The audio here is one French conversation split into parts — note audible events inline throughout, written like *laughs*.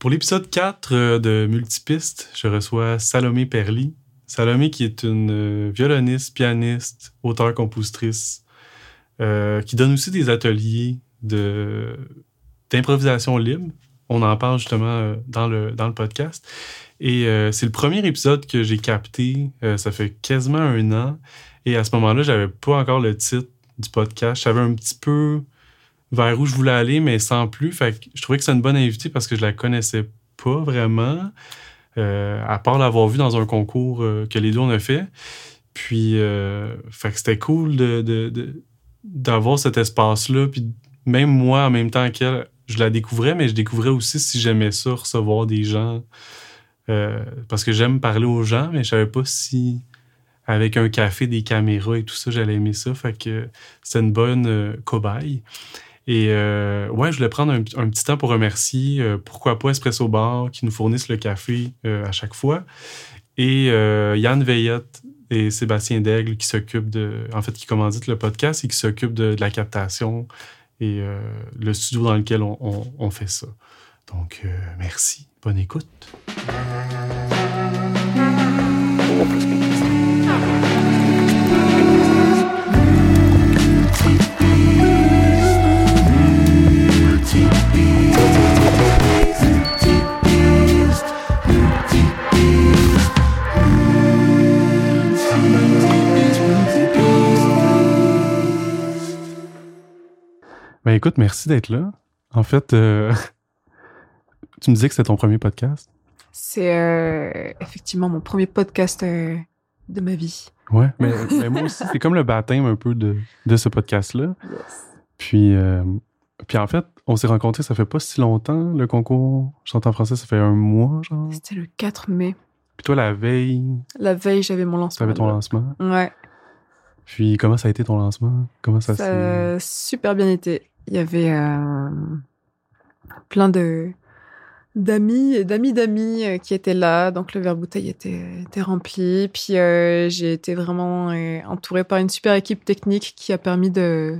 Pour l'épisode 4 euh, de Multipiste, je reçois Salomé Perly. Salomé qui est une euh, violoniste, pianiste, auteure-compositrice, euh, qui donne aussi des ateliers d'improvisation libre. On en parle justement dans le, dans le podcast. Et c'est le premier épisode que j'ai capté. ça fait quasiment un an. Et à ce moment-là, j'avais pas encore le titre du podcast. Je savais un petit peu vers où je voulais aller, mais sans plus. Je trouvais que c'est une bonne invitée parce que je la connaissais pas vraiment, euh, à part l'avoir vue dans un concours euh, que les deux on a fait. Puis, euh, c'était cool d'avoir cet espace-là. Puis même moi, en même temps qu'elle, je la découvrais, mais je découvrais aussi si j'aimais ça, recevoir des gens. parce que j'aime parler aux gens, mais je savais pas si avec un café, des caméras et tout ça, j'allais aimer ça. Fait que c'était une bonne cobaye. Et euh, ouais, je voulais prendre un, petit temps pour remercier, euh, pourquoi pas Espresso Bar, qui nous fournissent le café euh, à chaque fois. Et Yann Veillette et Sébastien Daigle qui s'occupent de, en fait, qui commanditent le podcast et qui s'occupent de, la captation et le studio dans lequel on fait ça. Donc, merci. Bonne écoute. Ben écoute, merci d'être là. En fait, euh, *laughs* tu me disais que c'était ton premier podcast. C'est euh, effectivement mon premier podcast euh, de ma vie. Ouais, mais, *laughs* moi aussi, c'est comme le baptême un peu de, de ce podcast-là. Puis, puis en fait, on s'est rencontrés, ça fait pas si longtemps, le concours Chante en français, ça fait un mois, genre. C'était le 4 mai. Puis toi, la veille? La veille, j'avais mon lancement. T'avais ton lancement? Ouais. Puis comment ça a été ton lancement? Comment ça, ça a super bien été il y avait euh, plein de d'amis d'amis d'amis euh, qui étaient là. Donc le verre bouteille était, était rempli. Puis euh, j'ai été vraiment entourée par une super équipe technique qui a permis de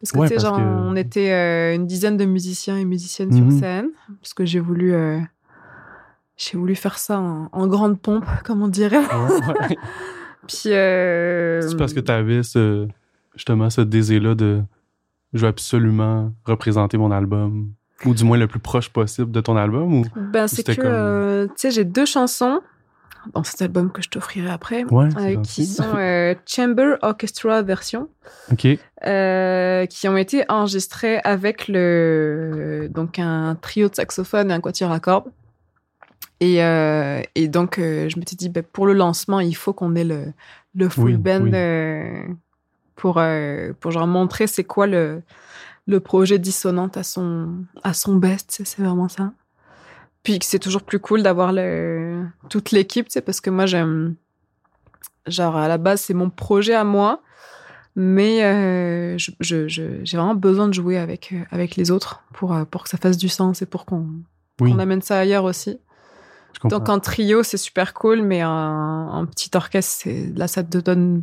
parce que tu sais genre on était une dizaine de musiciens et musiciennes sur mhm. scène. Parce que j'ai voulu j'ai voulu faire ça en, grande pompe comme on dirait. *laughs* Puis c'est parce que tu avais ce justement ce désir là de je veux absolument représenter mon album ou du moins le plus proche possible de ton album ou ben c'est que euh, tu sais j'ai deux chansons. Dans cet album que je t'offrirai après. Euh, qui sont euh, Chamber Orchestra version. Qui ont été enregistrées avec le donc un trio de saxophone et un quatuor à cordes. Et, et donc je me suis dit ben, pour le lancement il faut qu'on ait le le full band pour, euh, pour genre montrer c'est quoi le, le projet dissonante à son, à son best, c'est vraiment ça. Puis c'est toujours plus cool d'avoir le, toute l'équipe, c'est parce que moi j'aime, genre à la base c'est mon projet à moi, mais euh, je, j'ai vraiment besoin de jouer avec, euh, avec les autres pour, pour que ça fasse du sens et pour qu'on, amène ça ailleurs aussi. Donc en trio c'est super cool, mais un, petit orchestre, là ça te donne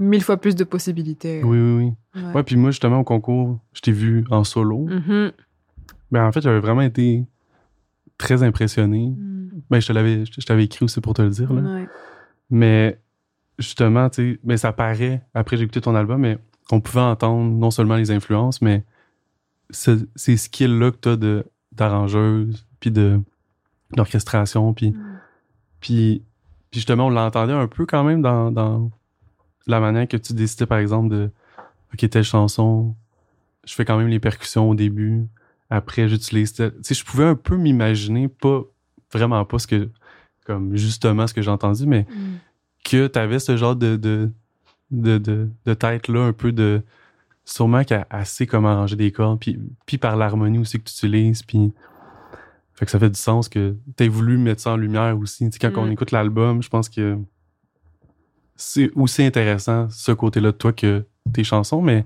mille fois plus de possibilités. Oui, oui, oui. Ouais, puis moi, justement, au concours, je t'ai vu en solo. Mm-hmm. Ben, en fait, j'avais vraiment été très impressionné. Mm. Ben, je te l'avais, je t'avais écrit aussi pour te le dire, là. Mais, justement, tu sais, ben, ça paraît, après j'ai écouté ton album, mais on pouvait entendre non seulement les influences, mais ces skills-là que t'as de, d'arrangeuse, puis de, d'orchestration, puis, mm. puis, puis justement, on l'entendait un peu quand même dans, dans la manière que tu décidais, par exemple, de OK, telle chanson, je fais quand même les percussions au début. Après, j'utilise. Tu sais, je pouvais un peu m'imaginer, pas vraiment pas ce que. Comme justement ce que j'ai entendu, mais mm. que tu avais ce genre de, de, de, de, tête-là, un peu de. Sûrement qu'elle sait comment arranger des cordes, puis, puis par l'harmonie aussi que tu utilises, puis. Fait que ça fait du sens que tu aies voulu mettre ça en lumière aussi. Tu sais, quand on mm. écoute l'album, je pense que c'est aussi intéressant ce côté-là de toi que tes chansons, mais,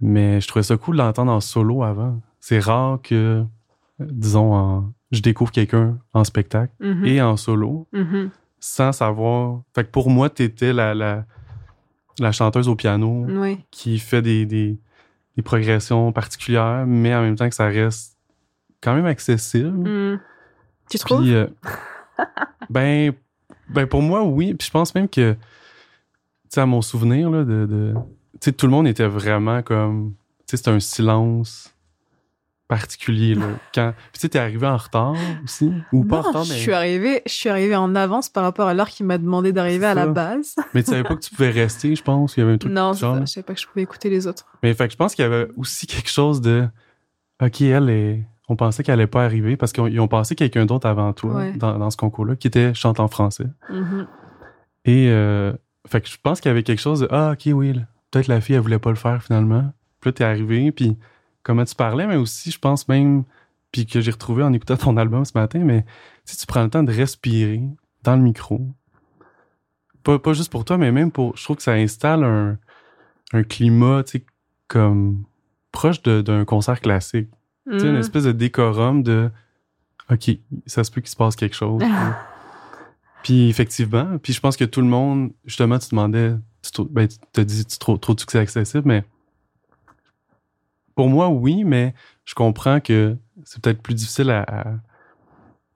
mais je trouvais ça cool d'entendre en solo avant. C'est rare que, disons, je découvre quelqu'un en spectacle mm-hmm. et en solo mm-hmm. sans savoir. Fait que pour moi, t'étais la, la, la chanteuse au piano qui fait des, des, progressions particulières, mais en même temps que ça reste quand même accessible. Hmm. Tu trouves? Puis, euh, *laughs* ben, ben, pour moi, oui. Puis je pense même que, tu sais, à mon souvenir, là, de. de tu sais, tout le monde était vraiment comme. Tu sais, c'était un silence particulier, là. *laughs* Quand, puis tu sais, t'es arrivé en retard aussi. Ou pas en retard, je mais. suis arrivée, je suis en avance par rapport à l'heure qu'il m'a demandé d'arriver à la base. *laughs* Mais tu savais pas que tu pouvais rester, je pense. Il y avait un truc Non, genre. ça, je savais pas que je pouvais écouter les autres. Mais fait que je pense qu'il y avait aussi quelque chose de. OK, elle est. On pensait qu'elle allait pas arriver parce qu'ils ont passé quelqu'un d'autre avant toi Ouais. dans, dans ce concours-là qui était chante en français. Mhm. Et euh, fait que je pense qu'il y avait quelque chose de Ah, ok, oui, peut-être la fille, elle voulait pas le faire finalement. Puis là, t'es arrivé, puis comment tu parlais, mais aussi, je pense même, puis que j'ai retrouvé en écoutant ton album ce matin, mais si tu prends le temps de respirer dans le micro, pas, pas juste pour toi, mais même pour. Je trouve que ça installe un, un climat, tu sais, comme proche d'un concert classique. Tu sais, une Mhm. espèce de décorum de OK, ça se peut qu'il se passe quelque chose. *laughs* puis effectivement, puis je pense que tout le monde, justement, tu demandais, tu ben, te dis tu trop, trop de succès accessible, mais pour moi, oui, mais je comprends que c'est peut-être plus difficile à, à-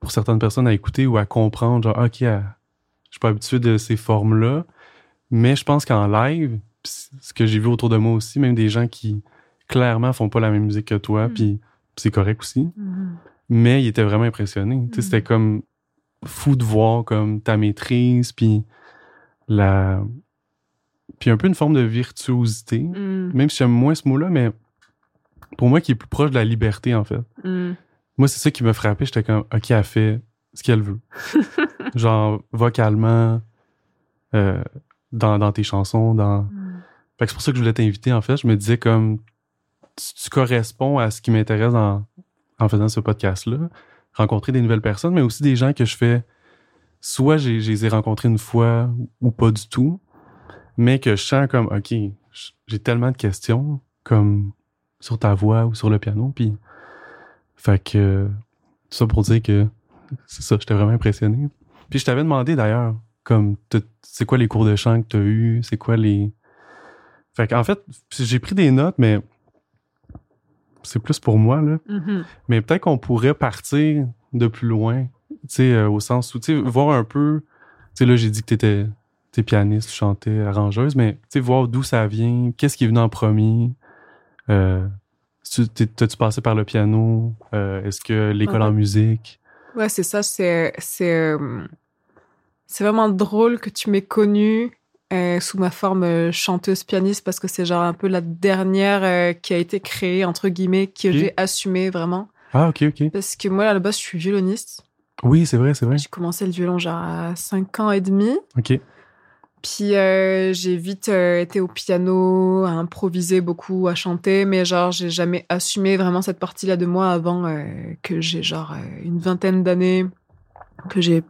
pour certaines personnes à écouter ou à comprendre, genre, OK, à- je suis pas habitué de ces formes-là, mais je pense qu'en live, ce que j'ai vu autour de moi aussi, même des gens qui clairement font pas la même musique que toi, Mm. puis c'est correct aussi, Mhm. mais il était vraiment impressionné. Mm. C'était comme fou de voir comme ta maîtrise, puis la... Puis un peu une forme de virtuosité, Mhm. même si j'aime moins ce mot-là, mais pour moi qui est plus proche de la liberté, en fait. Mhm. Moi, c'est ça qui m'a frappé. J'étais comme, OK, elle fait ce qu'elle veut. *laughs* Genre, vocalement, euh, dans, dans tes chansons, dans... Fait que c'est pour ça que je voulais t'inviter, en fait. Je me disais comme, tu, corresponds à ce qui m'intéresse en, faisant ce podcast-là. Rencontrer des nouvelles personnes, mais aussi des gens que je fais, soit je les ai rencontrés une fois ou pas du tout, mais que je sens comme, OK, j'ai tellement de questions, comme sur ta voix ou sur le piano, puis fait que tout ça pour dire que c'est ça, j'étais vraiment impressionné. Puis je t'avais demandé d'ailleurs, comme, c'est quoi les cours de chant que tu as eu, c'est quoi les. Fait qu'en fait, j'ai pris des notes, mais c'est plus pour moi, là. Mhm. Mais peut-être qu'on pourrait partir de plus loin, tu sais, euh, au sens où, tu voir un peu. Tu sais, là, j'ai dit que t'étais étais pianiste, tu chantais, arrangeuse, mais tu sais, voir d'où ça vient, qu'est-ce qui est venu en premier. Euh, tu- T'as-tu passé par le piano? Euh, Est-ce que l'école Ouais. en musique? Ouais, c'est ça. C'est c'est euh, c'est vraiment drôle que tu m'aies connue euh, sous ma forme euh, chanteuse pianiste parce que c'est genre un peu la dernière euh, qui a été créée entre guillemets que j'ai assumée vraiment Ah, ok, ok. parce que moi à la base je suis violoniste. Oui, c'est vrai, c'est vrai. J'ai commencé le violon genre à 5 ans et demi. Ok. Puis j'ai vite été au piano, à improviser beaucoup, à chanter, mais genre j'ai jamais assumé vraiment cette partie-là de moi avant que j'ai genre une vingtaine d'années, que j'ai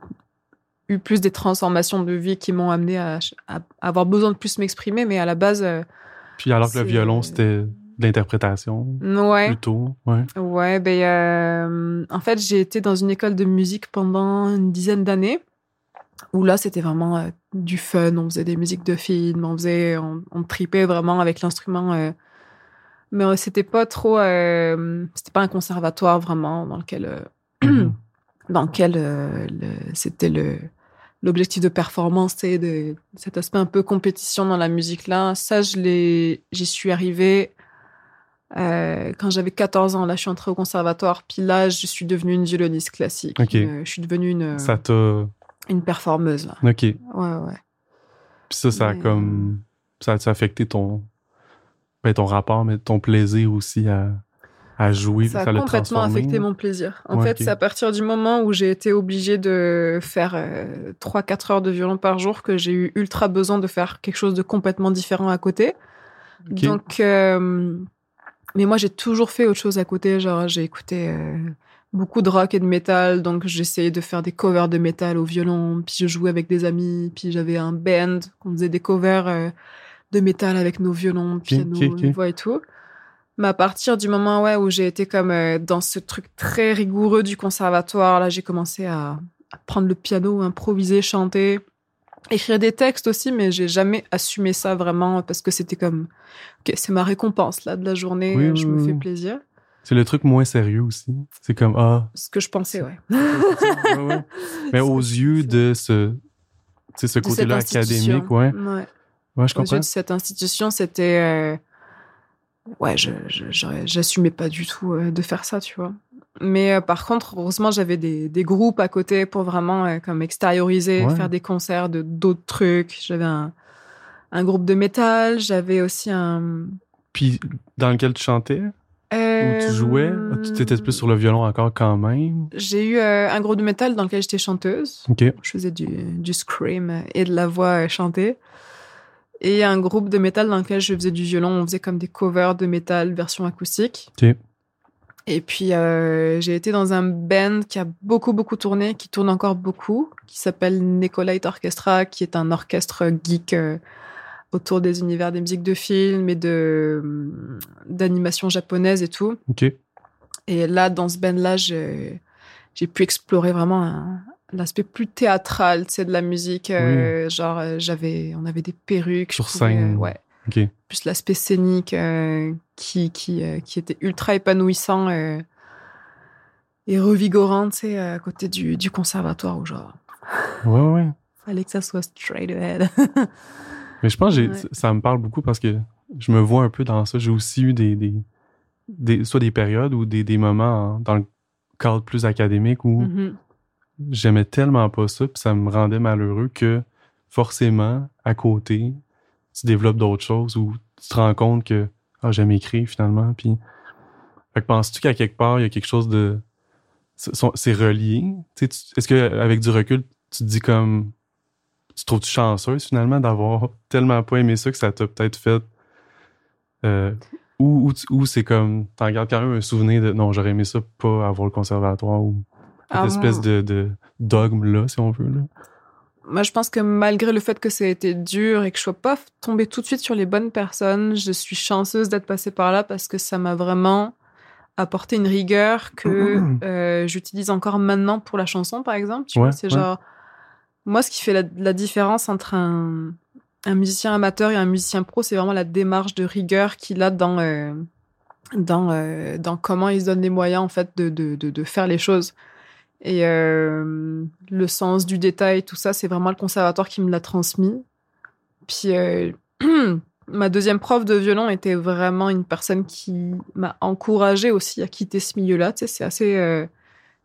eu plus des transformations de vie qui m'ont amené à, à avoir besoin de plus m'exprimer, mais à la base, euh, Puis alors que le violon, c'était de l'interprétation ouais, plutôt. Ouais. ouais, ben euh, en fait j'ai été dans une école de musique pendant une dizaine d'années. Où là, c'était vraiment euh, du fun. On faisait des musiques de films, on faisait, on, on tripait vraiment avec l'instrument. euh. mais c'était pas trop, c'était pas un conservatoire vraiment dans lequel, Mhm. *clears throat* dans lequel le- c'était le l'objectif de performance, c'est de cet aspect un peu compétition dans la musique là. Ça, je j'y suis arrivée euh, quand j'avais 14 ans. Là, je suis entrée au conservatoire. Puis là, je suis devenue une violoniste classique. Une- je suis devenue une Ça t'a. une performeuse là. Ok. Puis Ouais, ouais. ça, ça a comme. Ça a affecté ton. Ben, ton rapport, mais ton plaisir aussi à, à jouer. Ça a complètement affecté mon plaisir. En Ouais, fait, c'est à partir du moment où j'ai été obligée de faire 3-4 heures de violon par jour que j'ai eu ultra besoin de faire quelque chose de complètement différent à côté. Donc, euh, mais moi, j'ai toujours fait autre chose à côté. Genre, j'ai écouté euh, beaucoup de rock et de métal. Donc, j'essayais de faire des covers de métal au violon. Puis, je jouais avec des amis. Puis, j'avais un band. On faisait des covers euh, de métal avec nos violons, piano, ok, ok. voix et tout. Mais à partir du moment ouais, où j'ai été comme euh, dans ce truc très rigoureux du conservatoire, là, j'ai commencé à, à prendre le piano, improviser, chanter, écrire des textes aussi, mais j'ai jamais assumé ça vraiment parce que c'était comme, ok, c'est ma récompense là de la journée, Oui, je oui, me oui. fais plaisir. C'est le truc moins sérieux aussi. C'est comme, ah. Ce que je pensais, ouais. ouais, ouais. *laughs* Mais aux yeux de ce, c'est ce côté-là académique, ouais. Ouais. Ouais, je Aux yeux comprends. de cette institution, c'était. euh, Ouais, j'assumais pas du tout euh, de faire ça, tu vois. Mais euh, par contre, heureusement, j'avais des, des groupes à côté pour vraiment euh, comme extérioriser, Ouais. faire des concerts de d'autres trucs. J'avais un, un groupe de métal, j'avais aussi un. Puis, dans lequel tu chantais, ou tu jouais, Euh, tu étais plus sur le violon encore quand même. J'ai eu euh, un groupe de métal dans lequel j'étais chanteuse. OK. Je faisais du, du scream et de la voix euh, chantée. Et un groupe de métal dans lequel je faisais du violon. On faisait comme des covers de métal version acoustique. Et puis, euh, j'ai été dans un band qui a beaucoup, beaucoup tourné, qui tourne encore beaucoup, qui s'appelle Nicolite Orchestra, qui est un orchestre geek euh, autour des univers des musiques de films et de hum, d'animation japonaise et tout. Et là, dans ce band-là, j'ai j'ai pu explorer vraiment un- l'aspect plus théâtral, tu sais, de la musique. euh, Genre, euh, j'avais, on avait des perruques. Sur pouvais, scène. ouais. OK. Plus l'aspect scénique euh, qui, qui, euh, qui était ultra épanouissant et revigorant, tu sais, à côté du, du conservatoire où genre, Ouais, ouais. *laughs* fallait que ça soit straight ahead. *laughs* Mais je pense que Ouais. ça me parle beaucoup parce que je me vois un peu dans ça. J'ai aussi eu des, des, des- soit des périodes ou des, des moments en- dans le cadre plus académique où Mhm. J'aimais tellement pas ça, puis ça me rendait malheureux que forcément, à côté, tu développes d'autres choses ou tu te rends compte que ah, j'aime écrire finalement. Puis, fait que penses-tu qu'à quelque part, il y a quelque chose de. c'est- relié? Est-ce qu'avec du recul, tu te dis comme. Tu trouves-tu chanceuse finalement d'avoir *laughs* tellement pas aimé ça que ça t'a peut-être fait. euh, ou ou c'est comme. T'en gardes quand même un souvenir de non, j'aurais aimé ça pas avoir le conservatoire ou cette Ah, espèce de, de dogme-là, si on veut. Là. Moi, je pense que malgré le fait que ça a été dur et que je sois pas tombée tout de suite sur les bonnes personnes, je suis chanceuse d'être passée par là parce que ça m'a vraiment apporté une rigueur que *clears throat* euh, j'utilise encore maintenant pour la chanson, par exemple. Tu Ouais, vois, c'est ouais. genre moi, ce qui fait la, la différence entre un, un musicien amateur et un musicien pro, c'est vraiment la démarche de rigueur qu'il a dans euh, dans euh, dans comment il se donne les moyens en fait de de, de, de faire les choses. Et euh, le sens du détail, tout ça, c'est vraiment le conservatoire qui me l'a transmis. Puis euh, *clears throat* ma deuxième prof de violon était vraiment une personne qui m'a encouragée aussi à quitter ce milieu-là. Tu sais, c'est assez, euh,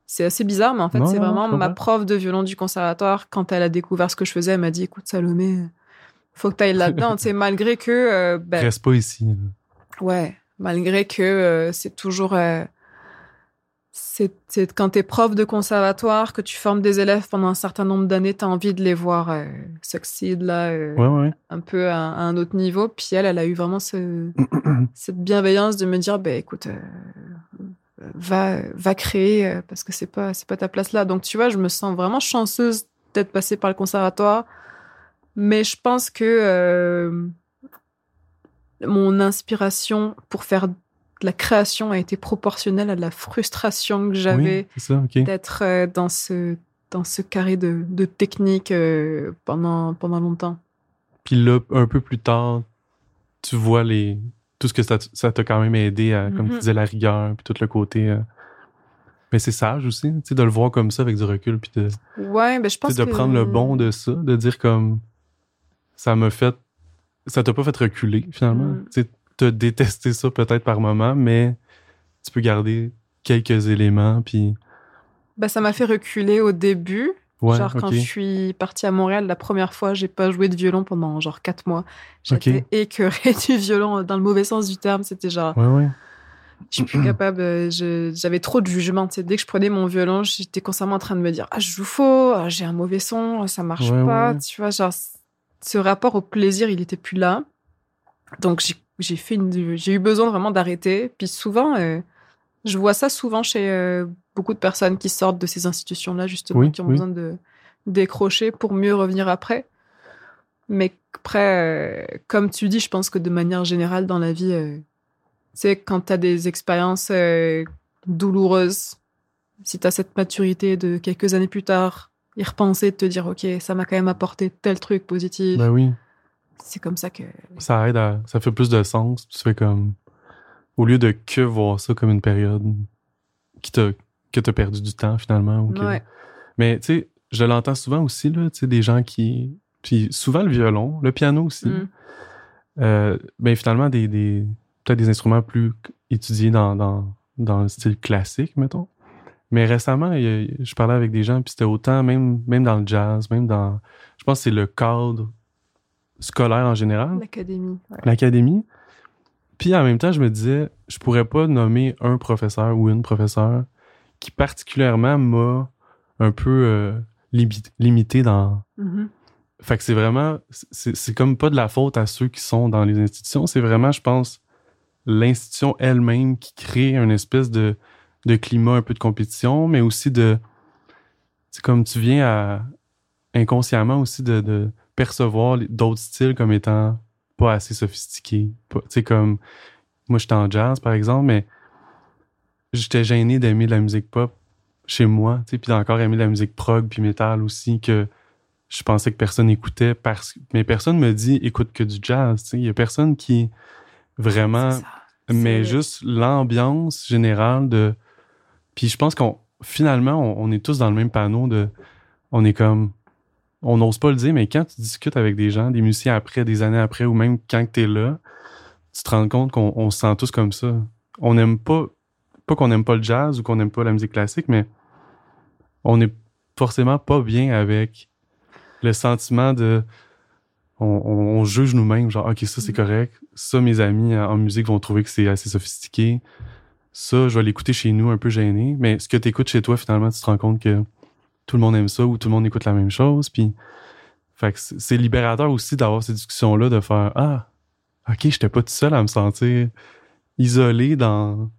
c'est assez bizarre, mais en fait, c'est vraiment ma prof de violon du conservatoire. Quand elle a découvert ce que je faisais, elle m'a dit "Écoute, Salomé, faut que tu ailles *laughs* là-dedans." tu sais, malgré que ben, Reste pas ici. Ouais, malgré que c'est toujours. C'est c'est quand t'es prof de conservatoire, que tu formes des élèves pendant un certain nombre d'années, t'as envie de les voir euh, succeed là, euh, Ouais, ouais. un peu à, à un autre niveau. Puis elle, elle a eu vraiment ce- *clears throat* cette bienveillance de me dire, bah écoute, euh, va, va créer euh, parce que c'est pas, c'est pas ta place là. Donc tu vois, je me sens vraiment chanceuse d'être passée par le conservatoire. Mais je pense que mon inspiration pour faire la création a été proportionnelle à la frustration que j'avais Oui, d'être euh, dans ce dans ce carré de, de technique euh, pendant pendant longtemps. Puis là, un peu plus tard, tu vois les tout ce que ça t'a quand même aidé à, comme tu Mhm. disais, la rigueur, puis tout le côté. euh, Mais c'est sage aussi, tu sais, de le voir comme ça avec du recul, puis de, Ouais, ben je pense de que- prendre le bon de ça, de dire comme ça m'a fait. Ça t'a pas fait reculer, finalement. Mm. Tu sais, t'as détesté ça peut-être par moment, mais tu peux garder quelques éléments, puis. Ben, ça m'a fait reculer au début. Ouais, genre quand je suis partie à Montréal la première fois, j'ai pas joué de violon pendant genre quatre mois. J'étais Ok. écœurée du violon dans le mauvais sens du terme. C'était genre Ouais, ouais. je suis plus capable. euh, J'avais trop de jugement. tu sais. Dès que je prenais mon violon, j'étais constamment en train de me dire Ah, je joue faux, ah, j'ai un mauvais son, ça marche pas. Tu vois, genre, ce rapport au plaisir, il était plus là. Donc, j'ai- j'ai fait une- j'ai eu besoin vraiment d'arrêter. Puis souvent, euh, je vois ça souvent chez euh, beaucoup de personnes qui sortent de ces institutions-là, justement, Oui, qui ont oui. besoin de décrocher pour mieux revenir après. Mais après, euh, comme tu dis, je pense que de manière générale dans la vie, sais, quand tu as des expériences douloureuses, si tu as cette maturité de quelques années plus tard, y repenser, de te dire, OK, ça m'a quand même apporté tel truc positif, Ben oui. C'est comme ça que. Ça aide à. Ça fait plus de sens. Tu fais comme. Au lieu de que voir ça comme une période qui t'a, que t'as perdu du temps finalement. Ou que- Ouais. Mais tu sais, je l'entends souvent aussi, là, tu sais, des gens qui. Puis souvent le violon, le piano aussi. Mm. Euh, ben finalement, des, des, peut-être des instruments plus étudiés dans, dans, dans le style classique, mettons. Mais récemment, il je parlais avec des gens, puis c'était autant, même, même dans le jazz, même dans. Je pense que c'est le cadre scolaire en général, L'académie. ouais. l'académie. Puis en même temps, je me disais, je pourrais pas nommer un professeur ou une professeure qui particulièrement m'a un peu euh, limi- limité dans, Mhm. fait que c'est vraiment, c'est c'est comme pas de la faute à ceux qui sont dans les institutions, c'est vraiment, je pense, l'institution elle-même qui crée une espèce de, de climat un peu de compétition, mais aussi de, c'est comme tu viens à, inconsciemment aussi de, de percevoir d'autres styles comme étant pas assez sophistiqués. Tu sais, comme, moi j'étais en jazz par exemple, mais j'étais gêné d'aimer de la musique pop chez moi, tu sais, puis d'encore aimer de la musique prog puis métal aussi que je pensais que personne écoutait parce mais personne me dit écoute que du jazz tu sais il y a personne qui vraiment ça. mais juste l'ambiance générale de puis je pense qu'on finalement on, on est tous dans le même panneau de on est comme on n'ose pas le dire mais quand tu discutes avec des gens des musiciens après des années après ou même quand tu es là tu te rends compte qu'on on se sent tous comme ça. On n'aime pas pas qu'on n'aime pas le jazz ou qu'on n'aime pas la musique classique mais on est forcément pas bien avec le sentiment de on, on- on juge nous-mêmes genre ok ça c'est correct. Ça mes amis en en musique vont trouver que c'est assez sophistiqué. Ça je vais l'écouter chez nous un peu gêné. Mais ce que tu écoutes chez toi finalement tu te rends compte que tout le monde aime ça ou tout le monde écoute la même chose puis fait que c'est libérateur aussi d'avoir ces discussions là de faire ah ok j'étais pas tout seul à me sentir isolé dans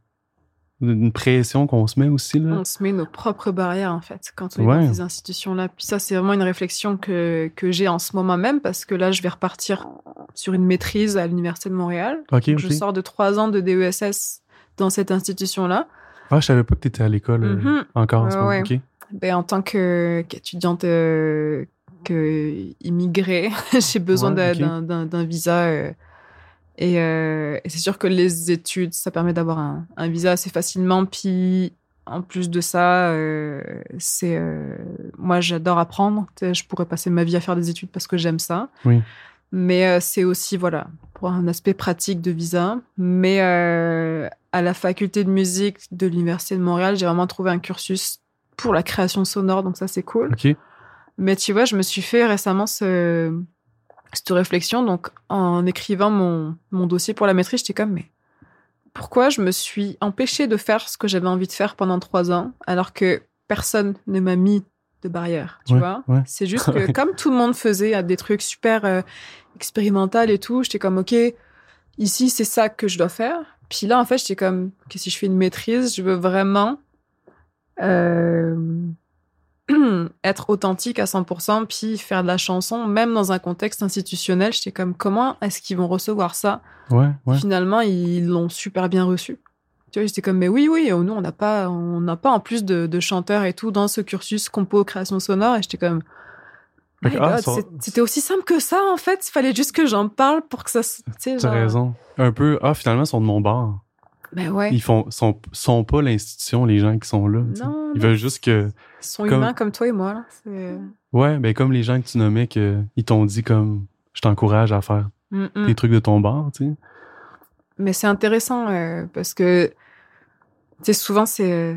une pression qu'on se met aussi là On se met nos propres barrières, en fait, quand on est Ouais. dans ces institutions-là. Puis ça, c'est vraiment une réflexion que, que j'ai en ce moment même, parce que là, je vais repartir sur une maîtrise à l'Université de Montréal. ok Donc, ok Je sors de trois ans de DESS dans cette institution-là. ah je savais pas que t'étais à l'école euh, Mhm. encore en ce moment ouais. Ben, en tant qu'étudiante euh, que immigrée, *laughs* j'ai besoin Ouais, d'un- visa. euh, et euh, et c'est sûr que les études, ça permet d'avoir un, un visa assez facilement. Puis en plus de ça, euh, c'est moi j'adore apprendre. Je pourrais passer ma vie à faire des études parce que j'aime ça. Oui. Mais c'est aussi voilà pour un aspect pratique de visa. Mais à la faculté de musique de l'université de Montréal, j'ai vraiment trouvé un cursus pour la création sonore, donc ça c'est cool. Mais tu vois, je me suis fait récemment ce, cette réflexion. Donc, en écrivant mon, mon dossier pour la maîtrise, j'étais comme, mais pourquoi je me suis empêchée de faire ce que j'avais envie de faire pendant trois ans, alors que personne ne m'a mis de barrière, tu Ouais, vois? ouais. C'est juste *laughs* que comme tout le monde faisait à des trucs super euh, expérimentaux et tout, j'étais comme, ok, ici, c'est ça que je dois faire. Puis là, en fait, j'étais comme, que si je fais une maîtrise, je veux vraiment *clears throat* être authentique à 100%, puis faire de la chanson, même dans un contexte institutionnel. J'étais comme, comment est-ce qu'ils vont recevoir ça? Ouais ouais Finalement, ils l'ont super bien reçu. Tu vois, j'étais comme, mais oui, oui, nous, on n'a pas, on n'a pas en plus de, de chanteurs et tout dans ce cursus compo création sonore. Et j'étais comme, ah, ça- c'était aussi simple que ça, en fait. Il fallait juste que j'en parle pour que ça T'as genre- raison. Un peu, ah, finalement, ils sont de mon bord. Ben ouais. Ils font, sont, sont pas l'institution, les gens qui sont là. Non, Ils veulent juste que. Ils sont comme- humains comme toi et moi. Là. Ouais, ben, comme les gens que tu nommais, que, ils t'ont dit comme, je t'encourage à faire Mm, mm. des trucs de ton bord, tu sais. Mais c'est intéressant euh, parce que, tu sais, souvent, c'est. euh,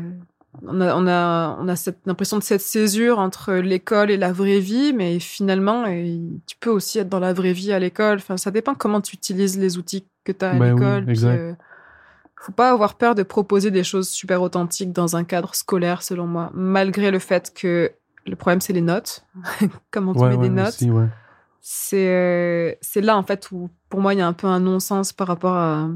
On a, on a, on a cette l'impression de cette césure entre l'école et la vraie vie, mais finalement, euh, tu peux aussi être dans la vraie vie à l'école. Enfin, ça dépend comment tu utilises les outils que tu as à Ben l'école. Faut pas avoir peur de proposer des choses super authentiques dans un cadre scolaire, selon moi, malgré le fait que le problème, c'est les notes. *laughs* comment tu Ouais, mets ouais, des notes aussi, ouais. c'est euh, c'est là en fait où pour moi il y a un peu un non-sens par rapport à,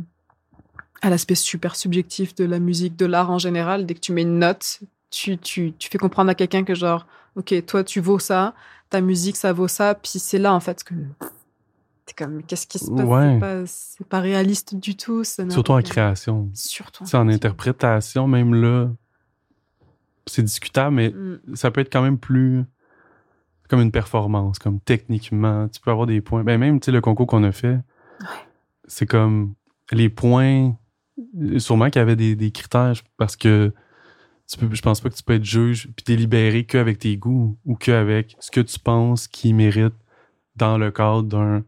à l'aspect super subjectif de la musique, de l'art en général. Dès que tu mets une note, tu, tu, tu fais comprendre à quelqu'un que genre, ok, toi tu vaux ça, ta musique ça vaut ça, puis c'est là en fait que t'es comme, qu'est-ce qui se passe? Ouais. C'est pas, c'est pas réaliste du tout. Surtout en création. Surtout. Sais, en interprétation, même là, c'est discutable, mais Mm. ça peut être quand même plus comme une performance, comme techniquement. Tu peux avoir des points. Ben même, tu sais, le concours qu'on a fait, c'est comme les points sûrement qu'il y avait des, des critères parce que tu peux, je pense pas que tu peux être juge puis délibérer qu'avec tes goûts ou qu'avec ce que tu penses qui mérite dans le cadre d'un.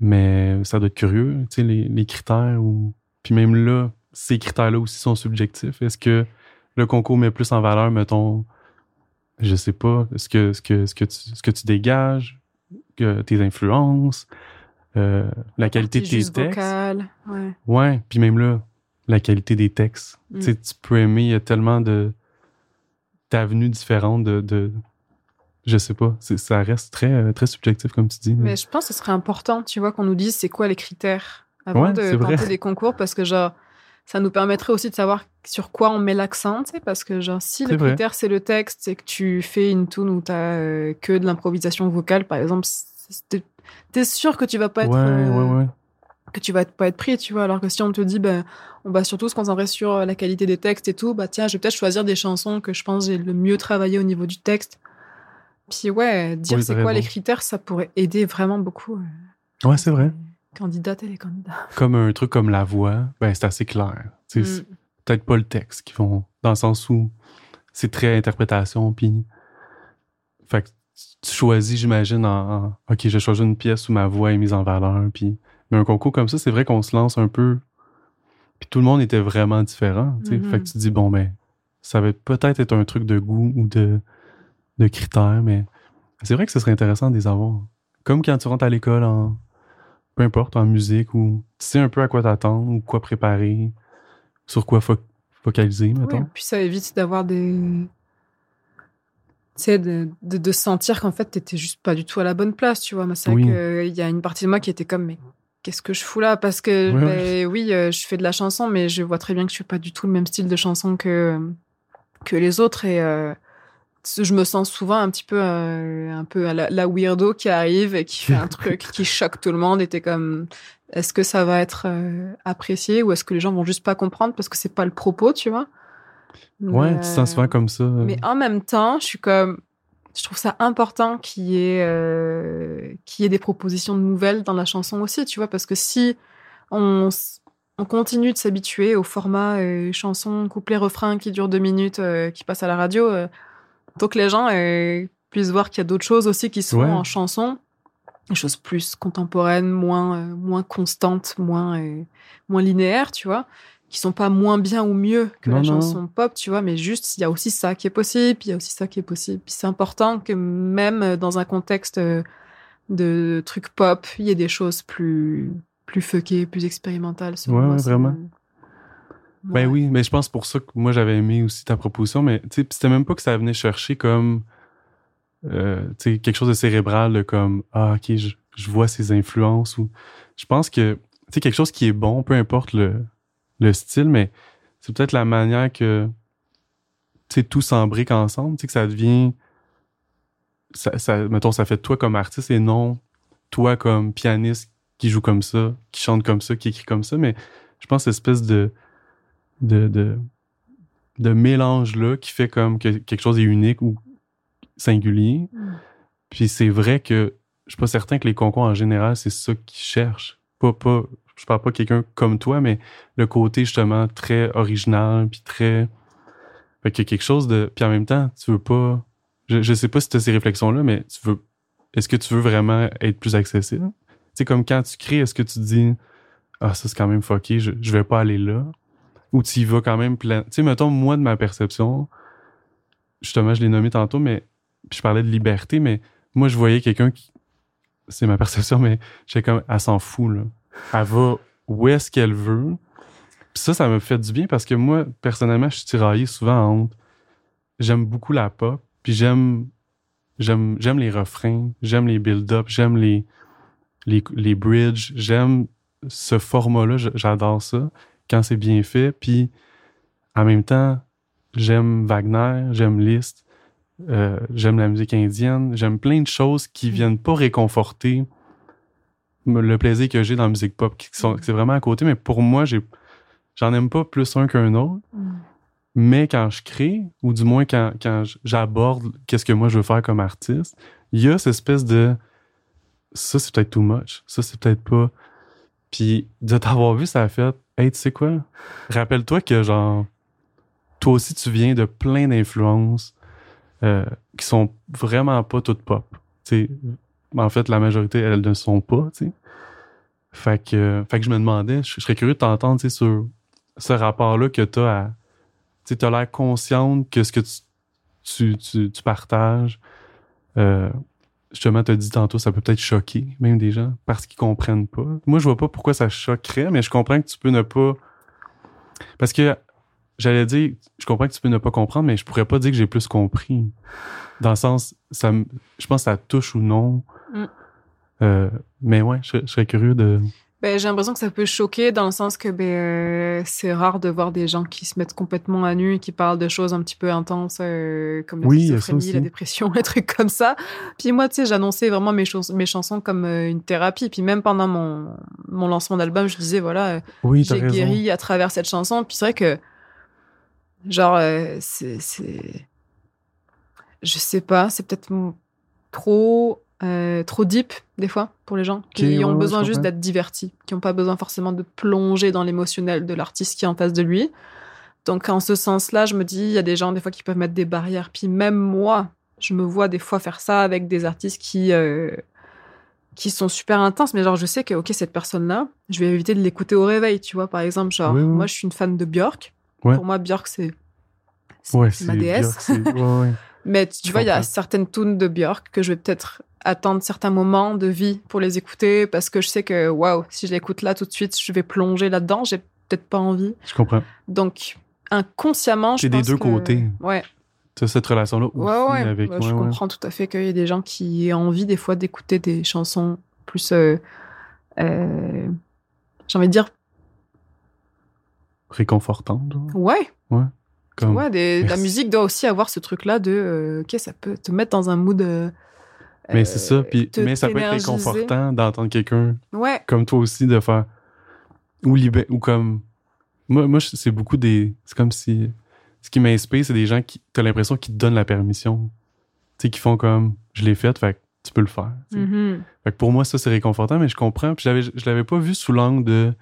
Mais ça doit être curieux, tu sais, les, les critères ou. Puis même là, ces critères-là aussi sont subjectifs. Est-ce que le concours met plus en valeur, mettons, je sais pas, ce que, ce que, ce que, tu, ce que tu dégages, que tes influences, euh, la qualité de tes textes. Vocal, ouais. Ouais, puis même là, la qualité des textes. Mm. Tu sais, tu peux aimer, il y a tellement de d'avenues différentes de, de je sais pas, ça reste très euh, très subjectif comme tu dis. Mais je pense que ce serait important, tu vois, qu'on nous dise c'est quoi les critères avant Ouais, de tenter des concours parce que genre ça nous permettrait aussi de savoir sur quoi on met l'accent, tu sais, parce que genre si le vrai. critère c'est le texte et que tu fais une tune où t'as euh, que de l'improvisation vocale, par exemple, t'es sûr que tu vas pas être ouais, euh, ouais, que tu vas pas être pris, tu vois. Alors que si on te dit, ben, on va surtout se concentrer sur euh, la qualité des textes et tout, bah tiens, je vais peut-être choisir des chansons que je pense j'ai le mieux travaillé au niveau du texte. Puis ouais, dire Oui, c'est quoi les critères, ça pourrait aider vraiment beaucoup. euh, Ouais, c'est vrai. Candidates et les candidats. *laughs* Comme un truc comme la voix, ben c'est assez clair. Tu c'est Mm. peut-être pas le texte qui vont dans le sens où c'est très interprétation puis fait que tu choisis j'imagine en, en- OK, je choisis une pièce où ma voix est mise en valeur puis mais un concours comme ça, c'est vrai qu'on se lance un peu puis tout le monde était vraiment différent, tu. Mhm. Fait que tu te dis bon ben ça va peut-être être un truc de goût ou de de critères mais c'est vrai que ce serait intéressant de les avoir. Comme quand tu rentres à l'école en peu importe en musique ou tu sais un peu à quoi t'attendre ou quoi préparer, sur quoi fo- focaliser mettons. Oui, puis ça évite d'avoir des. Tu sais, de, de, de sentir qu'en fait, t'étais juste pas du tout à la bonne place, tu vois. C'est Oui. vrai qu'il y a une partie de moi qui était comme, mais qu'est-ce que je fous là? Parce que, ben, oui, euh, je fais de la chanson, mais je vois très bien que je fais pas du tout le même style de chanson que, que les autres. Et euh, je me sens souvent un petit peu, euh, un peu la, la weirdo qui arrive et qui fait un *laughs* truc qui choque tout le monde. Et t'es comme, est-ce que ça va être euh, apprécié ou est-ce que les gens vont juste pas comprendre parce que c'est pas le propos, tu vois? Ouais, Mais, tu sens souvent comme ça. mais en même temps, je suis comme, je trouve ça important qu'il y ait, euh, qu'il y ait des propositions nouvelles dans la chanson aussi, tu vois, parce que si on, continue de s'habituer au format euh, chanson, couplet, refrain qui dure deux minutes, euh, qui passe à la radio, euh, que les gens euh, puissent voir qu'il y a d'autres choses aussi qui sont Ouais. en chanson, des choses plus contemporaines, moins, euh, moins constantes, moins, euh, moins linéaires, tu vois qui sont pas moins bien ou mieux que la Non, non. chanson pop, tu vois, mais juste il y a aussi ça qui est possible, puis il y a aussi ça qui est possible. Puis c'est important que même dans un contexte de trucs pop, il y ait des choses plus plus fuckées, plus expérimentales. Ouais, moi, vraiment. Ben oui, mais je pense pour ça que moi j'avais aimé aussi ta proposition, mais tu sais, c'était même pas que ça venait chercher comme euh, tu sais, quelque chose de cérébral, comme ah ok, je, je vois ces influences ou je pense que tu sais quelque chose qui est bon, peu importe le, le style, mais c'est peut-être la manière que tu sais tout s'embrique ensemble, tu sais que ça devient ça, ça mettons ça fait toi comme artiste et non toi comme pianiste qui joue comme ça, qui chante comme ça, qui écrit comme ça, mais je pense cette espèce de de, de, de mélange-là qui fait comme que quelque chose est unique ou singulier. Mm. Puis c'est vrai que je suis pas certain que les concours en général, c'est ça qu'ils cherchent. Pas, pas, je parle pas de quelqu'un comme toi, mais le côté justement très original, puis très. Fait qu'il y a quelque chose de. Puis en même temps, tu veux pas. Je, je sais pas si tu as ces réflexions-là, mais tu veux. Est-ce que tu veux vraiment être plus accessible? Tu sais, comme quand tu crées, est-ce que tu dis Ah, ça c'est quand même fucké, je, je vais pas aller là? Ou tu y vas quand même plein. Tu sais, mettons, moi, de ma perception, justement, je l'ai nommé tantôt, mais. Je parlais de liberté, mais moi, je voyais quelqu'un qui. C'est ma *laughs* perception, mais j'étais comme, elle s'en fout, là. Elle va où est-ce qu'elle veut. Puis ça, ça me fait du bien parce que moi, personnellement, je suis tiraillé souvent entre. J'aime beaucoup la pop, puis j'aime. J'aime, j'aime les refrains, j'aime les build-up, j'aime les, les, les bridges, j'aime ce format-là, j'adore ça quand c'est bien fait. Puis en même temps, j'aime Wagner, j'aime Liszt, euh, j'aime la musique indienne, j'aime plein de choses qui viennent pas réconforter le plaisir que j'ai dans la musique pop, qui sont, c'est vraiment à côté. Mais pour moi, j'ai, j'en aime pas plus un qu'un autre. Mm. Mais quand je crée, ou du moins quand, quand j'aborde qu'est-ce que moi je veux faire comme artiste, il y a cette espèce de ça, c'est peut-être too much. Ça, c'est peut-être pas. Puis de t'avoir vu, ça a fait Hey, tu sais quoi? Rappelle-toi que, genre, toi aussi, tu viens de plein d'influences euh, qui sont vraiment pas toutes pop. Tu sais, en fait, la majorité, elles ne sont pas, tu sais. Fait que, fait que je me demandais, je, serais curieux de t'entendre, sur ce rapport-là que tu as à. Tu as l'air consciente que ce que tu, tu, tu, tu partages, euh, justement, tu as dit tantôt, ça peut peut-être choquer même des gens parce qu'ils comprennent pas. Moi, je vois pas pourquoi ça choquerait, mais je comprends que tu peux ne pas. Parce que j'allais dire, je comprends que tu peux ne pas comprendre, mais je pourrais pas dire que j'ai plus compris. Dans le sens, ça, je pense que ça touche ou non. Mm. Euh, mais ouais, je, je serais curieux de. Ben, j'ai l'impression que ça peut choquer dans le sens que ben, euh, c'est rare de voir des gens qui se mettent complètement à nu et qui parlent de choses un petit peu intenses euh, comme la Oui, schizophrénie, la dépression, *laughs* les trucs comme ça. Puis moi, tu sais, j'annonçais vraiment mes, chans- mes chansons comme euh, une thérapie. Puis même pendant mon, mon lancement d'album, je disais, voilà, Oui, j'ai guéri à travers cette chanson. Puis c'est vrai que, genre, c'est. Je sais pas, c'est peut-être trop, euh, trop deep, des fois, pour les gens qui ont ouais, besoin juste d'être divertis, qui n'ont pas besoin forcément de plonger dans l'émotionnel de l'artiste qui est en face de lui. Donc, en ce sens-là, je me dis, il y a des gens, des fois, qui peuvent mettre des barrières. Puis même moi, je me vois des fois faire ça avec des artistes qui. euh, qui sont super intenses, mais genre je sais que ok cette personne-là, je vais éviter de l'écouter au réveil, tu vois par exemple genre Oui, oui. moi je suis une fan de Björk, Ouais. pour moi Björk c'est Ouais, ma déesse, Björk, ouais, *laughs* mais tu vois il y a certaines tunes de Björk que je vais peut-être attendre certains moments de vie pour les écouter parce que je sais que waouh si je l'écoute là tout de suite je vais plonger là-dedans, j'ai peut-être pas envie, Je comprends. donc inconsciemment je C'est des pense deux que- côtés. ouais as cette relation-là Ouais, ouais. avec. Ouais, ouais, je comprends tout à fait qu'il y ait des gens qui aient envie des fois d'écouter des chansons plus. euh, euh, J'ai envie de dire, Réconfortante. genre. ouais, Comme... ouais des- la musique doit aussi avoir ce truc-là de. euh, ok, ça peut te mettre dans un mood. Mais euh, c'est ça. Puis, mais ça peut être réconfortant d'entendre quelqu'un Ouais, comme toi aussi de faire. Ou, libé- ou comme. Moi, moi c'est beaucoup des. C'est comme si. Ce qui m'inspire, c'est des gens qui. T'as l'impression qu'ils te donnent la permission. Tu sais, qui font comme. Je l'ai fait, fait que tu peux le faire. mhm. Fait que pour moi, ça, c'est réconfortant, mais je comprends. Puis je l'avais pas vu sous l'angle de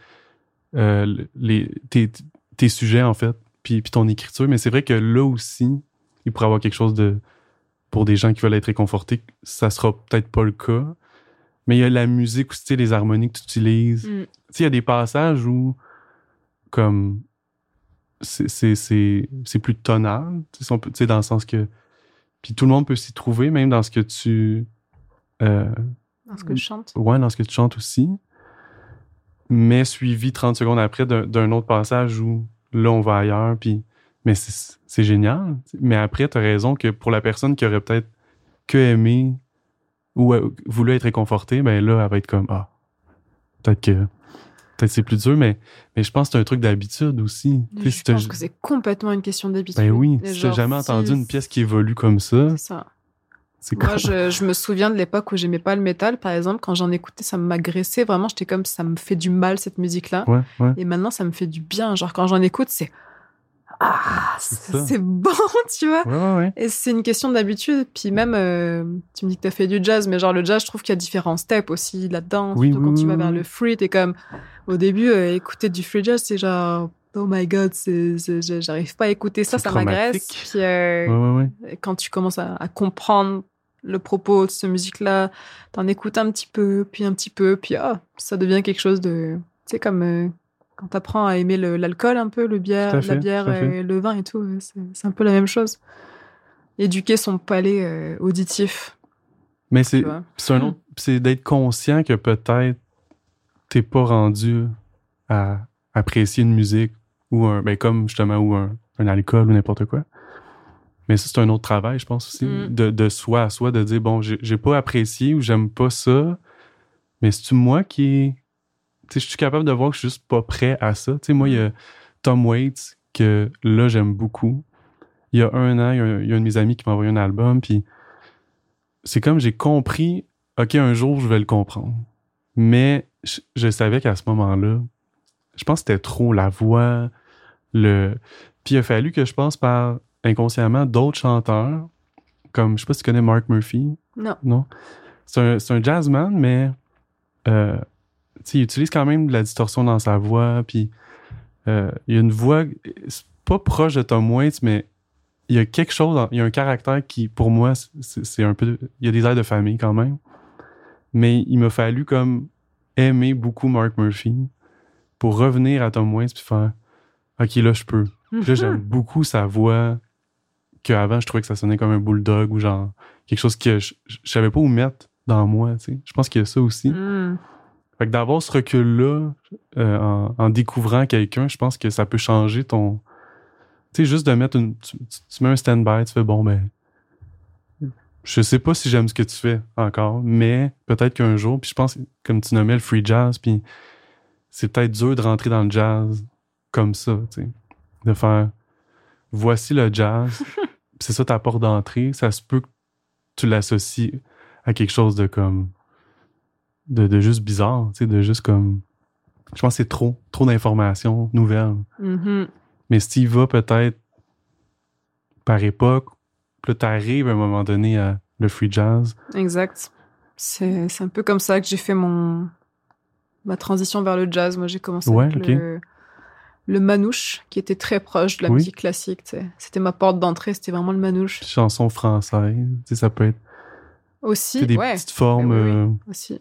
euh, les, tes, tes sujets, en fait, puis, puis ton écriture. Mais c'est vrai que là aussi, il pourrait y avoir quelque chose de. Pour des gens qui veulent être réconfortés, ça sera peut-être pas le cas. Mais il y a la musique aussi, tu les harmonies que tu utilises. Mm. Tu sais, il y a des passages où, comme. C'est, plus tonal, tu sais, tu dans le sens que. Puis tout le monde peut s'y trouver, même dans ce que tu. euh, Dans ce que je chante. Ouais, dans ce que tu chantes aussi. Mais suivi 30 secondes après d'un d'un autre passage où là, on va ailleurs. Puis, mais c'est génial. Mais après, tu as raison que pour la personne qui aurait peut-être que aimé ou euh, voulu être réconfortée, ben là, elle va être comme Ah, peut-être que. Peut-être c'est plus dur, mais, mais je pense que c'est un truc d'habitude aussi. Si Je pense que c'est complètement une question d'habitude. ben oui, si t'as jamais si- entendu une pièce qui évolue comme ça, C'est ça. Moi, comme. je, je me souviens de l'époque où j'aimais pas le métal, par exemple, quand j'en écoutais, ça m'agressait vraiment. J'étais comme, ça me fait du mal cette musique-là. Ouais, ouais. Et maintenant, ça me fait du bien. Genre, quand j'en écoute, c'est. Ah, C'est bon, *laughs* tu vois. Ouais, ouais, ouais. Et c'est une question d'habitude. Puis même, euh, tu me dis que tu as fait du jazz, mais genre le jazz, je trouve qu'il y a différents steps aussi là-dedans. Oui, oui, quand tu vas vers le free, t'es comme. Au début, euh, écouter du free jazz, c'est genre. Oh my god, j'arrive pas à écouter ça, ça m'agresse. Puis euh, quand tu commences à, à comprendre le propos de cette musique-là, t'en écoutes un petit peu, puis un petit peu, puis ah, ça devient quelque chose de. Tu sais, comme quand t'apprends à aimer l'alcool un peu, le bière, la bière et le vin et tout, c'est, un peu la même chose. Éduquer son palais euh, auditif, Mais tu c'est Hmm. c'est d'être conscient que peut-être t'es pas rendu à apprécier une musique ou un, ben comme justement ou un, un alcool ou n'importe quoi. Mais ça c'est un autre travail, je pense aussi, Mm. de, de soi à soi, de dire bon, j'ai pas apprécié ou j'aime pas ça, mais c'est moi qui, tu je suis capable de voir que je suis juste pas prêt à ça. Tu sais, moi il y a Tom Waits que là j'aime beaucoup. Il y a un an, il y a un, il y a un de mes amis qui m'a envoyé un album, puis c'est comme j'ai compris, ok, un jour je vais le comprendre. Mais je, je savais qu'à ce moment-là, je pense que c'était trop la voix, le. Puis il a fallu que je passe par inconsciemment d'autres chanteurs, comme je sais pas si tu connais Mark Murphy. Non. Non? C'est un, un jazzman, mais euh, il utilise quand même de la distorsion dans sa voix, puis euh, il y a une voix, c'est pas proche de Tom Waits, mais il y a quelque chose, il y a un caractère qui, pour moi, c'est un peu, il y a des airs de famille quand même. Mais il m'a fallu comme aimer beaucoup Mark Murphy pour revenir à Tom Waits puis faire, ok là je peux. Là j'aime beaucoup sa voix qu'avant je trouvais que ça sonnait comme un bulldog ou genre quelque chose que je, je je savais pas où mettre dans moi. Tu sais. Je pense qu'il y a ça aussi. Mhm. Fait que d'avoir ce recul-là euh, en, en découvrant quelqu'un, je pense que ça peut changer ton. Tu sais, juste de mettre une. Tu, mets un stand-by, tu fais bon, ben. Je sais pas si j'aime ce que tu fais encore, mais peut-être qu'un jour, puis je pense, comme tu nommais le free jazz, puis c'est peut-être dur de rentrer dans le jazz comme ça, tu sais. De faire voici le jazz, *laughs* c'est ça ta porte d'entrée, ça se peut que tu l'associes à quelque chose de comme de, de juste bizarre, tu sais, de juste comme. Je pense que c'est trop, trop d'informations nouvelles. Mhm. Mais si va peut-être par époque, là, t'arrives à un moment donné à le free jazz. Exact. C'est c'est un peu comme ça que j'ai fait mon ma transition vers le jazz. Moi, j'ai commencé Ouais, avec le, le manouche, qui était très proche de la Oui. musique classique. C'était ma porte d'entrée, c'était vraiment le manouche. Chanson française, ça peut être Aussi, des ouais, petites formes. Oui, oui. euh, aussi.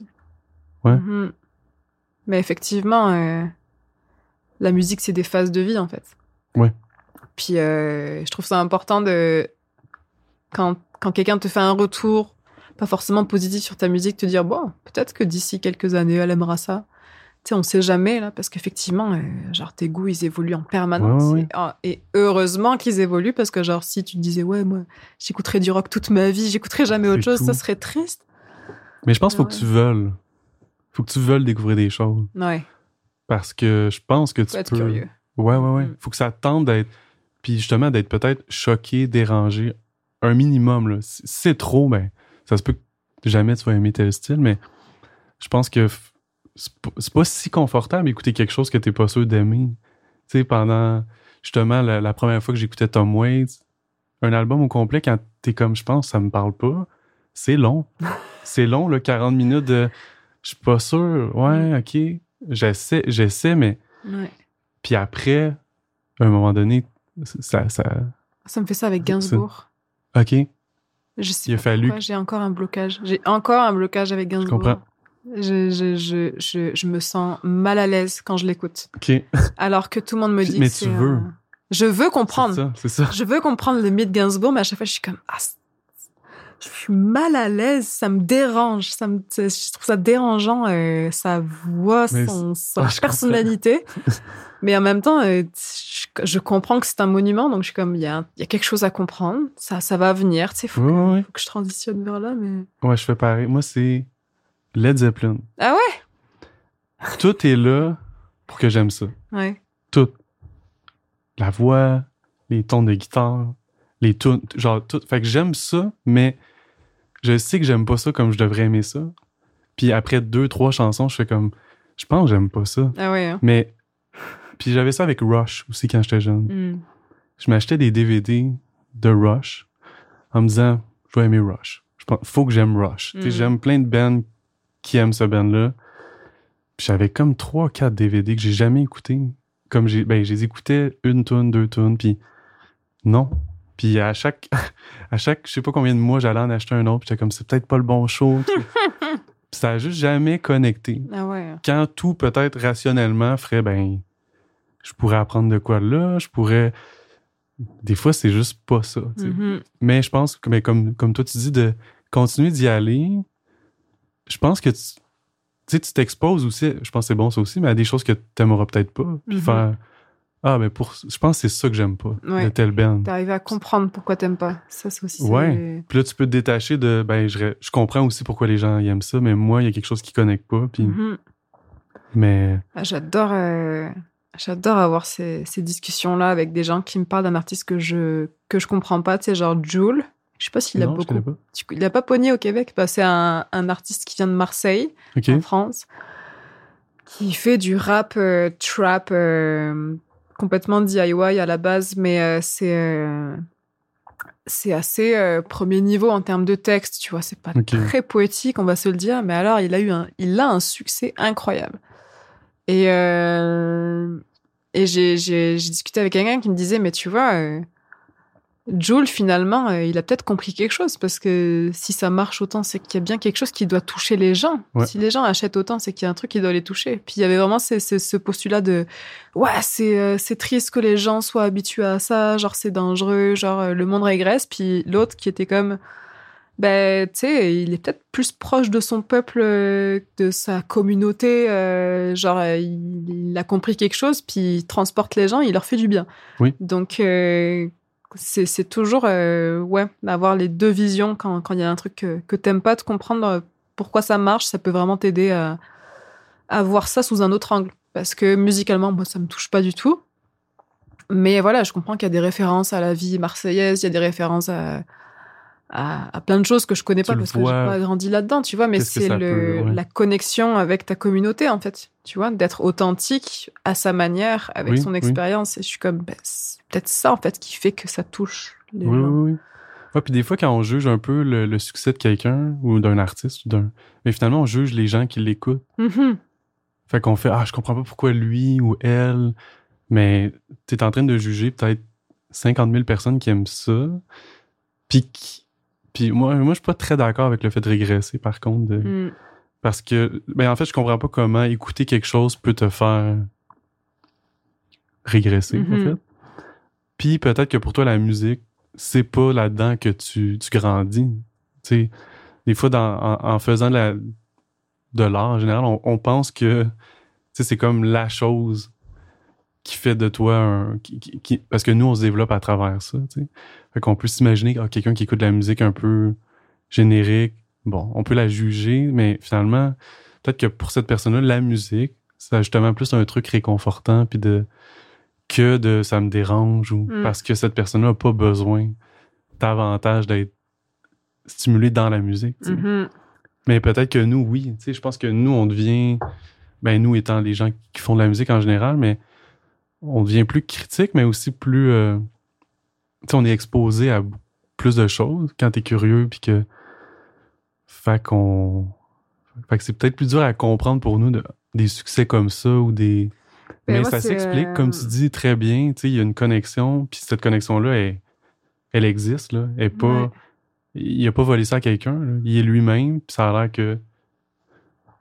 Ouais. Mhm. Mais effectivement, euh, la musique, c'est des phases de vie, en fait. Ouais. Puis, euh, je trouve ça important de... Quand, quand quelqu'un te fait un retour, pas forcément positif sur ta musique, te dire, bon, peut-être que d'ici quelques années, elle aimera ça. Tu sais, on sait jamais, là, parce qu'effectivement, euh, genre, tes goûts, ils évoluent en permanence. Ouais, ouais, ouais. Et, ah, et heureusement qu'ils évoluent, parce que, genre, si tu te disais, ouais, moi, j'écouterais du rock toute ma vie, j'écouterais jamais autre chose, ça serait triste. Mais je pense qu'il faut que tu veuilles. Faut que tu veuilles découvrir des choses. Ouais, Parce que je pense que faut tu être peux. curieux. Ouais, ouais, ouais. Mm. Faut que ça tente d'être. Puis justement, d'être peut-être choqué, dérangé. Un minimum, là. Si c'est trop, ben, ça se peut que jamais tu vas aimer tel style, mais je pense que c'est pas- pas si confortable d'écouter quelque chose que t'es pas sûr d'aimer. Tu sais, pendant justement la, la première fois que j'écoutais Tom Waits, un album au complet, quand t'es comme, je pense, ça me parle pas, c'est long. *laughs* c'est long, là, 40 minutes de. Je suis pas sûr. Ouais, ok. J'essaie, j'essaie, mais. Ouais. Puis après, à un moment donné, ça. ça Ça me fait ça avec Gainsbourg. OK, Je sais Il a pas fallu j'ai encore un blocage. J'ai encore un blocage avec Gainsbourg. comprends. Je, je, je, je, je me sens mal à l'aise quand je l'écoute. OK. *laughs* Alors que tout le monde me dit mais tu veux. Je veux C'est comprendre. ça, c'est ça. Je veux comprendre le mythe Gainsbourg, mais à chaque fois, je suis comme... Ah, je suis mal à l'aise, ça me dérange, ça me, je trouve ça dérangeant, euh, sa voix, Mais son, sa Ah, personnalité. *laughs* mais en même temps, euh, je, je comprends que c'est un monument, donc je suis comme, il y a, y a quelque chose à comprendre, ça, ça va venir, tu sais, faut, que- faut que je transitionne vers là, mais... Ouais, je fais pareil. Moi, c'est Led Zeppelin. Ah ouais? Tout est là pour que j'aime ça. Ouais. Tout. La voix, les tons de guitare, les tunes, genre tout. Fait que j'aime ça, mais je sais que j'aime pas ça comme je devrais aimer ça. Puis après deux, trois chansons, je fais comme, je pense que j'aime pas ça. Ah ouais. hein? Mais, puis j'avais ça avec Rush aussi quand j'étais jeune. Hmm. je m'achetais des DVD de Rush en me disant, je vais aimer Rush. Je pense, faut que j'aime Rush. Mhm. J'aime plein de bands qui aiment ce band-là. J'avais comme 3-4 DVD que j'ai jamais écoutés. Comme j'ai, ben, je les écoutais une tune, deux tunes, puis non. Puis à chaque, *laughs* à chaque, je sais pas combien de mois, j'allais en acheter un autre, puis j'étais comme, c'est peut-être pas le bon show. Puis *laughs* ça a juste jamais connecté. Ah ouais. Quand tout, peut-être rationnellement, ferait, ben, je pourrais apprendre de quoi là, je pourrais. Des fois, c'est juste pas ça. Mhm. Mais je pense que, mais comme, comme toi, tu dis, de continuer d'y aller, je pense que tu tu sais, tu t'exposes aussi, je pense que c'est bon ça aussi, mais à des choses que tu n'aimeras peut-être pas. Puis Mhm. faire Ah, mais pour. Je pense que c'est ça que j'aime pas, Ouais. de tel band. T'arrives à comprendre pourquoi t'aimes pas. Ça, c'est aussi... Ouais. Puis là, tu peux te détacher de. Ben, je, je comprends aussi pourquoi les gens y aiment ça, mais moi, il y a quelque chose qui connecte pas. Puis, Mhm. Mais. Ah, J'adore, euh, j'adore avoir ces, ces discussions-là avec des gens qui me parlent d'un artiste que je que je comprends pas, tu sais, genre Jules. Je sais pas s'il a non, beaucoup. pas. Il a pas pogné au Québec. Bah, c'est un, un artiste qui vient de Marseille, en France, qui fait du rap euh, trap euh, complètement DIY à la base, mais euh, c'est euh, c'est assez euh, premier niveau en termes de texte, tu vois. C'est pas très poétique, on va se le dire, mais alors il a eu un, il a un succès incroyable. Et euh, Et j'ai, discuté avec quelqu'un qui me disait, mais tu vois, euh, Jules, finalement, euh, il a peut-être compris quelque chose parce que si ça marche autant, c'est qu'il y a bien quelque chose qui doit toucher les gens. Ouais. Si les gens achètent autant, c'est qu'il y a un truc qui doit les toucher. Puis il y avait vraiment ce, ce, ce postulat de ouais, c'est euh, c'est triste que les gens soient habitués à ça, genre c'est dangereux, genre euh, le monde régresse. Puis l'autre qui était comme ben tu sais, il est peut-être plus proche de son peuple, de sa communauté, genre il, il a compris quelque chose, puis il transporte les gens, il leur fait du bien. Oui. Donc c'est toujours euh, ouais d'avoir les deux visions quand il y a un truc que, que t'aimes pas de comprendre euh, pourquoi ça marche. Ça peut vraiment t'aider à à voir ça sous un autre angle. Parce que musicalement moi ça me touche pas du tout. Mais voilà je comprends qu'il y a des références à la vie marseillaise il y a des références à à, à plein de choses que je connais Tu pas parce que j'ai pas grandi là-dedans tu vois mais c'est ouais. la connexion avec ta communauté en fait tu vois d'être authentique à sa manière avec Oui, son oui. expérience et je suis comme ben, c'est peut-être ça en fait qui fait que ça touche les Oui, gens oui, oui. Ouais, puis des fois, quand on juge un peu le, le succès de quelqu'un ou d'un artiste, ou d'un. Mais finalement, on juge les gens qui l'écoutent. Mhm. Fait qu'on fait Ah, je comprends pas pourquoi lui ou elle. Mais t'es en train de juger peut-être 50 000 personnes qui aiment ça. Puis, qui- puis moi, moi, je suis pas très d'accord avec le fait de régresser, par contre. de- Mm. Parce que, ben, en fait, je comprends pas comment écouter quelque chose peut te faire régresser, en fait. Puis peut-être que pour toi, la musique, c'est pas là-dedans que tu, tu grandis. Des fois, dans, en, en faisant de la, de l'art, en général, on, on pense que c'est comme la chose qui fait de toi un... qui- qui- qui- parce que nous, on se développe à travers ça. Fait qu'on peut s'imaginer ah, quelqu'un qui écoute de la musique un peu générique, bon, on peut la juger, mais finalement, peut-être que pour cette personne-là, la musique, c'est justement plus un truc réconfortant, puis de que de ça me dérange ou Mm. parce que cette personne-là n'a pas besoin davantage d'être stimulée dans la musique. tu sais. Mhm. Mais peut-être que nous, oui. Tu sais, je pense que nous, on devient, ben nous étant les gens qui font de la musique en général, mais on devient plus critique, mais aussi plus, euh, on est exposé à plus de choses quand t'es curieux, puis que, fait qu'on, fait que c'est peut-être plus dur à comprendre pour nous de- des succès comme ça ou des, Ben, mais moi, ça s'explique, comme tu euh, dis très bien, il y a une connexion, puis cette connexion-là, elle, elle existe, là. Elle est pas, Ouais. il a pas volé ça à quelqu'un, il est lui-même, puis ça a l'air que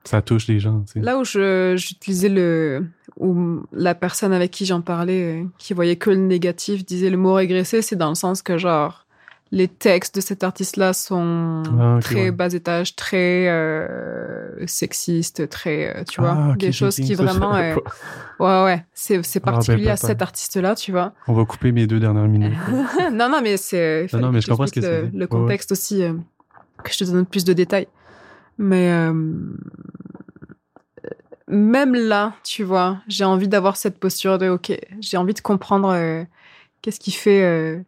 ça touche les gens, tu sais. Là où j'utilisais le. où la personne avec qui j'en parlais, euh, qui voyait que le négatif, disait le mot régresser, c'est dans le sens que, genre, les textes de cet artiste-là sont Ah, très ouais. bas étage, très euh, sexistes, très. euh, tu vois, Ah, ok, des choses qui vraiment. euh, ouais, ouais, c'est Ah, ben, particulier à cet artiste-là, tu vois. On va couper mes deux dernières minutes. *laughs* non, non, mais c'est. non, mais je comprends ce que le, c'est. le contexte aussi, que je te donne plus de détails. Mais euh, même là, tu vois, j'ai envie d'avoir cette posture de OK, j'ai envie de comprendre euh, qu'est-ce qui fait. euh,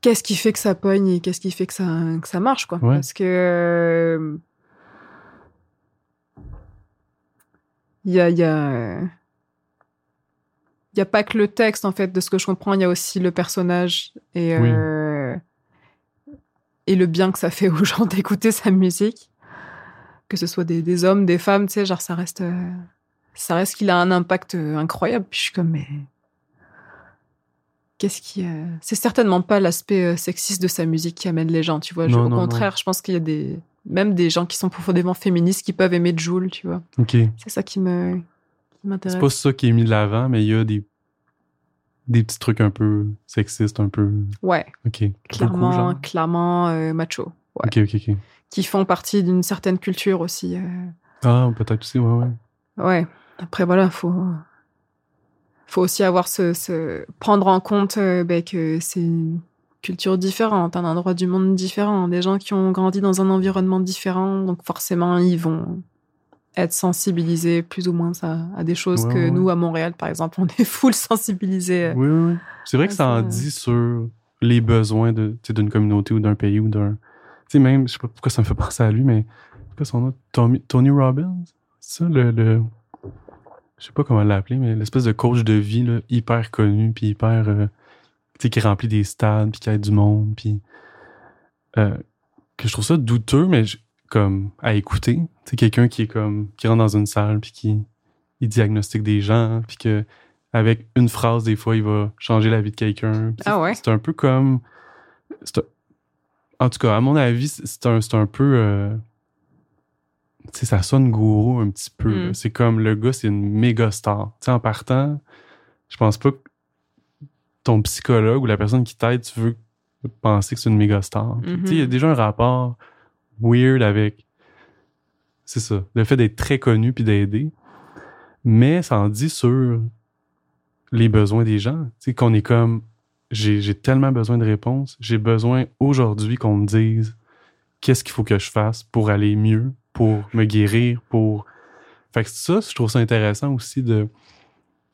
Qu'est-ce qui fait que ça pogne et qu'est-ce qui fait que ça, que ça marche, quoi. Ouais. Parce que. Il y a. Il y a il n'y a pas que le texte, en fait, de ce que je comprends, il y a aussi le personnage et, Oui. euh, et le bien que ça fait aux gens *laughs* d'écouter sa musique. Que ce soit des, des hommes, des femmes, tu sais, genre, ça reste, euh, ça reste qu'il a un impact euh, incroyable. Puis je suis comme, mais. Qu'est-ce qui. euh, C'est certainement pas l'aspect sexiste de sa musique qui amène les gens, tu vois. Je- Non, au non, non. contraire, je pense qu'il y a des. Même des gens qui sont profondément féministes qui peuvent aimer Joule, tu vois. OK. C'est ça qui me. qui m'intéresse. C'est pas ça qui est mis de l'avant, mais il y a des, des petits trucs un peu sexistes, un peu. Ouais, OK. Beaucoup, clairement, genre. clairement euh, macho. Ouais. OK, OK, OK. Qui font partie d'une certaine culture aussi. euh. Ah, peut-être aussi, ouais, ouais. Ouais. Après, voilà, faut, faut aussi avoir ce, ce- prendre en compte euh, ben, que c'est une culture différente, un endroit du monde différent, des gens qui ont grandi dans un environnement différent, donc forcément, ils vont être sensibilisés plus ou moins à, à des choses Ouais, que ouais. nous, à Montréal, par exemple, on est *laughs* full sensibilisés. euh. Oui, oui. C'est vrai que ça en dit sur les besoins d'une communauté ou d'un pays ou d'un. Tu sais, même, je sais pas pourquoi ça me fait penser à lui, mais. Quoi son nom Tommy- Tony Robbins C'est ça, le. le je sais pas comment l'appeler, mais l'espèce de coach de vie, là, hyper connu, puis hyper. euh, tu sais, qui remplit des stades, puis qui aide du monde, puis. euh, que je trouve ça douteux, mais je- comme à écouter. Tu sais, quelqu'un qui est comme. qui rentre dans une salle, puis qui. Il diagnostique des gens, puis que avec une phrase, des fois, il va changer la vie de quelqu'un. Ah ouais? C'est un peu comme. c'est un- En tout cas, à mon avis, c'est un, un peu. euh, Tu sais, ça sonne gourou un petit peu. Mm. C'est comme le gars, c'est une méga star. Tu sais, en partant, je pense pas que ton psychologue ou la personne qui t'aide, tu veux penser que c'est une méga star. Tu sais, il y a déjà un rapport weird avec. C'est ça. Le fait d'être très connu puis d'aider. Mais ça en dit sur les besoins des gens. Tu sais, qu'on est comme, j'ai tellement besoin de réponses. J'ai besoin aujourd'hui qu'on me dise qu'est-ce qu'il faut que je fasse pour aller mieux, pour me guérir, pour. Fait que ça, je trouve ça intéressant aussi de,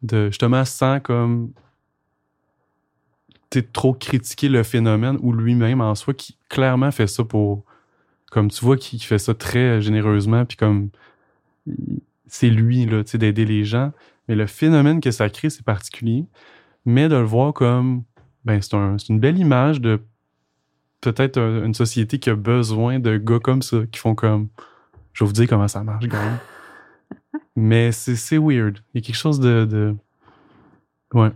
de justement, sans comme. sais, trop critiquer le phénomène ou lui-même en soi qui clairement fait ça pour. Comme tu vois, qui fait ça très généreusement, puis comme. C'est lui, là, tu sais, d'aider les gens. Mais le phénomène que ça crée, c'est particulier. Mais de le voir comme, ben, c'est un- c'est une belle image de peut-être un- une société qui a besoin de gars comme ça, qui font comme, je vais vous dire comment ça marche, gars. *laughs* Mais c'est c'est weird. Il y a quelque chose de. de... Ouais.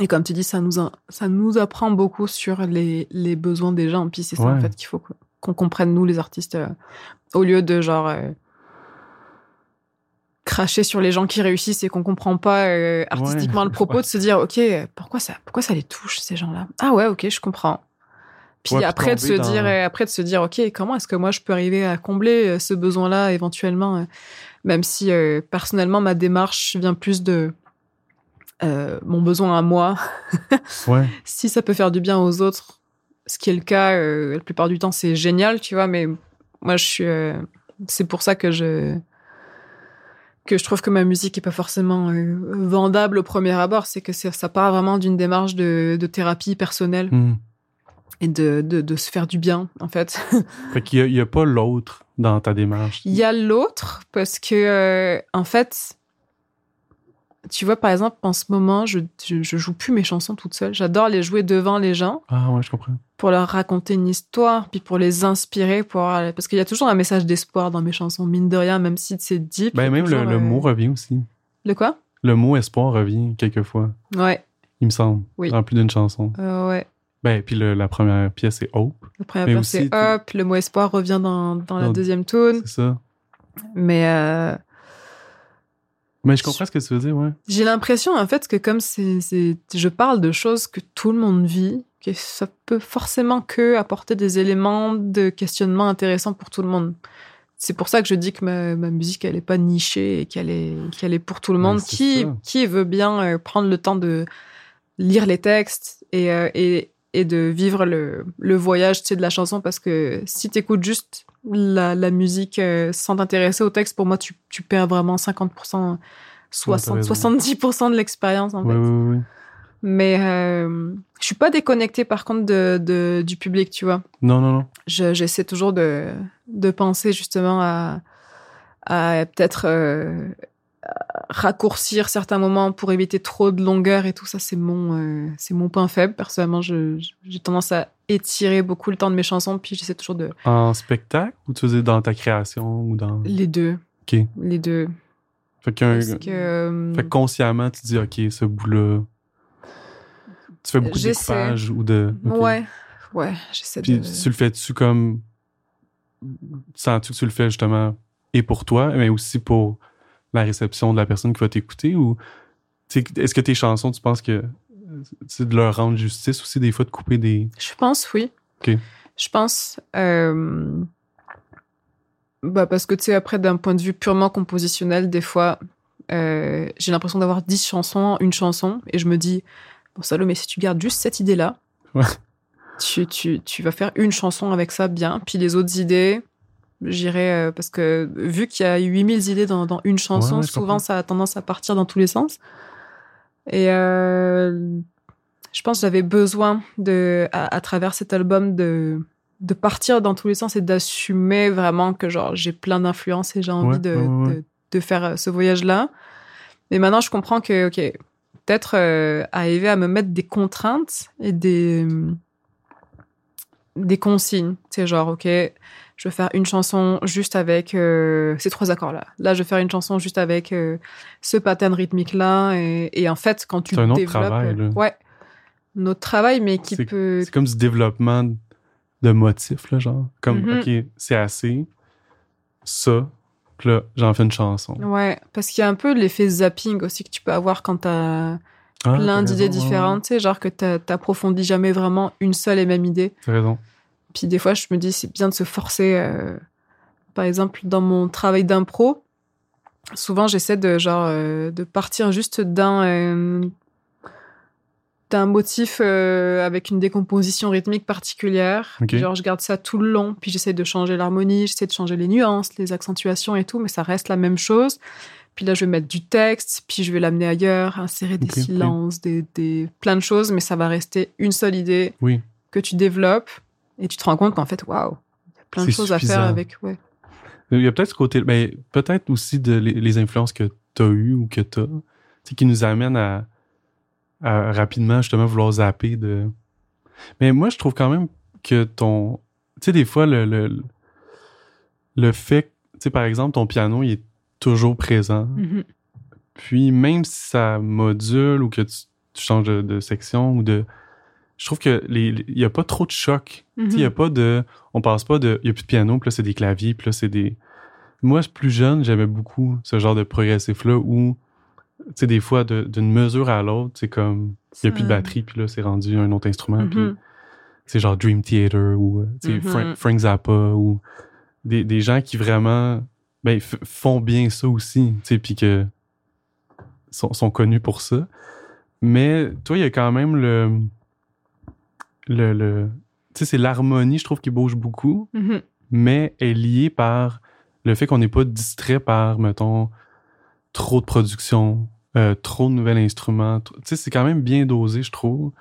Et comme tu dis, ça nous, a- ça nous apprend beaucoup sur les, les besoins des gens. Puis c'est ça, en Ouais. fait, qu'il faut qu'on comprenne, nous, les artistes, euh, au lieu de genre. euh, cracher sur les gens qui réussissent et qu'on comprend pas euh, artistiquement le propos, de se dire ok pourquoi ça pourquoi ça les touche ces gens-là? Ah ouais ok je comprends puis Ouais, après de se dire euh, après de se dire ok comment est-ce que moi je peux arriver à combler euh, ce besoin-là éventuellement euh, même si euh, personnellement ma démarche vient plus de mon besoin à moi *laughs* si ça peut faire du bien aux autres, ce qui est le cas la plupart du temps, c'est génial, tu vois. Mais moi, je suis. c'est pour ça que je que je trouve que ma musique est pas forcément euh, vendable au premier abord. C'est que ça part vraiment d'une démarche de, de thérapie personnelle Hmm. et de, de, de se faire du bien, en fait. *laughs* Fait qu'il y a- il y a, pas l'autre dans ta démarche. Il y a l'autre parce que, euh, en fait, tu vois, par exemple, en ce moment, je, je, je joue plus mes chansons toute seule. J'adore les jouer devant les gens. Ah ouais, je comprends. pour leur raconter une histoire, puis pour les inspirer, pour parce qu'il y a toujours un message d'espoir dans mes chansons, mine de rien, même si c'est deep. Ben même le, toujours, le euh, mot revient aussi. Le quoi? Le mot espoir revient quelquefois, Ouais, il me semble, Oui. dans plus d'une chanson. euh, ouais. Ben, puis le- la première pièce, c'est Hope, La première aussi, c'est tu- Hop, le mot espoir revient dans, dans la deuxième tune, c'est ça. mais euh, Mais je comprends ce que tu veux dire, ouais. j'ai l'impression en fait que comme c'est, je parle de choses que tout le monde vit, que ça peut forcément que apporter des éléments de questionnement intéressants pour tout le monde. C'est pour ça que je dis que ma, ma musique, elle est pas nichée et qu'elle est, qu'elle est pour tout le monde. Qui, ça. qui veut bien euh, prendre le temps de lire les textes et, euh, et, et de vivre le, le voyage tu sais, de la chanson? Parce que si tu écoutes juste la, la musique euh, sans t'intéresser au texte, pour moi, tu, tu perds vraiment 50%, 60, raison. 70% de l'expérience en fait. Mais euh, je suis pas déconnectée par contre de, de- du public, tu vois. Non, non, non. Je- J'essaie toujours de, de penser justement à, à peut-être euh, raccourcir certains moments pour éviter trop de longueur et tout ça. C'est mon, euh, c'est mon point faible. Personnellement, j'ai tendance à étirer beaucoup le temps de mes chansons, puis j'essaie toujours de En spectacle ou tu dire dans ta création ou dans. les deux, Ok. les deux. Fait, Parce que euh, fait que consciemment, tu dis, OK, ce bout-là. Tu fais beaucoup de découpage ou de. ok. ouais, ouais, j'essaie Puis de. tu le fais-tu comme. Sens-tu que tu le fais justement et pour toi, mais aussi pour la réception de la personne qui va t'écouter ou. Est-ce que tes chansons, tu penses que c'est de leur rendre justice aussi, des fois, de couper des. Je pense, oui. Ok. Je pense. euh, Bah parce que, tu sais, après, d'un point de vue purement compositionnel, des fois, euh, j'ai l'impression d'avoir 10 chansons, une chanson, et je me dis, bon, Salomé, si tu gardes juste cette idée-là, Ouais. tu, tu, tu vas faire une chanson avec ça bien, puis les autres idées, j'irai. euh, parce que, vu qu'il y a 8000 idées dans, dans une chanson, Ouais, ouais, je souvent, comprends. ça a tendance à partir dans tous les sens. Et euh, je pense que j'avais besoin de, à, à travers cet album de, de partir dans tous les sens et d'assumer vraiment que genre j'ai plein d'influences et j'ai envie Ouais, de, ouais, ouais. de, de faire euh, ce voyage-là. Mais maintenant, je comprends que, ok, peut-être euh, arriver à me mettre des contraintes et des, des consignes. C'est genre, OK, je vais faire une chanson juste avec euh, ces trois accords-là. Là, je vais faire une chanson juste avec euh, ce pattern rythmique-là. Et, et en fait, quand tu un autre travail, là. Ouais. Notre travail, mais qui peut... C'est comme du développement de motifs, là, genre. Comme, Mhm. OK, c'est assez. Ça. Puis là, j'en fais une chanson. Ouais, parce qu'il y a un peu l'effet zapping aussi que tu peux avoir quand t'as Ah, plein d'idées différentes, tu sais, genre que t'a- t'approfondis jamais vraiment une seule et même idée. T'as raison. Puis des fois, je me dis, c'est bien de se forcer. euh, Par exemple, dans mon travail d'impro, souvent, j'essaie de, genre, euh, de partir juste d'un euh, motif euh, avec une décomposition rythmique particulière. Genre, je garde ça tout le long, puis j'essaie de changer l'harmonie, j'essaie de changer les nuances, les accentuations et tout, mais ça reste la même chose. Puis là, je vais mettre du texte, puis je vais l'amener ailleurs, insérer des silences, des, des plein de choses, mais ça va rester une seule idée Oui. que tu développes et tu te rends compte qu'en fait, waouh, il y a plein de choses à faire avec. Ouais. Il y a peut-être ce côté, mais peut-être aussi de les, les influences que tu as eues ou que tu as, qui nous amènent à, à rapidement justement vouloir zapper de. Mais moi, je trouve quand même que ton. Tu sais, des fois, le, le, le fait, tu sais, par exemple, ton piano, il est toujours présent. Mhm. Puis même si ça module ou que tu, tu changes de, de section ou de. Je trouve que il y a pas trop de choc. Il y a Mhm. pas de. On passe pas de. Il y a plus de piano, puis là, c'est des claviers, puis là, c'est des. Moi, plus jeune, j'aimais beaucoup ce genre de progressif-là où, tu sais, des fois, de- d'une mesure à l'autre, c'est comme. Il y a plus de batterie, puis là, c'est rendu un autre instrument, puis Mhm. c'est genre Dream Theater ou euh, tu sais, Mhm. Frank, Frank Zappa ou des, des gens qui vraiment ben, font bien ça aussi, tu sais, puis que sont, sont connus pour ça. Mais toi, il y a quand même le. Le, le tu sais, c'est l'harmonie, je trouve, qui bouge beaucoup, Mhm. mais est liée par le fait qu'on n'est pas distrait par, mettons, trop de production, euh, trop de nouveaux instruments. tr- Tu sais, c'est quand même bien dosé, je trouve,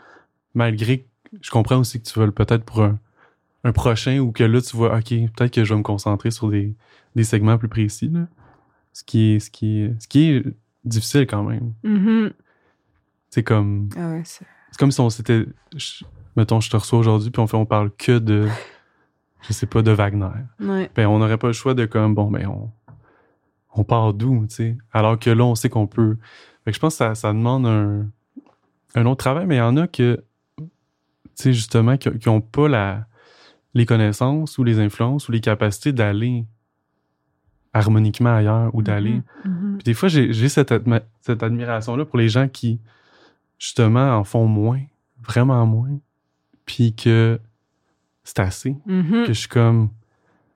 malgré que je comprends aussi que tu veux peut-être pour un, un prochain ou que là, tu vois, OK, peut-être que je vais me concentrer sur des, des segments plus précis, là. Ce qui est, ce qui est, ce qui est difficile quand même. Mhm. C'est comme, Ah ouais, c'est- c'est comme si on s'était, mettons, je te reçois aujourd'hui puis on fait, on parle que de, je sais pas, de Wagner. ouais. Ben, on n'aurait pas le choix de comme, bon, ben, on, on part d'où, tu sais? Alors que là, on sait qu'on peut. Fait que je pense que ça, ça demande un, un autre travail, mais il y en a que, tu sais, justement, qui n'ont pas la, les connaissances ou les influences ou les capacités d'aller harmoniquement ailleurs ou d'aller. Mhm. Puis des fois, j'ai cette, cette admiration-là pour les gens qui, justement, en font moins, vraiment moins, puis que c'est assez, Mhm. que je suis comme,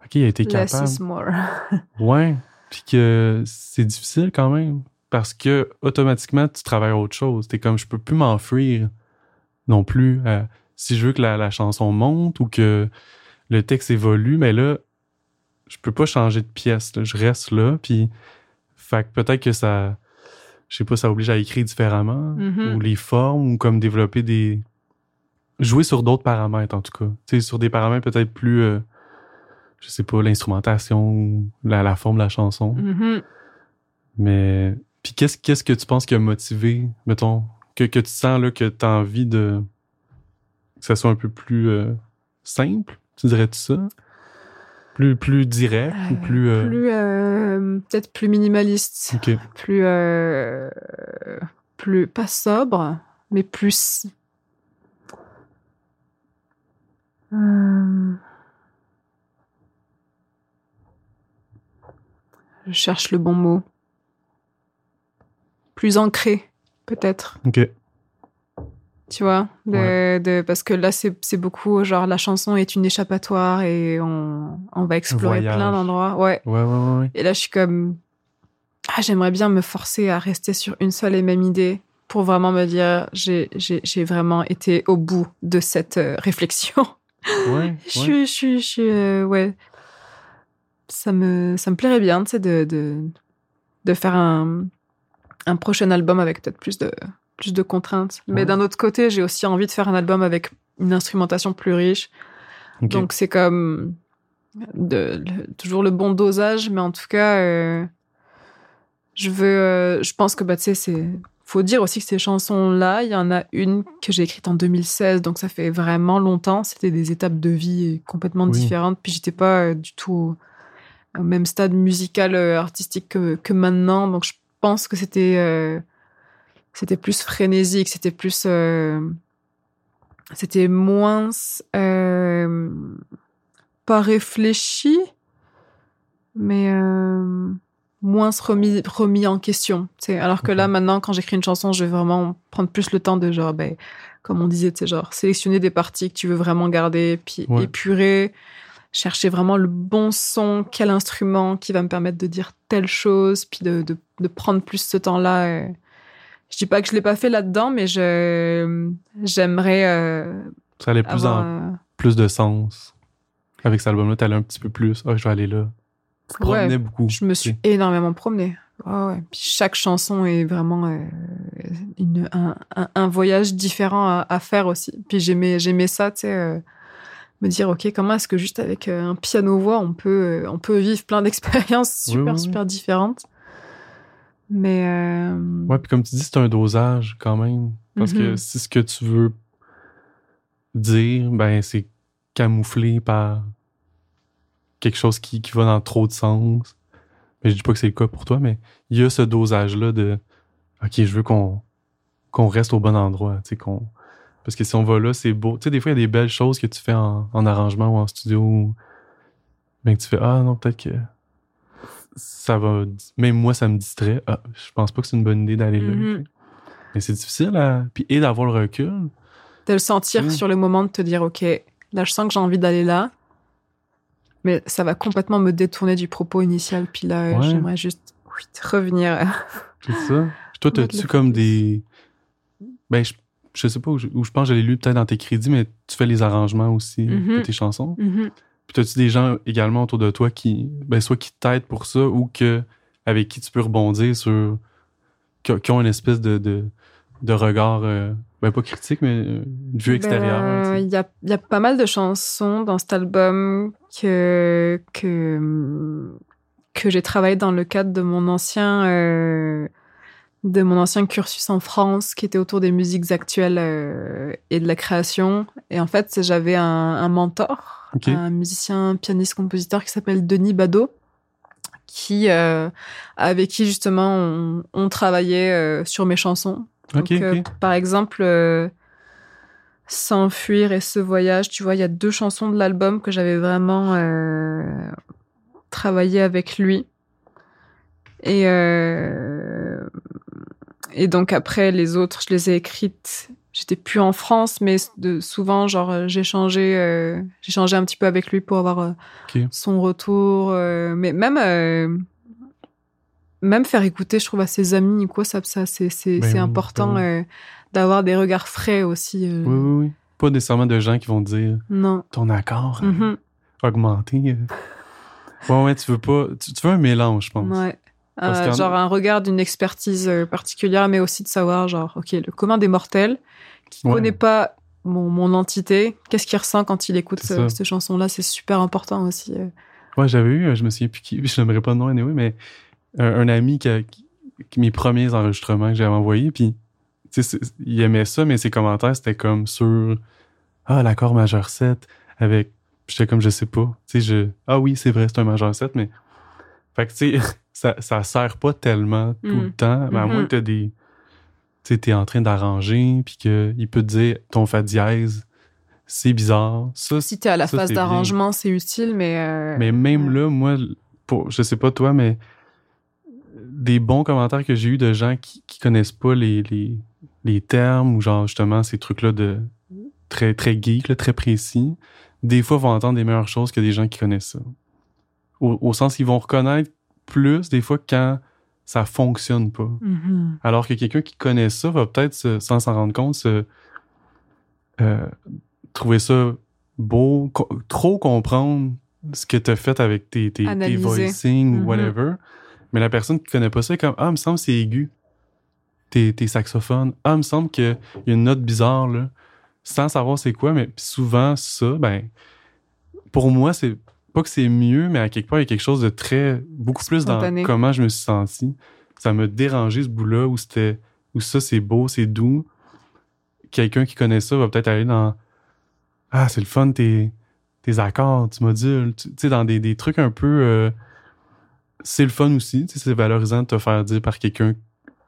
OK, il a été Less capable. is more. *laughs* Ouais, puis que c'est difficile quand même parce que automatiquement tu travailles à autre chose. T'es comme je peux plus m'enfuir non plus. euh, si je veux que la, la chanson monte ou que le texte évolue, mais là je peux pas changer de pièce. là. Je reste là, puis fait que peut-être que ça, je sais pas, ça oblige à écrire différemment Mhm. ou les formes ou comme développer des jouer sur d'autres paramètres en tout cas. Sur des paramètres peut-être plus euh, je sais pas, l'instrumentation la, la forme de la chanson. Mhm. Mais puis qu'est-ce qu'est-ce que tu penses qui a motivé, mettons, que, que tu sens là que tu as envie de que ça soit un peu plus euh, simple, tu dirais-tu ça? Plus plus direct ou plus, euh, Plus, euh, peut-être plus minimaliste. Plus, plus, pas sobre, mais plus. Euh, Je cherche le bon mot. Plus ancré, peut-être. OK. Tu vois de, de- Parce que là, c'est beaucoup genre la chanson est une échappatoire et on, on va explorer voyage. plein d'endroits. Ouais. Ouais, ouais, ouais, ouais. Et là, je suis comme. Ah, j'aimerais bien me forcer à rester sur une seule et même idée pour vraiment me dire j'ai vraiment été au bout de cette euh, réflexion. *laughs* Ouais, *laughs* je ouais. suis. Je suis. Je suis euh, ouais. Ça me, ça me plairait bien, tu sais, de, de, de faire un, un prochain album avec peut-être plus de, plus de contraintes. Mais Ouais. d'un autre côté, j'ai aussi envie de faire un album avec une instrumentation plus riche. Donc c'est comme de, le- toujours le bon dosage, mais en tout cas, euh, je veux, euh, je pense que bah tu sais c'est faut dire aussi que ces chansons-là, il y en a une que j'ai écrite en 2016, donc ça fait vraiment longtemps. C'était des étapes de vie complètement Oui. différentes. Puis j'étais pas euh, du tout au même stade musical, euh, artistique que, que maintenant. Donc je pense que c'était euh, c'était plus frénésique, c'était plus euh, c'était moins euh, pas réfléchi, mais moins remis, remis en question. tu sais. Alors que là, maintenant, quand j'écris une chanson, je vais vraiment prendre plus le temps de, genre, ben, comme on disait, genre, sélectionner des parties que tu veux vraiment garder, puis Ouais. épurer, chercher vraiment le bon son, quel instrument qui va me permettre de dire telle chose, puis de, de, de prendre plus ce temps-là. euh. Je dis pas que je l'ai pas fait là-dedans, mais je j'aimerais euh, Ça allait plus avoir... en plus de sens. Avec cet album-là, t'allais un petit peu plus. Ah, je vais aller là. Ouais. promenais beaucoup. Je me suis énormément promenée. Ouais. Puis chaque chanson est vraiment euh, une, un, un- un voyage différent à, à faire aussi. Puis j'aimais, j'aimais ça, tu sais, euh, me dire, OK, comment est-ce que juste avec euh, un piano-voix, on peut, on peut vivre plein *laughs* d'expériences super, oui, oui. super différentes. Mais... euh, Ouais, puis comme tu dis, c'est un dosage quand même. Parce que Mhm. si ce que tu veux dire, ben, c'est camouflé par quelque chose qui, qui va dans trop de sens. Mais je dis pas que c'est le cas pour toi, mais il y a ce dosage-là de OK, je veux qu'on qu'on reste au bon endroit. qu'on Parce que si on va là, c'est beau. Tu sais, des fois, il y a des belles choses que tu fais en, en arrangement ou en studio. Mais que tu fais Ah non, peut-être que ça va. Même moi, ça me distrait. Ah, je pense pas que c'est une bonne idée d'aller là. Mhm. Mais c'est difficile à. Puis, et d'avoir le recul. de le sentir Mm. sur le moment, de te dire, OK, là, je sens que j'ai envie d'aller là. Mais ça va complètement me détourner du propos initial. Puis là, Ouais. j'aimerais juste oui, revenir. C'est ça. Toi, *laughs* t'as-tu comme des. Ben, je, je sais pas où je, où je pense, l'ai lu peut-être dans tes crédits, mais tu fais les arrangements aussi de Mhm. tes chansons. Mhm. Puis, t'as-tu des gens également autour de toi qui, ben, soit qui t'aident pour ça ou que, avec qui tu peux rebondir sur. qui, qui ont une espèce de, de, de regard, euh, ben, pas critique, mais euh, une vue extérieure. Ben, sais. Il y, a, il y a pas mal de chansons dans cet album que, que, que j'ai travaillé dans le cadre de mon ancien. euh, de mon ancien cursus en France qui était autour des musiques actuelles euh, et de la création. Et en fait, j'avais un, un mentor, un musicien, pianiste, compositeur qui s'appelle Denis Badeau, qui, euh, avec qui justement on, on travaillait euh, sur mes chansons. Ok, Donc, euh, ok. par exemple, euh, S'enfuir et Ce voyage, tu vois, il y a deux chansons de l'album que j'avais vraiment euh, travaillé avec lui. Et, euh, et donc après, les autres, je les ai écrites. J'étais plus en France, mais de, souvent, genre, j'ai changé, euh, j'ai changé un petit peu avec lui pour avoir euh, son retour. mais même, même faire écouter, je trouve, à ses amis ou quoi, ça, ça c'est, c'est, Ben important ben euh, d'avoir des regards frais aussi. euh. Oui, oui, oui. Pas nécessairement de gens qui vont dire Non. ton accord euh, Mhm. augmenté. Ouais, ouais, tu veux pas. Tu, tu veux un mélange, je pense. Ouais. Genre un regard d'une expertise particulière, mais aussi de savoir, genre, ok, le commun des mortels qui Ouais. connaît pas mon, mon entité, qu'est-ce qu'il ressent quand il écoute cette chanson-là, c'est super important aussi. Ouais, j'avais eu, je me souviens plus qui, *laughs* je n'aimerais pas le nom anyway, mais un, un ami qui, a, qui- mes premiers enregistrements que j'avais envoyés, puis tu sais, c'est- il aimait ça, mais ses commentaires c'était comme sur ah l'accord majeur 7 avec, j'étais comme je sais pas, tu sais je ah oui c'est vrai c'est un majeur 7, mais fait que tu sais *laughs* ça ça sert pas tellement tout Mm. le temps, mais à moins Mhm. que t'as des tu sais t'es en train d'arranger puis que il peut te dire ton fa dièse c'est bizarre ça Si t'es à la ça, phase d'arrangement, c'est utile, mais. euh, mais même là, moi, pour, je sais pas toi, mais des bons commentaires que j'ai eu de gens qui, qui connaissent pas les, les, les termes ou genre justement ces trucs-là de très, très geek, là, très précis, des fois vont entendre des meilleures choses que des gens qui connaissent ça. Au, au sens qu'ils vont reconnaître plus des fois quand ça fonctionne pas. Mhm. Alors que quelqu'un qui connaît ça va peut-être, sans s'en rendre compte, se, euh, trouver ça beau, co- trop comprendre ce que tu as fait avec tes, tes, tes Analyser. voicing Mhm. ou whatever. Mais la personne qui connaît pas ça est comme Ah, il me semble que c'est aigu. Tes, tes saxophones. Ah, il me semble qu'il y a une note bizarre là. Sans savoir c'est quoi, mais souvent ça, ben, pour moi, c'est pas que c'est mieux, mais à quelque part, il y a quelque chose de très, beaucoup plus dans comment je me suis senti. Ça m'a dérangé ce bout-là où c'était ou ça, c'est beau, c'est doux, quelqu'un qui connaît ça va peut-être aller dans Ah, c'est le fun, tes, tes accords, tu modules, tu sais, dans des, des, trucs un peu. Euh, c'est le fun aussi, c'est valorisant de te faire dire par quelqu'un,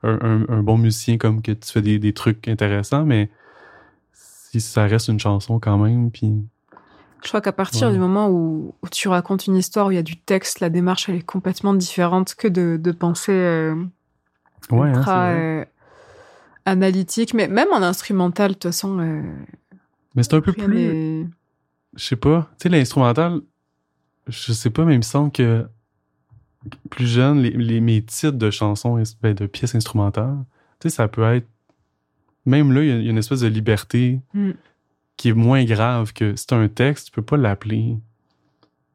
un, un, bon musicien, comme que tu fais des, des trucs intéressants, mais si ça reste une chanson quand même, puis. Je crois qu'à partir du moment où, tu racontes une histoire où il y a du texte, la démarche elle est complètement différente que de, de penser euh, ouais, hein, euh, analytique, mais même en instrumental, de toute façon. Euh, mais c'est un peu plus. Je sais pas. Tu sais, l'instrumental, je sais pas, mais il me semble que plus jeune, les, les mes titres de chansons, ben, de pièces instrumentales, tu sais, ça peut être. Même là, il y, a une espèce de liberté mm. qui est moins grave que si un texte, tu peux pas l'appeler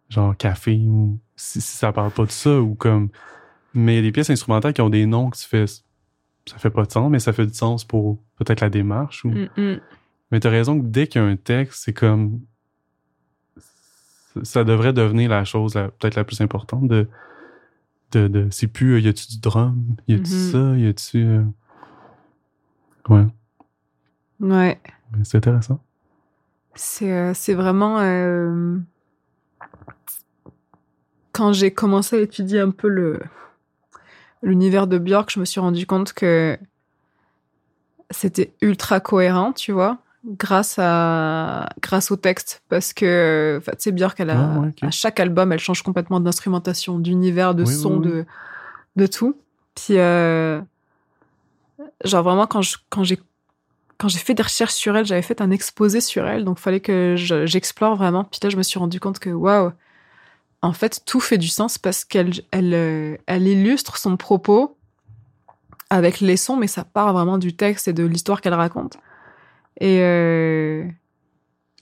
genre café ou si, ça parle pas de ça ou comme. Mais les pièces instrumentales qui ont des noms que tu fais, ça fait pas de sens, mais ça fait du sens pour peut-être la démarche. Ou... Mm, mm. Mais t'as raison que dès qu'il y a un texte, c'est comme. Ça devrait devenir la chose peut-être la plus importante de. De, de c'est plus euh, y a-tu du drum, y a-tu Mm-hmm. ça, y a-tu. Euh, ouais. Ouais. C'est intéressant. C'est euh, c'est vraiment. euh, Quand j'ai commencé à étudier un peu le l'univers de Björk, je me suis rendu compte que c'était ultra cohérent, tu vois, grâce à grâce au texte, parce que tu sais Björk, elle a, Ah, ouais, à chaque album, elle change complètement d'instrumentation, d'univers, de Oui, son, oui, oui. de de tout. Puis euh, genre vraiment quand je quand j'ai quand j'ai fait des recherches sur elle, j'avais fait un exposé sur elle, donc fallait que je- j'explore vraiment. Puis là, je me suis rendu compte que waouh, en fait, tout fait du sens parce qu'elle elle, euh, elle illustre son propos avec les sons, mais ça part vraiment du texte et de l'histoire qu'elle raconte. Et euh,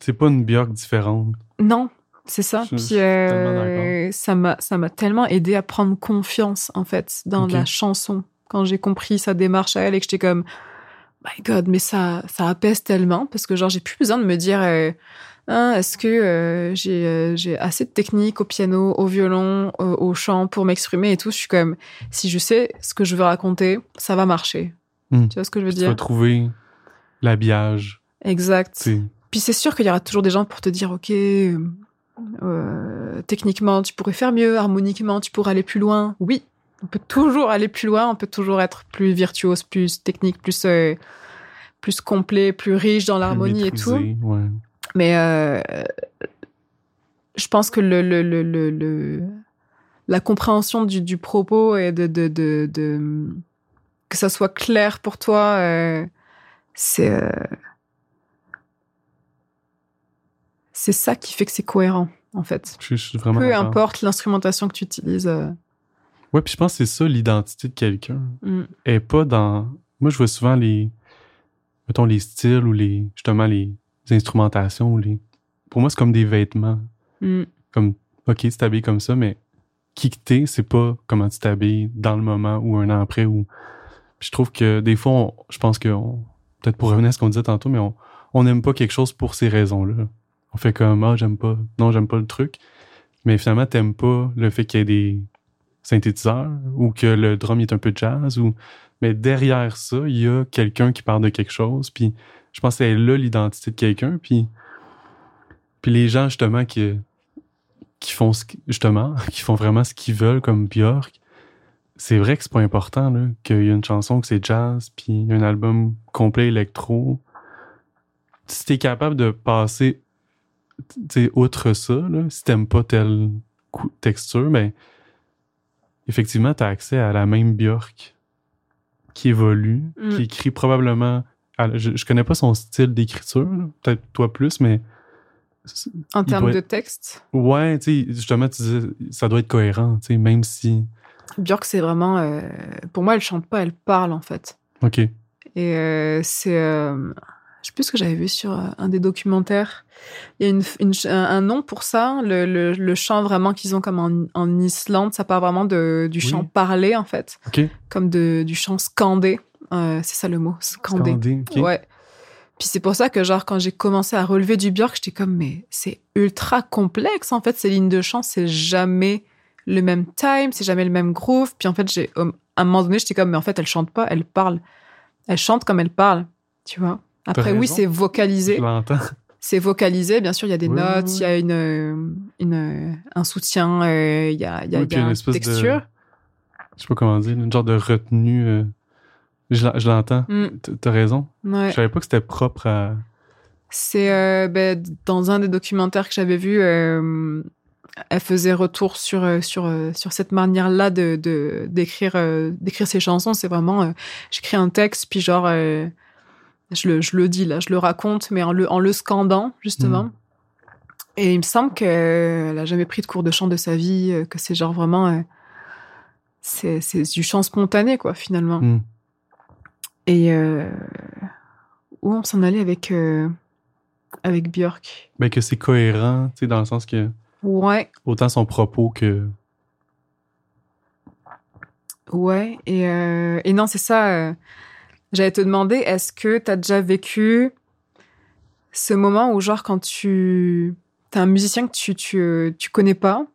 C'est pas une Björk différente. non, c'est ça. Je- Puis euh, ça m'a ça m'a tellement aidé à prendre confiance en fait dans la chanson quand j'ai compris sa démarche à elle et que j'étais comme my god mais ça ça apaise tellement parce que genre j'ai plus besoin de me dire euh, Hein, est-ce que euh, j'ai j'ai assez de technique au piano, au violon, au, chant pour m'exprimer et tout. Je suis comme si je sais ce que je veux raconter, ça va marcher. Hmm. Tu vois ce que je veux Tu vas dire? trouver l'habillage. Exact. Puis c'est sûr qu'il y aura toujours des gens pour te dire, ok, euh, techniquement, tu pourrais faire mieux, harmoniquement, tu pourrais aller plus loin. Oui, on peut toujours aller plus loin, on peut toujours être plus virtuose, plus technique, plus euh, plus complet, plus riche dans l'harmonie et tout. Ouais. Mais euh, je pense que le, le, le, le, la compréhension du, du propos et de, de, de, de- que ça soit clair pour toi, c'est euh, c'est ça qui fait que c'est cohérent en fait. Je, je suis vraiment Peu importe l'instrumentation que tu utilises. euh, Ouais, puis je pense que c'est ça l'identité de quelqu'un. mm, est pas dans. Moi, je vois souvent les. Mettons les styles ou les. Justement, les instrumentations ou les. Pour moi, c'est comme des vêtements. mm, Comme, OK, tu t'habilles comme ça, mais qui que t'es, c'est pas comment tu t'habilles dans le moment ou un an après. Ou... Puis je trouve que des fois, on- je pense que. Peut-être pour revenir à ce qu'on disait tantôt, mais on on n'aime pas quelque chose pour ces raisons-là. On fait comme, ah, j'aime pas. Non, j'aime pas le truc. Mais finalement, t'aimes pas le fait qu'il y ait des synthétiseurs ou que le drum est un peu jazz ou mais derrière ça il y a quelqu'un qui parle de quelque chose puis je pense que c'est là l'identité de quelqu'un puis puis les gens justement qui qui font ce justement *laughs* qui font vraiment ce qu'ils veulent comme Björk c'est vrai que c'est pas important là qu'il y a une chanson que c'est jazz puis un album complet électro si t'es capable de passer tu sais, outre ça là, si t'aimes pas telle texture mais effectivement, tu as accès à la même Björk qui évolue, Mm. qui écrit probablement. à- je, je connais pas son style d'écriture, peut-être toi plus, mais. En termes doit de texte, Ouais, tu sais, justement, tu disais, ça doit être cohérent, tu sais, même si. Björk, c'est vraiment. euh, pour moi, elle chante pas, elle parle en fait. Ok. Et euh, c'est. euh, je sais plus ce que j'avais vu sur euh, un des documentaires. Il y a une, une ch- un, nom pour ça. Le, le, le chant vraiment qu'ils ont comme en, en Islande, ça part vraiment de, du Oui. chant parlé en fait. Ok. Comme de, du chant scandé. C'est ça le mot, scandé. Scandé, ok. Ouais. Puis c'est pour ça que, genre, quand j'ai commencé à relever du Björk, j'étais comme, mais c'est ultra complexe, en fait, ces lignes de chant, c'est jamais le même time, c'est jamais le même groove. Puis en fait, j'ai, à un moment donné, j'étais comme, mais en fait, elle chante pas, elle parle. elle chante comme elle parle, tu vois. Après, oui, c'est vocalisé. C'est vocalisé, bien sûr, il y a des Oui, notes, oui, il y a une, euh, une, euh, un soutien, euh, il y a, il y a, Oui, il puis y a une une espèce de- texture. Je sais pas comment dire, une genre de retenue. euh, Je l'en- je l'entends. Mm, T'as raison. ouais. Je savais pas que c'était propre à. C'est euh, ben, dans un des documentaires que j'avais vu, elle faisait retour sur euh, sur euh, sur cette manière-là de de- d'écrire euh, d'écrire ses chansons. C'est vraiment, euh, j'écris un texte puis genre euh, je le je le dis là, je le raconte, mais en le en le scandant justement. Mm. Et il me semble qu'elle a jamais pris de cours de chant de sa vie, que c'est genre vraiment euh, c'est c'est du chant spontané quoi finalement. Mm. Et où on s'en allait avec avec Björk? Ben, que c'est cohérent, tu sais, dans le sens que Ouais, autant son propos que. ouais. Et, euh, et non, c'est ça. euh, J'allais te demander, est-ce que tu as déjà vécu ce moment où, genre, quand tu as un musicien que tu, tu, tu connais pas,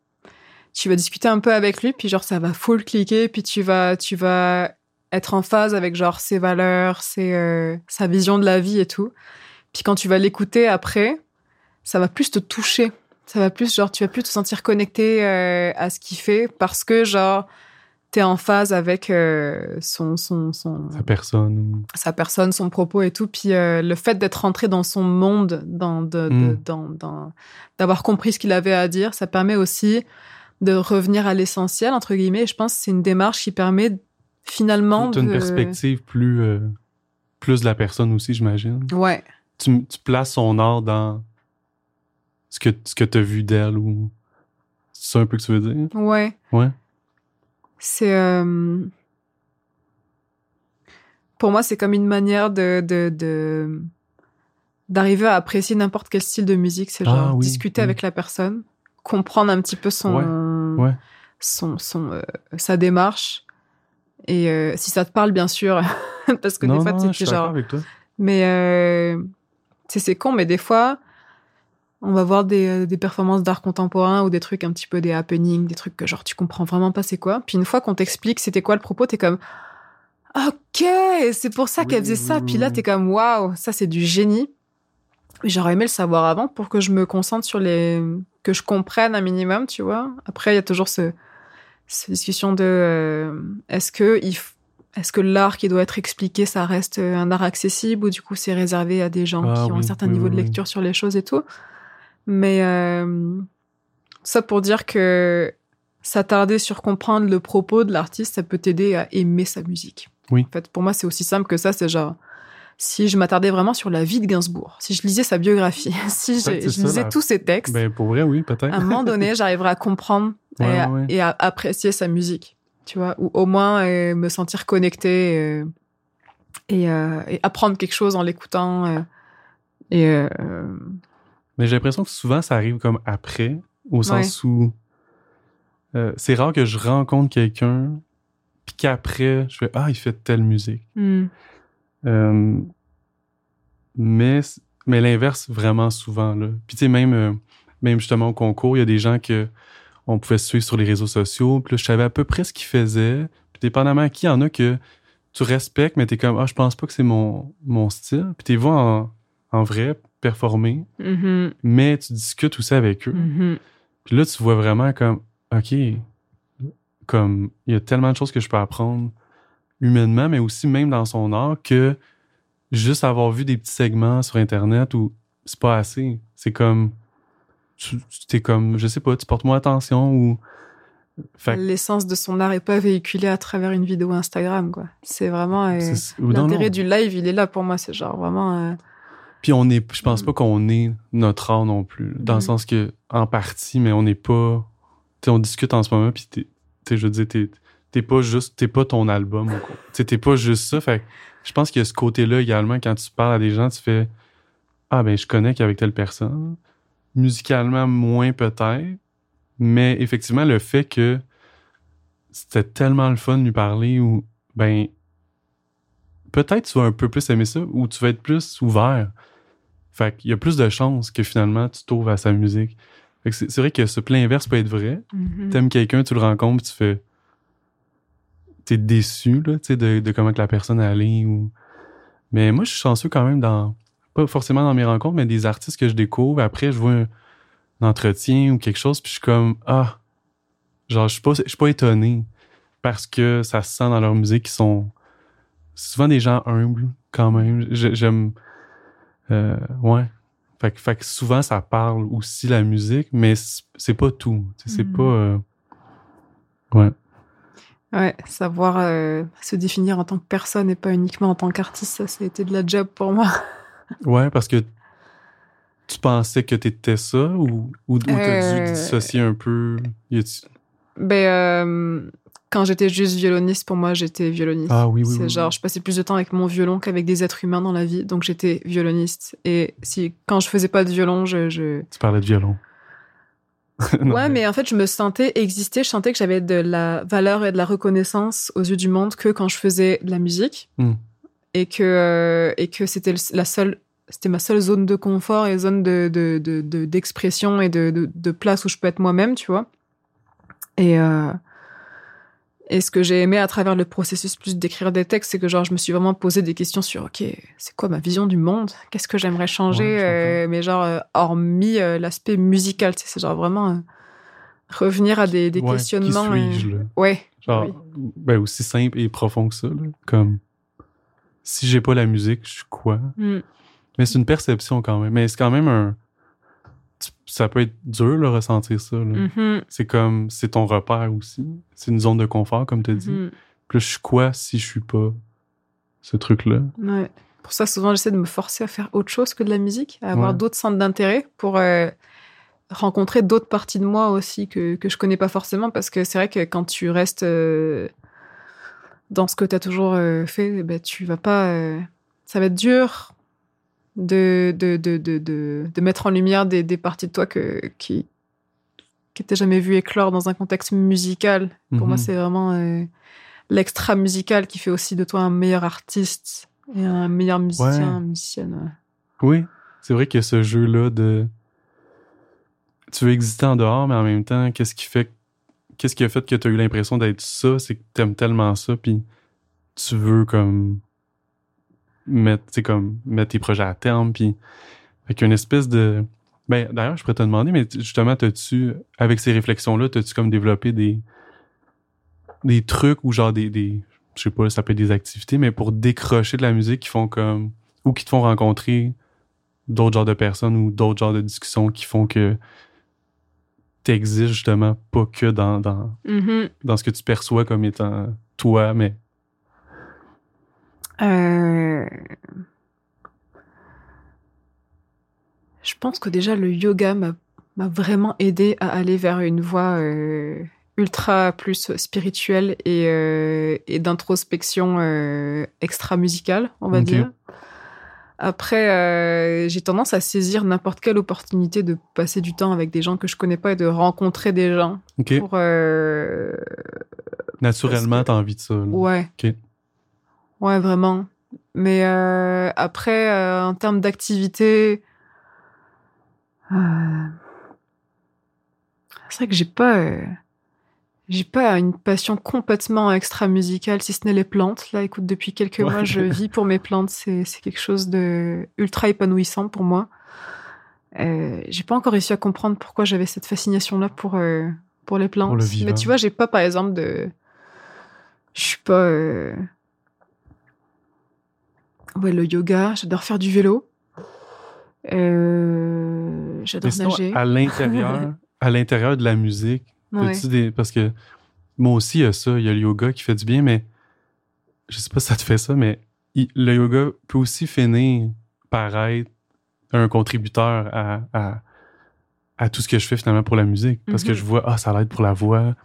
tu vas discuter un peu avec lui, puis genre, ça va full cliquer, puis tu vas, tu vas être en phase avec, genre, ses valeurs, ses, euh, sa vision de la vie et tout. Puis quand tu vas l'écouter après, ça va plus te toucher. Ça va plus, genre, tu vas plus te sentir connecté euh, à ce qu'il fait parce que, genre, t'es en phase avec euh, son, son, son, sa personne. sa personne, son propos et tout. Puis euh, le fait d'être rentré dans son monde, dans, de, de- Mm. dans, dans- d'avoir compris ce qu'il avait à dire, ça permet aussi de revenir à l'essentiel, entre guillemets. Et je pense que c'est une démarche qui permet finalement T'as une de... perspective plus, plus de la personne aussi, j'imagine. Ouais, Tu, tu places son art dans ce que, ce que t'as vu d'elle ou. C'est ça un peu que tu veux dire? ouais. Ouais. C'est... euh, Pour moi, c'est comme une manière de... de, de- d'arriver à apprécier n'importe quel style de musique. C'est Ah genre oui, discuter oui. avec la personne, comprendre un petit peu son... Ouais, ouais. son, son euh, sa démarche. Et euh, si ça te parle, bien sûr, *laughs* parce que non, des fois, tu es genre. avec toi. Mais euh, tu c'est con, mais des fois, on va voir des, euh, des performances d'art contemporain ou des trucs un petit peu des happenings, des trucs que genre tu comprends vraiment pas c'est quoi. Puis une fois qu'on t'explique c'était quoi le propos, t'es comme ok, c'est pour ça Oui, qu'elle faisait oui, ça. oui, Puis là, t'es comme waouh, ça c'est du génie. J'aurais aimé le savoir avant pour que je me concentre sur les que je comprenne un minimum, tu vois. Après, il y a toujours ce cette discussion de euh, est-ce que il f- est-ce que l'art qui doit être expliqué, ça reste un art accessible ou du coup c'est réservé à des gens Ah qui ont un certain niveau de lecture sur les choses et tout? Mais euh, ça pour dire que s'attarder sur comprendre le propos de l'artiste, ça peut t'aider à aimer sa musique. Oui. En fait, pour moi, c'est aussi simple que ça. C'est genre, si je m'attardais vraiment sur la vie de Gainsbourg, si je lisais sa biographie, *laughs* si je, c'est je ça, lisais la- tous ses textes, Ben, pour vrai, oui, peut-être. à un moment donné, *laughs* j'arriverai à comprendre Ouais, et, à, ouais. et à apprécier sa musique, tu vois, ou au moins euh, me sentir connecté euh, et, euh, et apprendre quelque chose en l'écoutant. et Mais j'ai l'impression que souvent, ça arrive comme après, au sens où euh, c'est rare que je rencontre quelqu'un, puis qu'après, je fais Ah, il fait telle musique. hmm, Euh, mais mais l'inverse, vraiment souvent. Là. Puis, tu sais, même, euh, même justement au concours, il y a des gens que on pouvait suivre sur les réseaux sociaux. Puis là, je savais à peu près ce qu'ils faisaient. Puis, dépendamment à qui, il y en a que tu respectes, mais t'es comme Ah, je pense pas que c'est mon, mon style. Puis, t'es vois en, en vrai performer, mhm, mais tu discutes aussi avec eux. mhm. Puis là, tu vois vraiment comme, OK, comme, il y a tellement de choses que je peux apprendre humainement, mais aussi même dans son art que juste avoir vu des petits segments sur Internet où c'est pas assez. C'est comme, tu t'es comme, je sais pas, tu portes moins attention ou. L'essence de son art est pas véhiculée à travers une vidéo Instagram, quoi. C'est vraiment euh, l'intérêt du live, il est là pour moi. C'est genre vraiment. euh, Puis on est, je pense Mm. pas qu'on est notre art non plus, dans le Mm. sens que, en partie, mais on n'est pas. Tu on discute en ce moment, puis t'es- tu je veux dire, t'es t'es pas juste, t'es pas ton album. Tu t'es pas juste ça. Fait que je pense qu'il y a ce côté-là également, quand tu parles à des gens, tu fais Ah, ben, je connais qu'avec telle personne. Musicalement, moins peut-être. Mais effectivement, le fait que c'était tellement le fun de lui parler, ou, ben, peut-être tu vas un peu plus aimer ça, ou tu vas être plus ouvert. Fait qu'il y a plus de chances que finalement tu t'ouvres à sa musique. Fait que c'est vrai que ce plein inverse peut être vrai. mhm. T'aimes quelqu'un, tu le rencontres, tu fais. T'es déçu, là, tu sais, de, de comment que la personne allait ou. Mais moi, je suis chanceux quand même dans, pas forcément dans mes rencontres, mais des artistes que je découvre. Après, je vois un, entretien ou quelque chose, puis je suis comme, ah, genre, je suis pas, je suis pas étonné parce que ça se sent dans leur musique qu'ils sont souvent des gens humbles quand même. J'aime, euh, ouais. Fait que, fait que souvent, ça parle aussi la musique, mais c'est pas tout. C'est pas, Mhm. euh, ouais. Ouais, savoir euh, se définir en tant que personne et pas uniquement en tant qu'artiste, ça, ça a été de la job pour moi. *laughs* Ouais, parce que tu pensais que t'étais ça ou, ou, ou t'as dû dissocier un peu? Ben, quand j'étais juste violoniste, pour moi, j'étais violoniste. Ah oui, oui, C'est oui, genre, oui. je passais plus de temps avec mon violon qu'avec des êtres humains dans la vie, donc j'étais violoniste. Et si, quand je faisais pas de violon, je, je... Tu parlais de violon. *laughs* Non, ouais, mais en fait, je me sentais exister, je sentais que j'avais de la valeur et de la reconnaissance aux yeux du monde que quand je faisais de la musique. Hmm. Et que, euh, et que c'était la seule, c'était ma seule zone de confort et zone de, de, de, de- d'expression et de, de, de place où je peux être moi-même, tu vois. Et, euh, et ce que j'ai aimé à travers le processus plus d'écrire des textes, c'est que genre, je me suis vraiment posé des questions sur, OK, c'est quoi ma vision du monde? Qu'est-ce que j'aimerais changer? Ouais, Euh, mais genre, euh, hormis euh, l'aspect musical, tu sais, c'est genre vraiment revenir à des, des Ouais, questionnements. Qui suis-je, là? Ouais. Genre, Oui. ben aussi simple et profond que ça, là. Comme, si j'ai pas la musique, je suis quoi? Mm. Mais c'est une perception quand même. Mais c'est quand même un. Ça peut être dur, de ressentir ça. Mhm. C'est comme. C'est ton repère aussi. C'est une zone de confort, comme tu as dit. Puis là, je suis quoi si je suis pas ce truc-là? Ouais. Pour ça, souvent, j'essaie de me forcer à faire autre chose que de la musique, à avoir Ouais. d'autres centres d'intérêt pour euh, rencontrer d'autres parties de moi aussi que, que je connais pas forcément. Parce que c'est vrai que quand tu restes euh, dans ce que tu as toujours euh, fait, eh ben, tu vas pas. ça va être dur de, de, de, de, mettre en lumière des, des parties de toi que, qui qui t'as jamais vu éclore dans un contexte musical. Pour moi, Mhm. c'est vraiment euh, l'extra musical qui fait aussi de toi un meilleur artiste et un meilleur musicien, Ouais. musicienne. ouais. Oui, c'est vrai a ce jeu-là de. Tu veux exister en dehors, mais en même temps, qu'est-ce qui fait. Qu'est-ce qui a fait que tu as eu l'impression d'être ça? C'est que tu aimes tellement ça, puis tu veux comme. Mettre, comme, mettre tes projets à terme, puis. Avec une espèce de. Ben, d'ailleurs, je pourrais te demander, mais justement, t'as-tu, avec ces réflexions-là, t'as-tu comme développé des. des trucs ou genre des. des je sais pas, ça peut être des activités, mais pour décrocher de la musique qui font comme. ou qui te font rencontrer d'autres genres de personnes ou d'autres genres de discussions qui font que t'existes justement pas que dans, dans, Mhm. dans ce que tu perçois comme étant toi, mais Euh, Je pense que déjà le yoga m'a vraiment aidé à aller vers une voie euh, ultra plus spirituelle et, euh, et d'introspection extra musicale, on va dire. Après, euh, j'ai tendance à saisir n'importe quelle opportunité de passer du temps avec des gens que je connais pas et de rencontrer des gens pour euh, naturellement, que- t'as envie de ça. là. Ouais. Ouais, vraiment. Mais euh, après, euh, en termes d'activité, euh, c'est vrai que j'ai pas, j'ai pas une passion complètement extra musicale, si ce n'est les plantes. Là, écoute, depuis quelques Ouais. mois, je *laughs* vis pour mes plantes. C'est c'est quelque chose de ultra épanouissant pour moi. J'ai pas encore réussi à comprendre pourquoi j'avais cette fascination-là pour euh, pour les plantes. Pour le. Mais tu vois, j'ai pas, par exemple, de, je suis pas. Ouais, le yoga, j'adore faire du vélo. Euh, j'adore nager. à l'intérieur, *laughs* à l'intérieur de la musique, Ouais. T'as-tu des- Parce que moi aussi, il y a ça. Il y a le yoga qui fait du bien, mais je sais pas si ça te fait ça, mais il- le yoga peut aussi finir par être un contributeur à, à, à tout ce que je fais finalement pour la musique. Parce que Mhm. je vois, ah, ça l'aide pour la voix.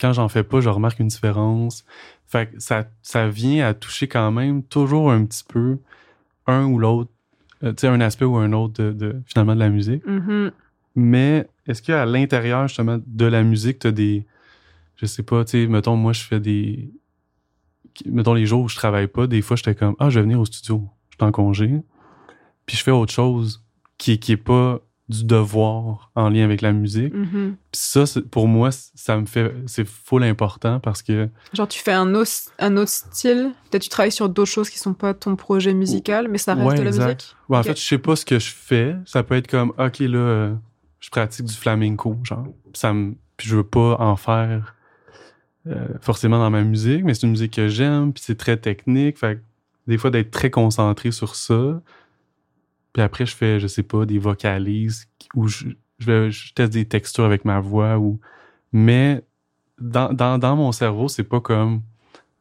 Quand j'en fais pas, je remarque une différence. Fait que ça, ça vient à toucher quand même toujours un petit peu un ou l'autre, euh, tu sais, un aspect ou un autre de, de- finalement de la musique. Mhm. Mais est-ce qu'à l'intérieur, justement, de la musique, t'as des. Je sais pas, tu sais, mettons, moi, je fais des. Mettons, les jours où je travaille pas, des fois, j'étais comme, ah, je vais venir au studio, je suis en congé. Puis je fais autre chose qui, qui est pas du devoir en lien avec la musique. Mhm. Puis ça, c'est- pour moi, ça me fait. C'est full important parce que. Genre, tu fais un autre, un autre style. Peut-être tu travailles sur d'autres choses qui sont pas ton projet musical, mais ça reste Ouais, de la exact. musique. Ouais, en fait, je sais pas ce que je fais. Ça peut être comme, OK, là, euh, je pratique du flamenco, genre. Ça me, puis je veux pas en faire euh, forcément dans ma musique, mais c'est une musique que j'aime, puis c'est très technique. Fait des fois, d'être très concentré sur ça. Puis après, je fais, je sais pas, des vocalises où je, je, teste des textures avec ma voix. ou Mais dans, dans, dans mon cerveau, c'est pas comme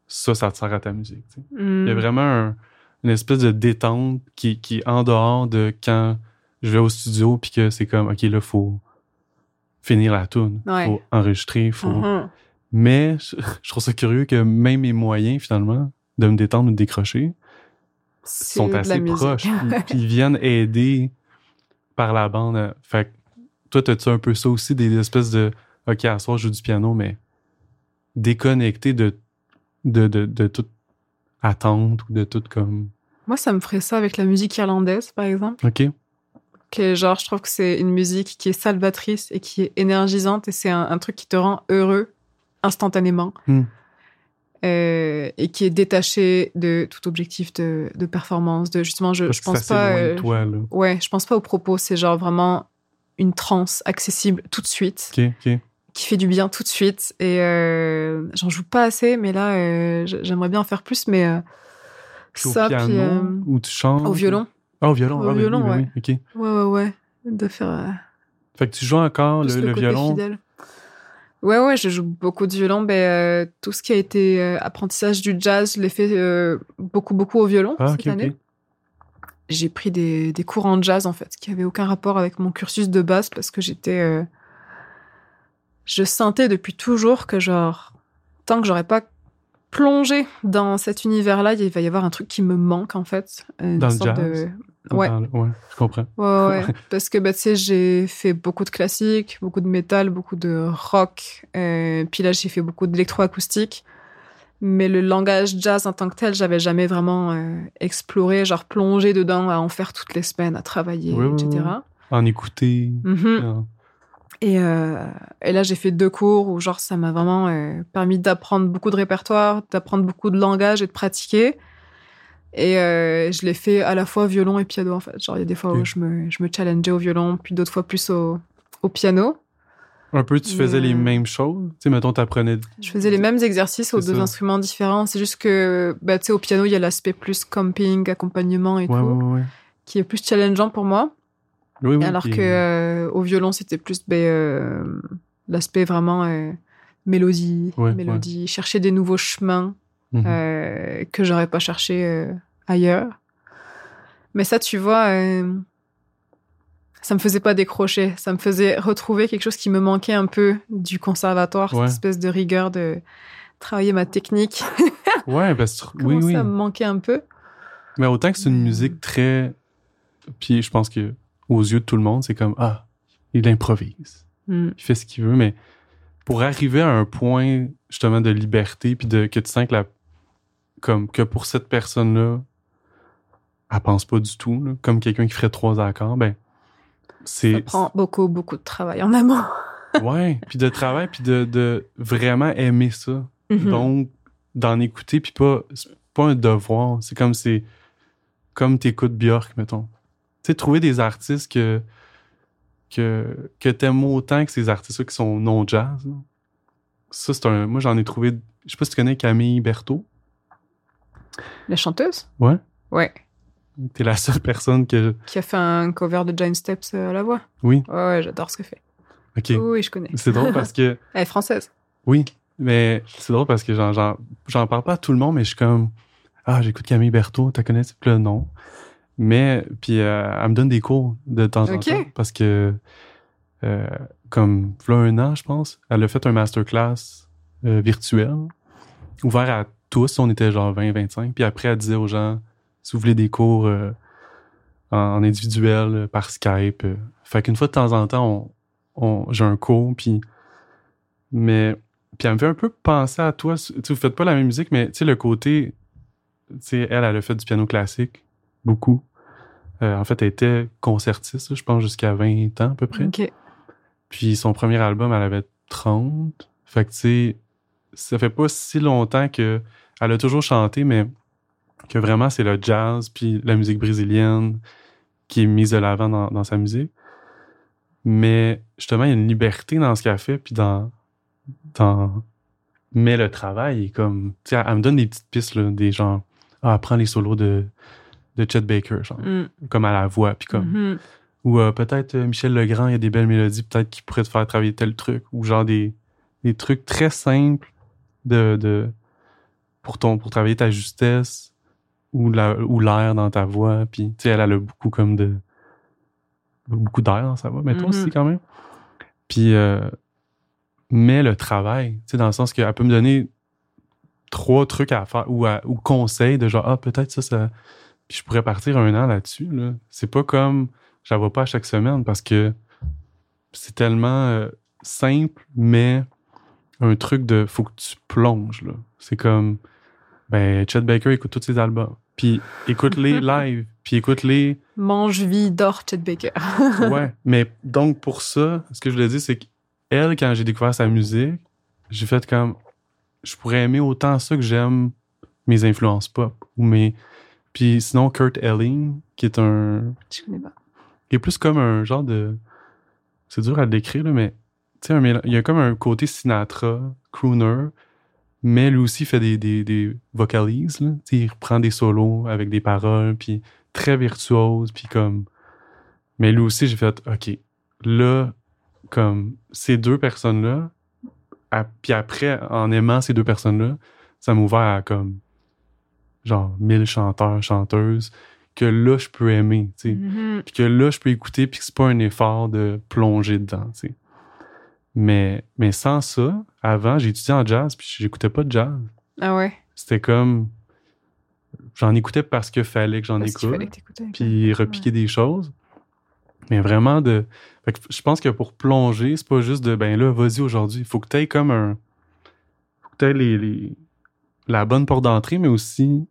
ça, ça te sert à ta musique. Il y a Mm. vraiment un- une espèce de détente qui, qui est en dehors de quand je vais au studio puis que c'est comme, OK, là, faut finir la tune. Ouais. faut enregistrer. Faut... Mhm. Mais je, je trouve ça curieux que même mes moyens, finalement, de me détendre ou de décrocher, sont assez proches. Puis, ils viennent aider par la bande. euh, Fait que toi, t'as-tu un peu ça aussi, des espèces de, OK, à soir, je joue du piano, mais déconnecté de, de, de, de toute attente ou de toute comme... Moi, ça me ferait ça avec la musique irlandaise, par exemple. OK? Que, genre, je trouve que c'est une musique qui est salvatrice et qui est énergisante et c'est un, un truc qui te rend heureux instantanément. Hmm. Euh, et qui est détaché de tout objectif de, de performance. De justement, je, Parce je pense pas. euh, toi. Ouais, je pense pas aux propos. C'est genre vraiment une transe accessible tout de suite, OK, OK. qui fait du bien tout de suite. Et euh, j'en joue pas assez, mais là, euh, j'aimerais bien en faire plus. Mais euh, au ça, piano, puis euh, ou tu chantes? au violon. Ah, au violon. Au ah, violon, oui, ouais. oui, OK. Ouais, ouais, ouais. De faire Fait que tu joues encore le, le, le violon. fidèle. Ouais, ouais, je joue beaucoup de violon. Ben, euh, tout ce qui a été euh, apprentissage du jazz, je l'ai fait euh, beaucoup, beaucoup au violon Ah, cette année. J'ai pris des, des cours en jazz en fait, qui avaient aucun rapport avec mon cursus de base parce que j'étais, je sentais depuis toujours que genre tant que j'aurais pas plongé dans cet univers-là, il va y avoir un truc qui me manque en fait. une Dans le sorte jazz? de- Ouais. Je comprends. Ouais, ouais. *laughs* Parce que, bah, tu sais, j'ai fait beaucoup de classique, beaucoup de métal, beaucoup de rock. euh, puis là, j'ai fait beaucoup d'électroacoustique. Mais le langage jazz en tant que tel, j'avais jamais vraiment euh, exploré, genre plongé dedans, à en faire toutes les semaines, à travailler, Oui, etc. oui. En écouter. Mhm. en- Et, euh, et là, j'ai fait deux cours où, genre, ça m'a vraiment euh, permis d'apprendre beaucoup de répertoire, d'apprendre beaucoup de langage et de pratiquer. Et euh, je l'ai fait à la fois violon et piano, en fait. Genre, il y a des fois où je me, je me challengeais au violon, puis d'autres fois plus au, au piano. Un peu, tu faisais Mais, les euh, mêmes choses? Tu sais, mettons, t'apprenais. Je faisais les mêmes exercices aux deux ça. instruments différents. C'est juste que, bah, tu sais, au piano, il y a l'aspect plus camping, accompagnement et Ouais, tout, ouais, ouais, ouais. qui est plus challengeant pour moi. Oui, oui. Alors que euh, au violon, c'était plus ben, euh, l'aspect vraiment mélodie, mélodie, chercher des nouveaux chemins Mhm. euh, que j'aurais pas cherché ailleurs. Mais ça, tu vois, euh, ça me faisait pas décrocher. Ça me faisait retrouver quelque chose qui me manquait un peu du conservatoire, Ouais. cette espèce de rigueur de travailler ma technique. *laughs* Ouais, parce que. *laughs* Oui, à me manquer un peu. Mais autant que c'est une musique très. Puis je pense que aux yeux de tout le monde, c'est comme Ah, il improvise. Hmm. Il fait ce qu'il veut. Mais pour arriver à un point, justement, de liberté, puis de, que tu sens que la. Comme que pour cette personne-là, elle pense pas du tout, là, comme quelqu'un qui ferait trois accords, ben. Ça prend beaucoup, beaucoup de travail en amont. *laughs* Ouais, puis de travail, puis de, de vraiment aimer ça. Mhm. Donc, d'en écouter, puis pas, c'est pas un devoir. C'est comme c'est comme t'écoutes Björk, mettons. Tu sais, trouver des artistes que, que, que t'aimes autant que ces artistes-là qui sont non-jazz. Ça, c'est un. Moi, j'en ai trouvé. Je sais pas si tu connais Camille Berthaud. La chanteuse? Ouais. Ouais. T'es la seule personne que. Qui a fait un cover de Giant Steps euh, à la voix. Oui. Ouais, ouais, j'adore ce qu'elle fait. OK. Oui, je connais. C'est drôle parce que. *laughs* Elle est française. Oui, mais c'est drôle parce que j'en, parle pas à tout le monde, mais je suis comme Ah, j'écoute Camille Berthaud, t'as connais? Là, non. Mais, puis euh, elle me donne des cours de temps en temps parce que, euh, comme, là, un an, je pense, elle a fait un masterclass euh, virtuel ouvert à tous. On était genre 20-25. Puis après, elle disait aux gens si vous voulez des cours euh, en, individuel, euh, par Skype. euh. Fait qu'une fois de temps en temps, on, on- j'ai un cours, puis. Mais. Puis elle me fait un peu penser à toi. Tu sais, vous faites pas la même musique, mais tu sais, le côté. Tu sais, elle, elle a fait du piano classique, beaucoup. Euh, en fait, elle était concertiste, je pense, jusqu'à 20 ans à peu près. Ok. Puis son premier album, elle avait 30. Fait que, tu sais, ça fait pas si longtemps que elle a toujours chanté, mais que vraiment c'est le jazz puis la musique brésilienne qui est mise de l'avant dans, dans sa musique. Mais justement, il y a une liberté dans ce qu'elle fait, puis dans, dans... Mais le travail est comme... Tu sais, elle, elle me donne des petites pistes, là, des gens... Ah, prends les solos de, de Chet Baker, genre. Mm. Comme à la voix, puis comme... Mhm. Ou euh, peut-être euh, Michel Legrand, il y a des belles mélodies, peut-être qu'il pourrait te faire travailler tel truc. Ou genre des, des trucs très simples de, de pour ton pour travailler ta justesse ou la ou l'air dans ta voix. Puis tu sais, elle, elle a beaucoup comme de beaucoup d'air dans sa voix, mais toi aussi quand même. Puis euh, mais le travail, tu sais, dans le sens qu'elle peut me donner trois trucs à faire ou, à- ou conseils de genre ah peut-être ça ça puis je pourrais partir un an là-dessus là. c'est pas comme je vois pas à chaque semaine parce que c'est tellement euh, simple mais un truc de faut que tu plonges là c'est comme ben Chet Baker écoute tous ses albums puis écoute-les *laughs* live puis écoute-les Mange, vie, dors, Chet Baker. *laughs* ouais mais donc pour ça ce que je voulais dire c'est qu'elle quand j'ai découvert sa musique j'ai fait comme je pourrais aimer autant ça que j'aime mes influences pop ou mes puis sinon Kurt Elling qui est un Je connais pas. qui est plus comme un genre de c'est dur à le décrire là, mais tu sais il y a comme un côté Sinatra crooner mais lui aussi fait des, des, des vocalises là. Il reprend des solos avec des paroles puis très virtuose puis comme mais lui aussi j'ai fait ok là comme ces deux personnes là puis après en aimant ces deux personnes là ça m'a ouvert à comme genre mille chanteurs chanteuses que là je peux aimer tu sais Mhm. puis que là, je peux écouter, puis que c'est pas un effort de plonger dedans, tu sais. Mais, mais sans ça, avant, j'ai étudié en jazz, puis j'écoutais pas de jazz. Ah ouais? C'était comme... J'en écoutais parce que fallait que j'en Parce qu'il écoute, fallait que t'écoutes. puis repiquer des choses. Mais vraiment de... Fait que je pense que pour plonger, c'est pas juste de, ben là, vas-y aujourd'hui. Il faut que t'aies comme un... faut que t'aies les, les- la bonne porte d'entrée, mais aussi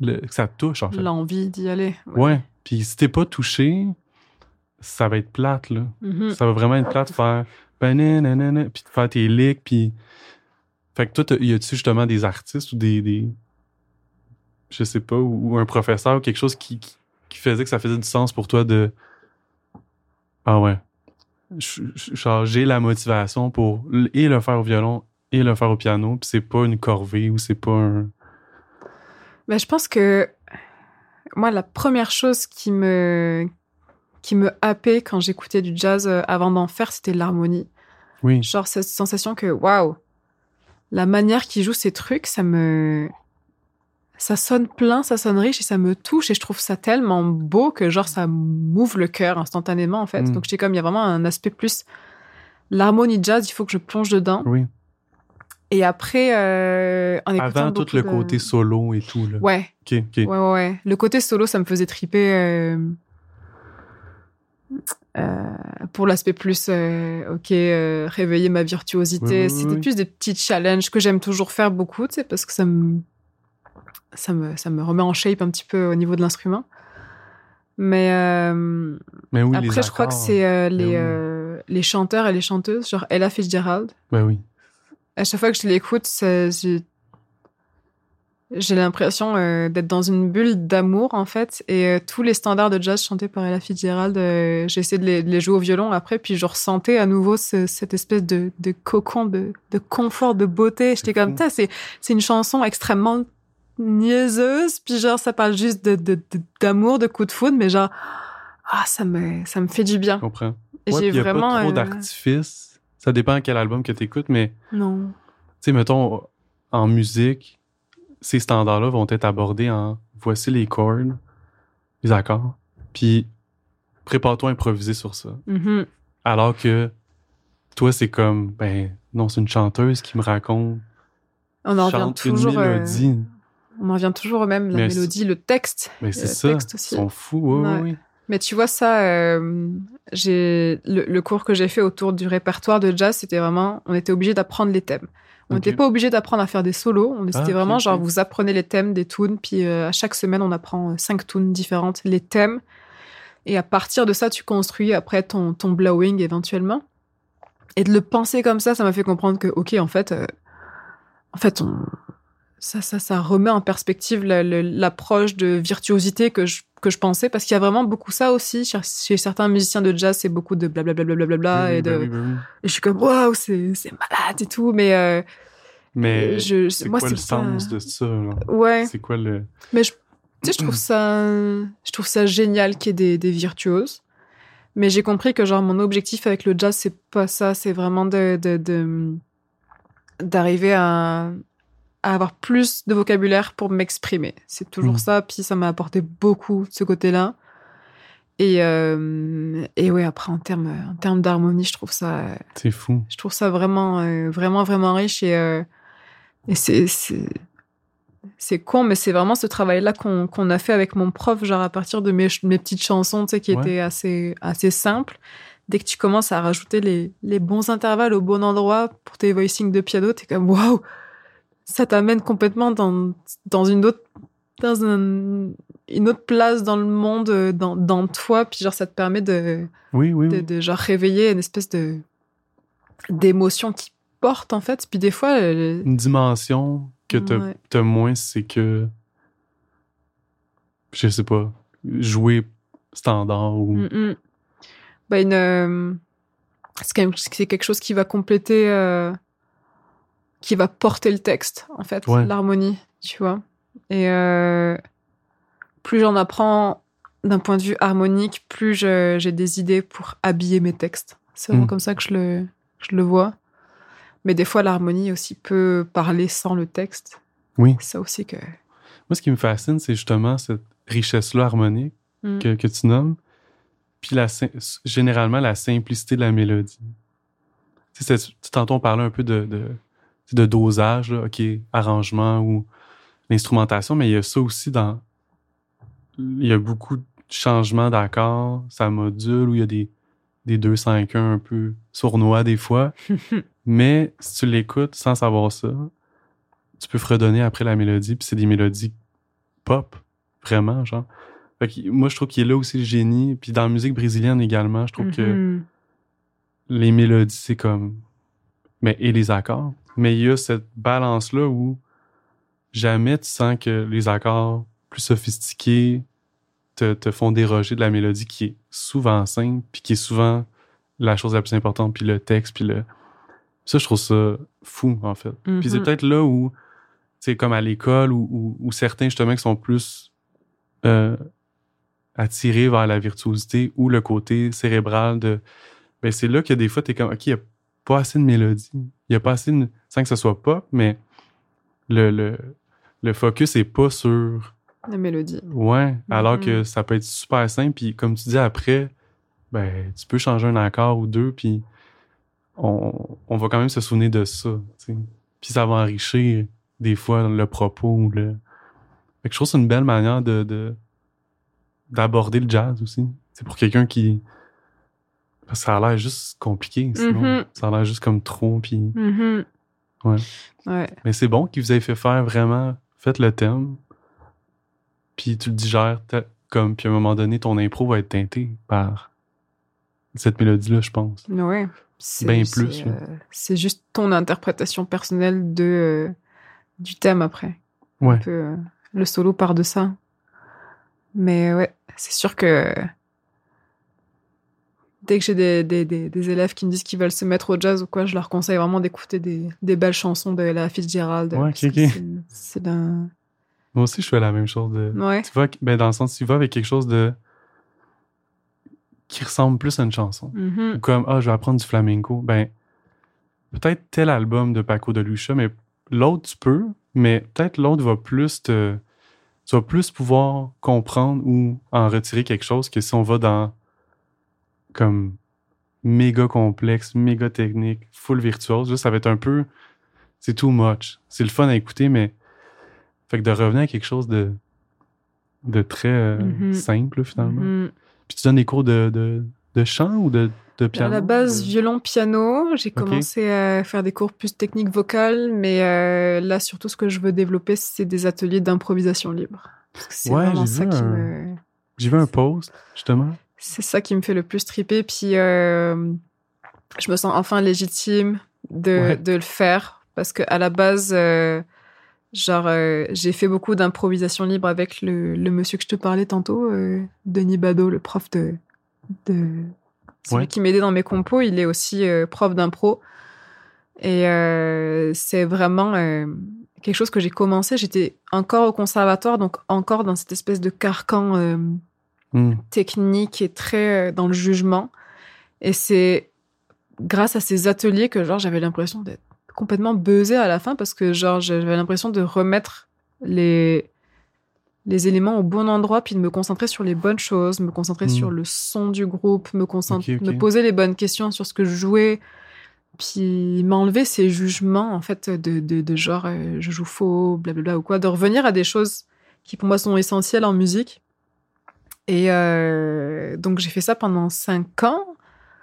le- que ça te touche, en fait. L'envie d'y aller. Ouais. Puis si t'es pas touché, ça va être plate, là. Mhm. Ça va vraiment être plate de faire puis de faire tes licks, puis... Fait que toi, y a-tu justement des artistes ou des... je sais pas, ou, un professeur ou quelque chose qui, qui, faisait que ça faisait du sens pour toi de... Ah ouais. J'ai la motivation pour et le faire au violon et le faire au piano, puis c'est pas une corvée ou c'est pas un... Ben, je pense que moi, la première chose qui me qui me happait quand j'écoutais du jazz euh, avant d'en faire, c'était l'harmonie. Oui. Genre cette sensation que waouh, la manière qu'il joue ces trucs, ça me ça sonne plein, ça sonne riche et ça me touche et je trouve ça tellement beau que genre ça m'ouvre le cœur instantanément en fait. Mm. Donc j'étais comme il y a vraiment un aspect plus l'harmonie jazz, il faut que je plonge dedans. Oui. Et après euh, en écoutant Avant tout le de- côté solo et tout, là. Ouais, OK, OK. Ouais, ouais, ouais. Le côté solo, ça me faisait triper euh, euh, pour l'aspect plus, euh, ok, euh, réveiller ma virtuosité. Oui, oui, oui, C'était oui. plus des petits challenges que j'aime toujours faire beaucoup, tu sais, parce que ça me, ça me, ça me remet en shape un petit peu au niveau de l'instrument. Mais euh, Mais oui, après, je crois que c'est euh, les, oui. euh, les chanteurs et les chanteuses, genre Ella Fitzgerald. Ben oui. À chaque fois que je l'écoute, ça- j'ai l'impression euh, d'être dans une bulle d'amour, en fait. Et euh, tous les standards de jazz chantés par Ella Fitzgerald, euh, j'ai essayé de les, de les jouer au violon après, puis je ressentais à nouveau ce- cette espèce de, de cocon, de, de confort, de beauté. J'étais comme, ça, c'est une chanson extrêmement niaiseuse, puis genre, ça parle juste de de- de- d'amour, de, coup de foudre, mais genre, ah, ça me, ça me fait du bien. Je comprends. Ouais, j'ai puis y a vraiment. pas trop euh, d'artifice. Ça dépend quel album que tu écoutes, mais Non. tu sais, mettons, en musique, ces standards-là vont être abordés en voici les chords, les accords, puis prépare-toi à improviser sur ça. Mhm. Alors que toi, c'est comme, ben non, c'est une chanteuse qui me raconte, On en revient toujours. euh, mélodie. On en vient toujours au même, la Mais mélodie, le texte. Mais c'est ça, texte ils aussi. sont fous, oui, Ouais. oui, oui. Mais tu vois ça, euh, j'ai le, le cours que j'ai fait autour du répertoire de jazz, c'était vraiment, on était obligé d'apprendre les thèmes. On n'était pas obligé d'apprendre à faire des solos. On Ah, c'était ok, vraiment genre vous apprenez les thèmes des tunes, puis euh, à chaque semaine on apprend euh, cinq tunes différentes, les thèmes. Et à partir de ça, tu construis après ton, ton blowing éventuellement. Et de le penser comme ça, ça m'a fait comprendre que, ok, en fait, euh, en fait, on, ça, ça, ça remet en perspective l'approche de virtuosité que je, que je pensais, parce qu'il y a vraiment beaucoup ça aussi. Chez, certains musiciens de jazz, c'est beaucoup de blablabla, bla, bla, bla, et, de, et je suis comme waouh, c'est malade et tout, mais euh, mais c'est quoi le sens de ça Ouais. C'est quoi le Mais je, tu sais, je trouve ça, je trouve ça génial qu'il y ait des, des virtuoses. Mais j'ai compris que genre mon objectif avec le jazz c'est pas ça, c'est vraiment de d'arriver de, à à avoir plus de vocabulaire pour m'exprimer. C'est toujours mm. ça. Puis ça m'a apporté beaucoup de ce côté-là. Et, euh, et ouais, après, en termes en termes d'harmonie, je trouve ça. C'est fou. Je trouve ça vraiment, euh, vraiment, vraiment riche. Et, euh, et c'est. C'est con, mais c'est vraiment ce travail-là qu'on qu'on a fait avec mon prof, genre à partir de mes, mes petites chansons, tu sais, qui étaient assez, assez simples. Dès que tu commences à rajouter les, les bons intervalles au bon endroit pour tes voicings de piano, t'es comme waouh, ça t'amène complètement dans, dans une autre dans une autre place dans le monde, dans, dans toi, puis genre ça te permet de, oui, oui, de, genre réveiller une espèce de d'émotion qui porte en fait. Puis des fois, une dimension que tu as moins, c'est que je sais pas jouer standard ou bah une euh, c'est quelque chose qui va compléter euh, qui va porter le texte, en fait, l'harmonie, tu vois. Et euh, plus j'en apprends d'un point de vue harmonique, plus j'ai des idées pour habiller mes textes. C'est vraiment mm. comme ça que je le, je le vois. Mais des fois, l'harmonie aussi peut parler sans le texte. Oui. Ça aussi que. Moi, ce qui me fascine, c'est justement cette richesse-là harmonique mm. que, que, tu nommes, puis la, généralement la simplicité de la mélodie. Tu sais, on parlait un peu de, de de dosage, OK, arrangement ou l'instrumentation, mais il y a ça aussi dans. Il y a beaucoup de changements d'accords, ça module, où il y a des, des 2-5-1 un peu sournois des fois. *laughs* mais si tu l'écoutes sans savoir ça, tu peux fredonner après la mélodie, puis c'est des mélodies pop, vraiment, genre. moi, je trouve qu'il y a là aussi le génie. Puis dans la musique brésilienne également, je trouve que mm-hmm. les mélodies, c'est comme. Mais et les accords? Mais il y a cette balance-là où jamais tu sens que les accords plus sophistiqués te, te, font déroger de la mélodie qui est souvent simple, puis qui est souvent la chose la plus importante, puis le texte, puis le... Ça, je trouve ça fou, en fait. Puis c'est mm-hmm. peut-être là où, c'est comme à l'école, où, où, certains, justement, qui sont plus euh, attirés vers la virtuosité ou le côté cérébral de... Ben, c'est là que des fois, t'es comme, OK, il n'y a pas assez de mélodie. Il n'y a pas assez de sans que ce soit pop, mais le, le, le focus est pas sur. La mélodie. Ouais, alors mm-hmm. que ça peut être super simple. Puis comme tu dis après, ben, tu peux changer un accord ou deux, puis on, on va quand même se souvenir de ça. Puis ça va enrichir des fois le propos ou le. Fait que je trouve que c'est une belle manière de d'aborder le jazz aussi. C'est pour quelqu'un qui. Ça a l'air juste compliqué, sinon. Mm-hmm. Ça a l'air juste comme trop, puis. Mm-hmm. Ouais. Mais c'est bon qu'il vous ait fait faire vraiment, faites le thème, puis tu le digères comme, puis à un moment donné, ton impro va être teinté par cette mélodie-là, je pense. Ouais. Bien plus. Euh, c'est juste ton interprétation personnelle de, euh, du thème après. Ouais. Euh, le solo part de ça. Mais ouais, c'est sûr que dès que j'ai des, des, des, élèves qui me disent qu'ils veulent se mettre au jazz ou quoi, je leur conseille vraiment d'écouter des, des belles chansons de la Fitzgerald. Ouais, C'est d'un. Moi aussi, je fais la même chose. De... Ouais. Tu vois, ben, dans le sens, tu vas avec quelque chose de. qui ressemble plus à une chanson. Mm-hmm. Ou comme, ah, je vais apprendre du flamenco. Ben, peut-être tel album de Paco de Lucha, mais l'autre, tu peux, mais peut-être l'autre va plus te. Tu vas plus pouvoir comprendre ou en retirer quelque chose que si on va dans comme méga complexe, méga technique, full virtuose. ça va être un peu. C'est too much. C'est le fun à écouter, mais. Fait que de revenir à quelque chose de, de très euh, mm-hmm. simple, finalement. Mm-hmm. Puis tu donnes des cours de, de, de chant ou de, de piano? À la base, violon-piano. J'ai commencé à faire des cours plus techniques vocales, mais euh, là, surtout, ce que je veux développer, c'est des ateliers d'improvisation libre. ouais, j'ai vu, un... vu un post, justement c'est ça qui me fait le plus triper. Puis euh, je me sens enfin légitime de, Ouais. de le faire parce que à la base, euh, genre, euh, j'ai fait beaucoup d'improvisation libre avec le, le monsieur que je te parlais tantôt, Denis Bado, le prof de. de celui Ouais. qui m'aidait dans mes compos. Il est aussi prof d'impro. Et c'est vraiment quelque chose que j'ai commencé. J'étais encore au conservatoire, donc encore dans cette espèce de carcan. Hmm. technique et très euh, dans le jugement. Et c'est grâce à ces ateliers que genre j'avais l'impression d'être complètement buzzée à la fin parce que genre j'avais l'impression de remettre les les éléments au bon endroit puis de me concentrer sur les bonnes choses, me concentrer Mm. sur le son du groupe, me concentrer, me poser les bonnes questions sur ce que je jouais, puis m'enlever ces jugements en fait de, de, de genre euh, je joue faux, blablabla ou quoi, de revenir à des choses qui pour moi sont essentielles en musique. Et euh, donc j'ai fait ça pendant cinq ans,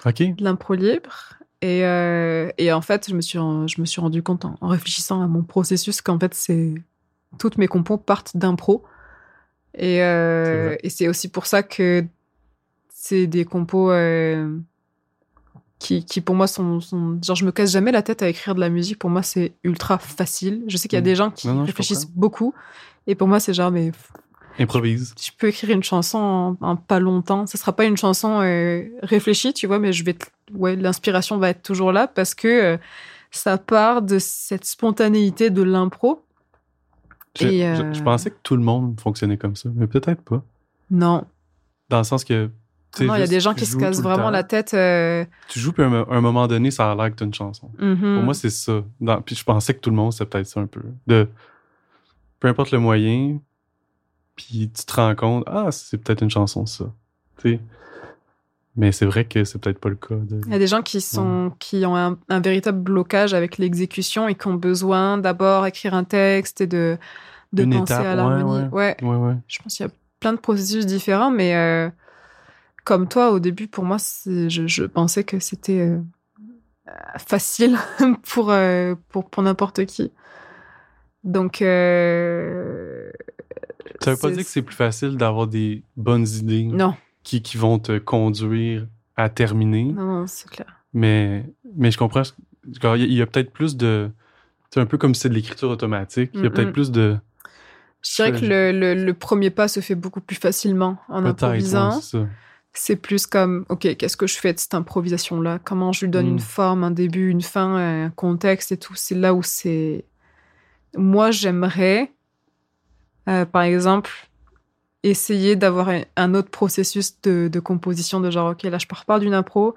OK. de l'impro libre. Et, euh, et en fait, je me suis, je me suis rendu compte en, en réfléchissant à mon processus qu'en fait, c'est toutes mes compos partent d'impro. Et, C'est euh, et c'est aussi pour ça que c'est des compos euh, qui, qui, pour moi, sont, sont. Genre, je me casse jamais la tête à écrire de la musique. Pour moi, c'est ultra facile. Je sais qu'il y a Mm. des gens qui Non, non, je réfléchissent beaucoup. Et pour moi, c'est genre, mais Improvise. tu peux écrire une chanson en, en pas longtemps. Ce sera pas une chanson euh, réfléchie, tu vois, mais je vais, ouais, l'inspiration va être toujours là parce que euh, ça part de cette spontanéité de l'impro. Je, Et, je- euh, je pensais que tout le monde fonctionnait comme ça, mais peut-être pas. Non, Dans le sens que. non, il y a des gens qui se cassent vraiment la tête. Tu joues, puis à un, moment donné, ça a l'air que une chanson. mhm. Pour moi, c'est ça. Dans- puis je pensais que tout le monde, c'était peut-être ça un peu. De, peu importe le moyen, puis tu te rends compte, ah, c'est peut-être une chanson, ça. Tu sais. Mais c'est vrai que c'est peut-être pas le cas. De... Il y a des gens qui, sont, qui ont un, un véritable blocage avec l'exécution et qui ont besoin d'abord écrire un texte et de, de Une penser étape, à l'harmonie. ouais. ouais. Ouais, ouais. Je pense qu'il y a plein de processus différents, mais euh, comme toi, au début, pour moi, je, je pensais que c'était euh, facile *laughs* pour, euh, pour, pour n'importe qui. Donc, euh, Ça veut pas dire que c'est plus facile d'avoir des bonnes idées non, qui, qui vont te conduire à terminer. non, c'est clair. Mais, mais je comprends. Il y a, peut-être plus de. C'est un peu comme si c'est de l'écriture automatique. Il y a peut-être mm. plus de. Je dirais que le, le, le premier pas se fait beaucoup plus facilement en improvisant. ouais, c'est plus comme, OK, qu'est-ce que je fais de cette improvisation-là? Comment je lui donne Mm. une forme, un début, une fin, un contexte et tout? C'est là où c'est... Moi, j'aimerais, euh, par exemple, essayer d'avoir un- autre processus de, de composition, de genre, OK, là, je pars pas d'une impro,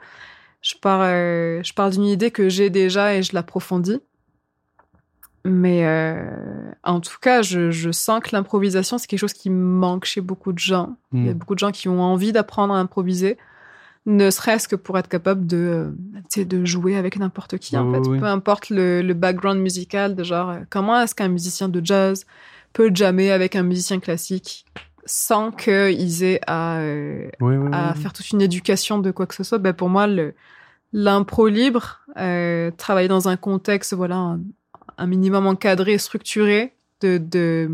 je pars, euh, je pars d'une idée que j'ai déjà et je l'approfondis. Mais euh, en tout cas, je, je sens que l'improvisation, c'est quelque chose qui manque chez beaucoup de gens. Il y a Mm. beaucoup de gens qui ont envie d'apprendre à improviser, ne serait-ce que pour être capable de, euh, de jouer avec n'importe qui, en fait. Peu importe le, le background musical, de genre, euh, comment est-ce qu'un musicien de jazz peut jammer avec un musicien classique sans qu'ils aient à, euh, à faire toute une éducation de quoi que ce soit, ben pour moi, l'impro libre, euh, travailler dans un contexte, voilà, un, un minimum encadré structuré de, de,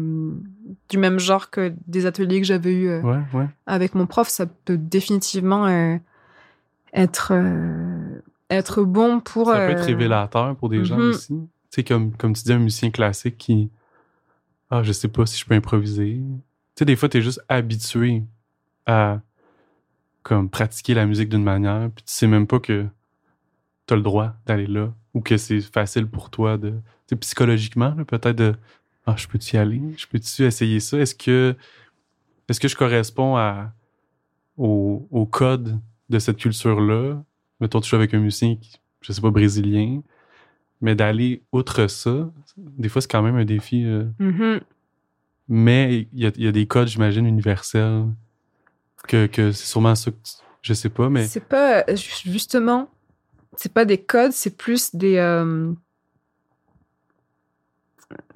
du même genre que des ateliers que j'avais eu Ouais, ouais. avec mon prof, ça peut définitivement euh, être, euh, être bon pour. Ça peut être euh, révélateur pour des gens mhm. aussi. Tu sais, comme, comme tu dis, un musicien classique qui. Ah, je sais pas si je peux improviser. Tu sais, des fois, t'es juste habitué à comme pratiquer la musique d'une manière, puis tu sais même pas que t'as le droit d'aller là ou que c'est facile pour toi de. Tu sais, psychologiquement, peut-être de. Ah, je peux-tu y aller? Je peux-tu essayer ça? Est-ce que. Est-ce que je corresponds à, au, au code de cette culture-là? Mettons, tu joues avec un musicien qui, je sais pas, brésilien. Mais d'aller outre ça, des fois, c'est quand même un défi. euh, mhm. mais il y a, il y a des codes, j'imagine, universels. Que, que c'est sûrement ça que Je sais pas, mais. C'est pas ju- justement, c'est pas des codes, c'est plus des euh,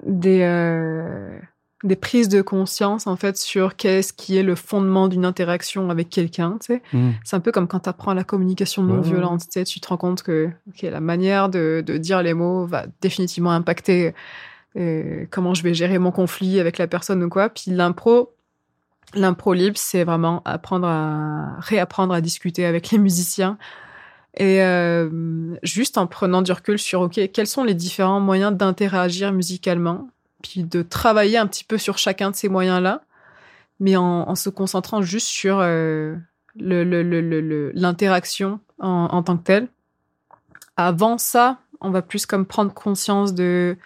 des euh, des prises de conscience en fait sur qu'est-ce qui est le fondement d'une interaction avec quelqu'un. Tu sais, Hmm. c'est un peu comme quand tu apprends la communication non violente. Tu sais, tu te rends compte que la manière de, de dire les mots va définitivement impacter euh, comment je vais gérer mon conflit avec la personne ou quoi. Puis l'impro, L'impro libre, c'est vraiment apprendre à réapprendre à discuter avec les musiciens et euh, juste en prenant du recul sur ok quels sont les différents moyens d'interagir musicalement, puis de travailler un petit peu sur chacun de ces moyens là, mais en, en se concentrant juste sur euh, le l'interaction en, en tant que telle. Avant ça, on va plus comme prendre conscience de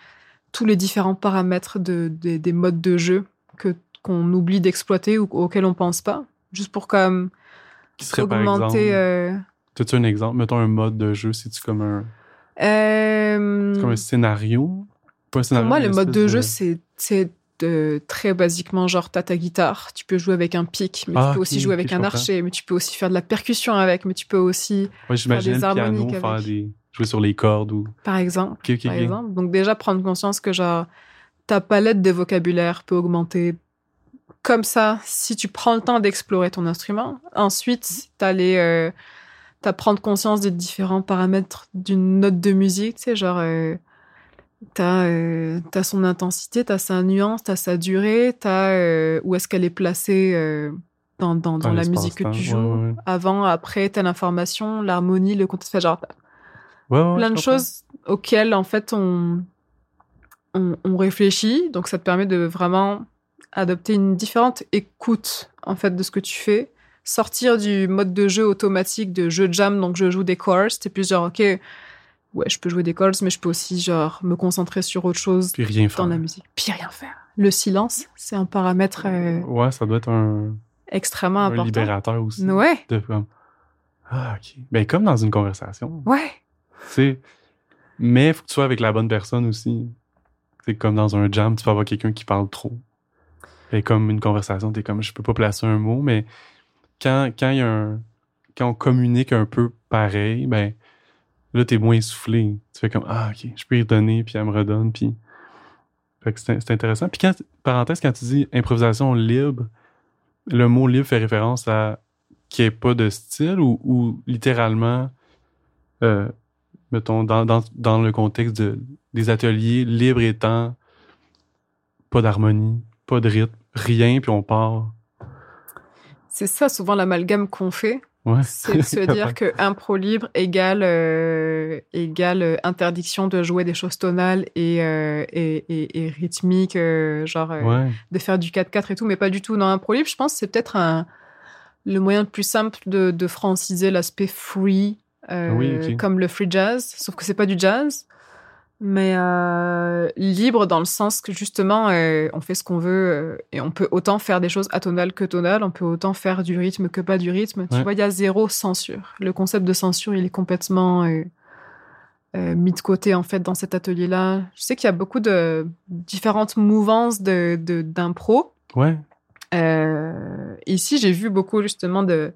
tous les différents paramètres de, de des modes de jeu que qu'on oublie d'exploiter ou auxquels on pense pas, juste pour comme Qui serait augmenter. par exemple. euh, un exemple? Mettons un mode de jeu, c'est-tu comme un, euh, comme un scénario? Pas pour moi, le mode de jeu, c'est c'est de- très basiquement genre t'as ta guitare, tu peux jouer avec un pic, mais Ah, tu peux ok, aussi jouer avec un archer, mais tu peux aussi faire de la percussion avec, mais tu peux aussi, Ouais, j'imaginais des piano harmoniques faire avec. des. jouer sur les cordes ou. par exemple, par exemple. Donc déjà prendre conscience que genre ta palette de vocabulaire peut augmenter comme ça si tu prends le temps d'explorer ton instrument. Ensuite, t'as les euh, t'as prendre conscience des différents paramètres d'une note de musique, tu sais genre euh, t'as euh, t'as son intensité, t'as sa nuance, t'as sa durée, t'as euh, où est-ce qu'elle est placée euh, dans, dans, dans Dans la musique que tu joues. ouais, ouais. Avant, après, t'as l'information, l'harmonie, le contexte, genre Ouais, plein je de choses auxquelles en fait on, on, on réfléchit. Donc ça te permet de vraiment adopter une différente écoute en fait de ce que tu fais. Sortir du mode de jeu automatique de jeu jam, donc je joue des chords. T'es plus genre, ok, ouais, je peux jouer des chords, mais je peux aussi genre me concentrer sur autre chose Puis rien faire. dans la musique. Puis rien faire. Le silence, c'est un paramètre euh, Ouais, ça doit être un, extrêmement un important. libérateur aussi. Ouais, De comme. Ah, ok. Ben, comme dans une conversation. ouais. Sais. Mais faut que tu sois avec la bonne personne aussi. C'est comme dans un jam, tu peux avoir quelqu'un qui parle trop. Et comme une conversation, t'es comme, je peux pas placer un mot, mais quand, quand il y a un, quand on communique un peu pareil, ben, là, t'es moins essoufflé. Tu fais comme, ah, ok, je peux y redonner, puis elle me redonne, puis. Fait que c'est intéressant. Puis quand, parenthèse, quand tu dis improvisation libre, le mot libre fait référence à qu'il n'y ait pas de style ou, littéralement, euh, mettons, dans, dans, dans le contexte de, des ateliers, libre étant pas d'harmonie, pas de rythme, rien, puis on part. C'est ça souvent l'amalgame qu'on fait. Ouais. C'est de se *laughs* dire que impro libre égale, euh, égale euh, interdiction de jouer des choses tonales et, euh, et, et, et rythmiques, euh, genre Ouais. de faire du 4-4 et tout, mais pas du tout. Dans impro libre, je pense que c'est peut-être un, le moyen le plus simple de, de franciser l'aspect free, Oui, comme le free jazz, sauf que c'est pas du jazz. Mais euh, libre dans le sens que justement, euh, on fait ce qu'on veut euh, et on peut autant faire des choses atonales que tonales, on peut autant faire du rythme que pas du rythme. Tu vois, il y a zéro censure. Le concept de censure, il est complètement mis de côté en fait dans cet atelier-là. Je sais qu'il y a beaucoup de différentes mouvances de d'impro. Ouais. Ici, j'ai vu beaucoup justement de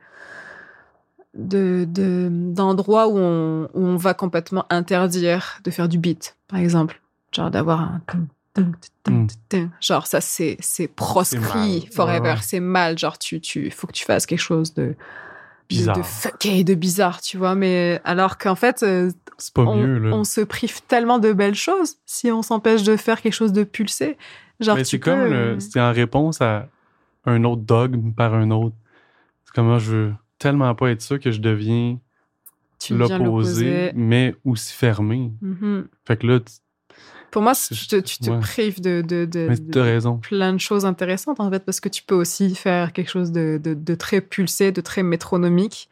de- de- d'endroits où, on, où on va complètement interdire de faire du beat, par exemple. Genre d'avoir un... Mm. tum. Genre ça, c'est c'est proscrit forever. Ouais, ouais. C'est mal. Genre tu tu faut que tu fasses quelque chose de Bizarre. de, de fucké, de bizarre, tu vois. Mais alors qu'en fait, euh, pas on, mieux, là. on se prive tellement de belles choses si on s'empêche de faire quelque chose de pulsé. Genre c'est peux, comme le- c'est en réponse à un autre dogme par un autre. C'est comme moi, je veux tellement pas être ça que je deviens l'opposé, mais aussi fermé. Mhm. Fait que là, tu, Pour moi, tu te, tu te ouais. prives de, de, de- de plein de choses intéressantes, en fait, parce que tu peux aussi faire quelque chose de, très pulsé, de très métronomique,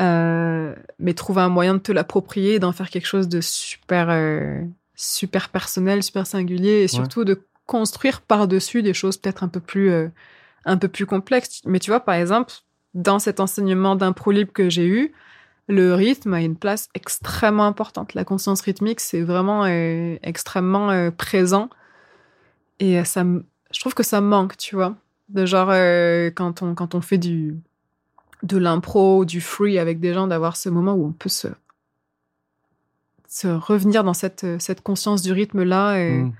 euh, mais trouver un moyen de te l'approprier d'en faire quelque chose de super, euh, super personnel, super singulier, et surtout de construire par-dessus des choses peut-être un peu plus, euh, un peu plus complexes. Mais tu vois, par exemple, dans cet enseignement d'impro libre que j'ai eu, le rythme a une place extrêmement importante. La conscience rythmique, c'est vraiment euh, extrêmement euh, présent. Et euh, ça, je trouve que ça manque, tu vois. De genre, quand, on, quand on fait du, de l'impro, du free avec des gens, d'avoir ce moment où on peut se, se revenir dans cette, cette conscience du rythme-là, et Mm.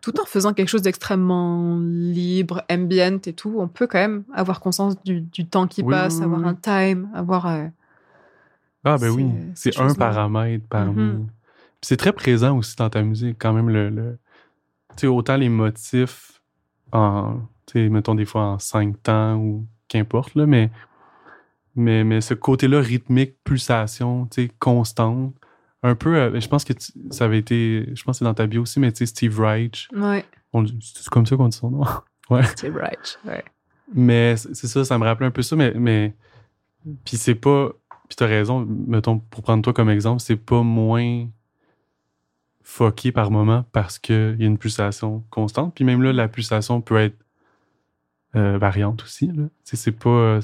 Tout en faisant quelque chose d'extrêmement libre, ambient et tout. On peut quand même avoir conscience du, du temps qui Oui, passe, oui, avoir oui. un time, avoir... euh, Ah ben oui, C'est- c'est ces un paramètre parmi. Mhm. C'est très présent aussi dans ta musique, quand même le, le- tu sais autant les motifs en Tu sais, mettons des fois en cinq temps ou qu'importe, là, mais, mais, mais ce côté-là rythmique, pulsation, tu sais, constante, un peu, euh, je pense que tu- ça avait été, je pense que c'est dans ta bio aussi, mais tu sais, Steve Reich, Ouais, c'est comme ça qu'on dit son nom. *laughs* c'est right. Ouais. Mais c'est ça, ça me rappelait un peu ça, mais. mais puis c'est pas. Puis t'as raison, mettons, pour prendre toi comme exemple, c'est pas moins fucké par moment parce qu'il y a une pulsation constante. Puis même là, la pulsation peut être euh, variante aussi. C'est pas.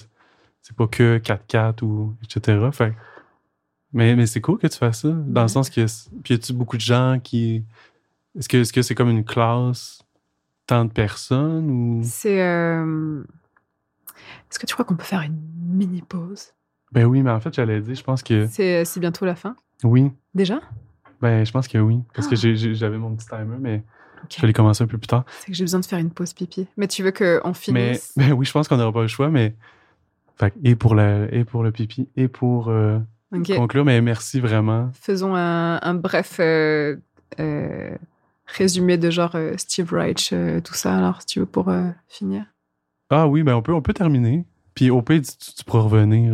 C'est pas que 4-4 ou etc. Fait, mais mais c'est cool que tu fasses ça. Dans le sens que. Puis y a-tu beaucoup de gens qui. Est-ce que est-ce que c'est comme une classe, tant de personnes ou? C'est. euh, Est-ce que tu crois qu'on peut faire une mini pause? Ben oui, mais en fait, j'allais dire, je pense que C'est c'est bientôt la fin? oui. Déjà? Ben, je pense que oui. Parce que Ah. j'avais mon petit timer, mais Ok. je vais les commencer un peu plus tard. C'est que j'ai besoin de faire une pause pipi. Mais tu veux qu'on Mais, finisse? mais oui, je pense qu'on n'aura pas le choix, mais. Fait, et, pour la, et pour le pipi, et pour euh, Ok. conclure, mais merci vraiment. Faisons un, un bref euh, euh, résumé de genre euh, Steve Reich, tout ça, alors, si tu veux, pour finir. Ah oui, ben on peut, on peut terminer. Puis au pire, tu, tu pourras revenir.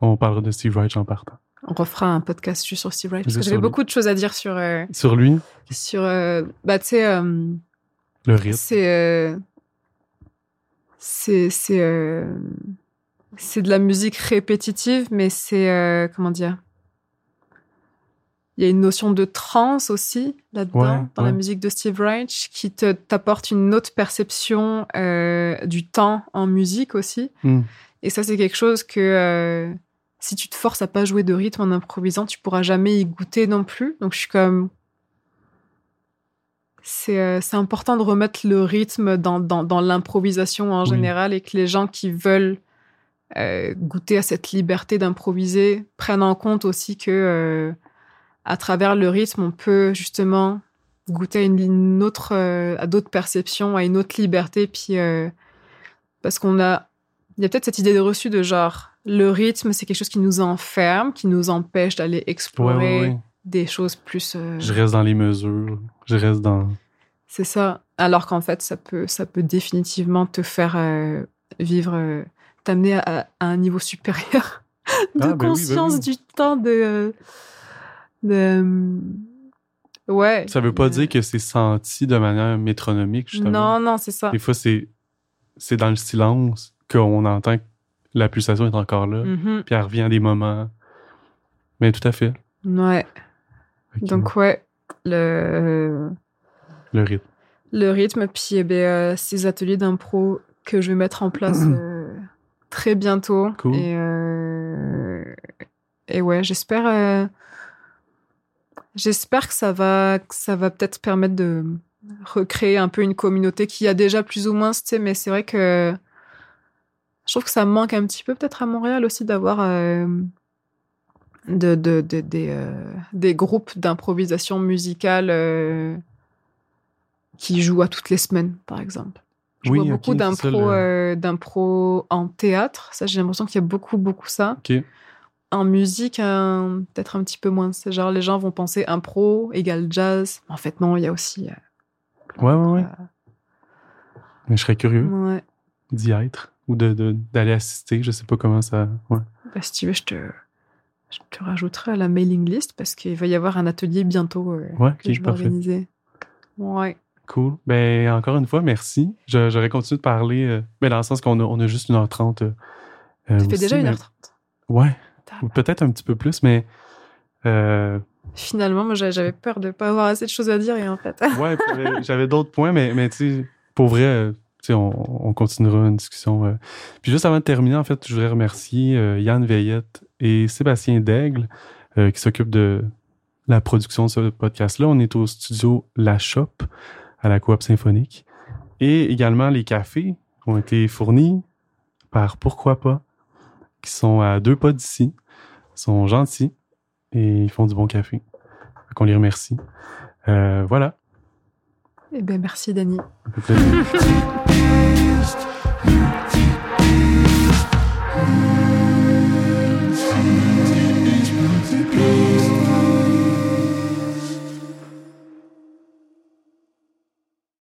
on parlera de Steve Reich en partant. On refera un podcast juste sur Steve Reich, parce que j'avais beaucoup de choses à dire sur... Sur lui, sur bah, tu sais, le rythme. c'est... c'est... C'est... c'est de la musique répétitive, mais c'est... euh, comment dire? Il y a une notion de trance aussi là-dedans, Ouais, dans la musique de Steve Reich, qui te t'apporte une autre perception euh, du temps en musique aussi. Hmm. Et ça, c'est quelque chose que euh, si tu te forces à pas jouer de rythme en improvisant, tu pourras jamais y goûter non plus. Donc, je suis comme. C'est euh, c'est important de remettre le rythme dans, dans, dans l'improvisation en Oui. général et que les gens qui veulent euh, goûter à cette liberté d'improviser prennent en compte aussi que euh, à travers le rythme, on peut justement goûter à une, une autre, euh, à d'autres perceptions, à une autre liberté. Puis parce qu'on a, il y a peut-être cette idée de reçu de genre le rythme, c'est quelque chose qui nous enferme, qui nous empêche d'aller explorer ouais, ouais. des choses plus. Je reste dans les mesures. Je reste dans. c'est ça. Alors qu'en fait, ça peut, ça peut définitivement te faire vivre, t'amener à, à un niveau supérieur de Ah, ben oui, ben conscience oui. du temps de. de ouais. Ça veut pas Euh, dire que c'est senti de manière métronomique, justement. Non, non, c'est ça. Des fois, c'est c'est dans le silence qu'on entend que la pulsation est encore là, Mhm. puis elle revient à des moments. Mais tout à fait. Ouais. Donc, ouais. Le, le rythme. le rythme, puis eh ben, euh, ces ateliers d'impro que je vais mettre en place *clears throat* très bientôt. Cool. Et, euh, et ouais, j'espère. euh, J'espère que ça va, que ça va peut-être permettre de recréer un peu une communauté qui a déjà plus ou moins, tu sais, mais c'est vrai que je trouve que ça manque un petit peu peut-être à Montréal aussi d'avoir euh, de, de, de- des, groupes d'improvisation musicale qui jouent à toutes les semaines, par exemple. Je Oui, vois beaucoup d'impro le- euh, d'impro en théâtre. Ça, j'ai l'impression qu'il y a beaucoup, beaucoup ça. En musique, peut-être un petit peu moins. C'est genre, les gens vont penser impro égale jazz. En fait, non, il y a aussi. euh, Ouais, ouais, ouais. Mais je serais curieux ouais. d'y être ou de- de- d'aller assister. Je sais pas comment ça. Ouais. Bah, si tu veux, je te, je te rajouterai à la mailing list parce qu'il va y avoir un atelier bientôt euh, Ouais, que ok, je vais organiser. Ouais. Cool. Ben, encore une fois, merci. J'aurais continué de parler, euh, mais dans le sens qu'on a, on a juste 1h30. Euh, euh, Ça fait aussi, déjà mais- 1h30. Ouais, ou peut-être un petit peu plus, mais. euh, Finalement, moi, j'a- j'avais peur de pas avoir assez de choses à dire et en fait. *laughs* ouais, j'avais d'autres points, mais, mais tu sais, pour vrai, tu sais, on, on continuera une discussion. Puis juste avant de terminer, en fait, je voudrais remercier Yann Veillette et Sébastien Daigle qui s'occupent de la production de ce podcast-là. On est au studio La Shop à la Coop Symphonique. Et également, les cafés ont été fournis par Pourquoi pas, qui sont à deux pas d'ici, Ils sont gentils et ils font du bon café. Qu'on les remercie. Euh, voilà. Eh ben, merci, Dani. *laughs*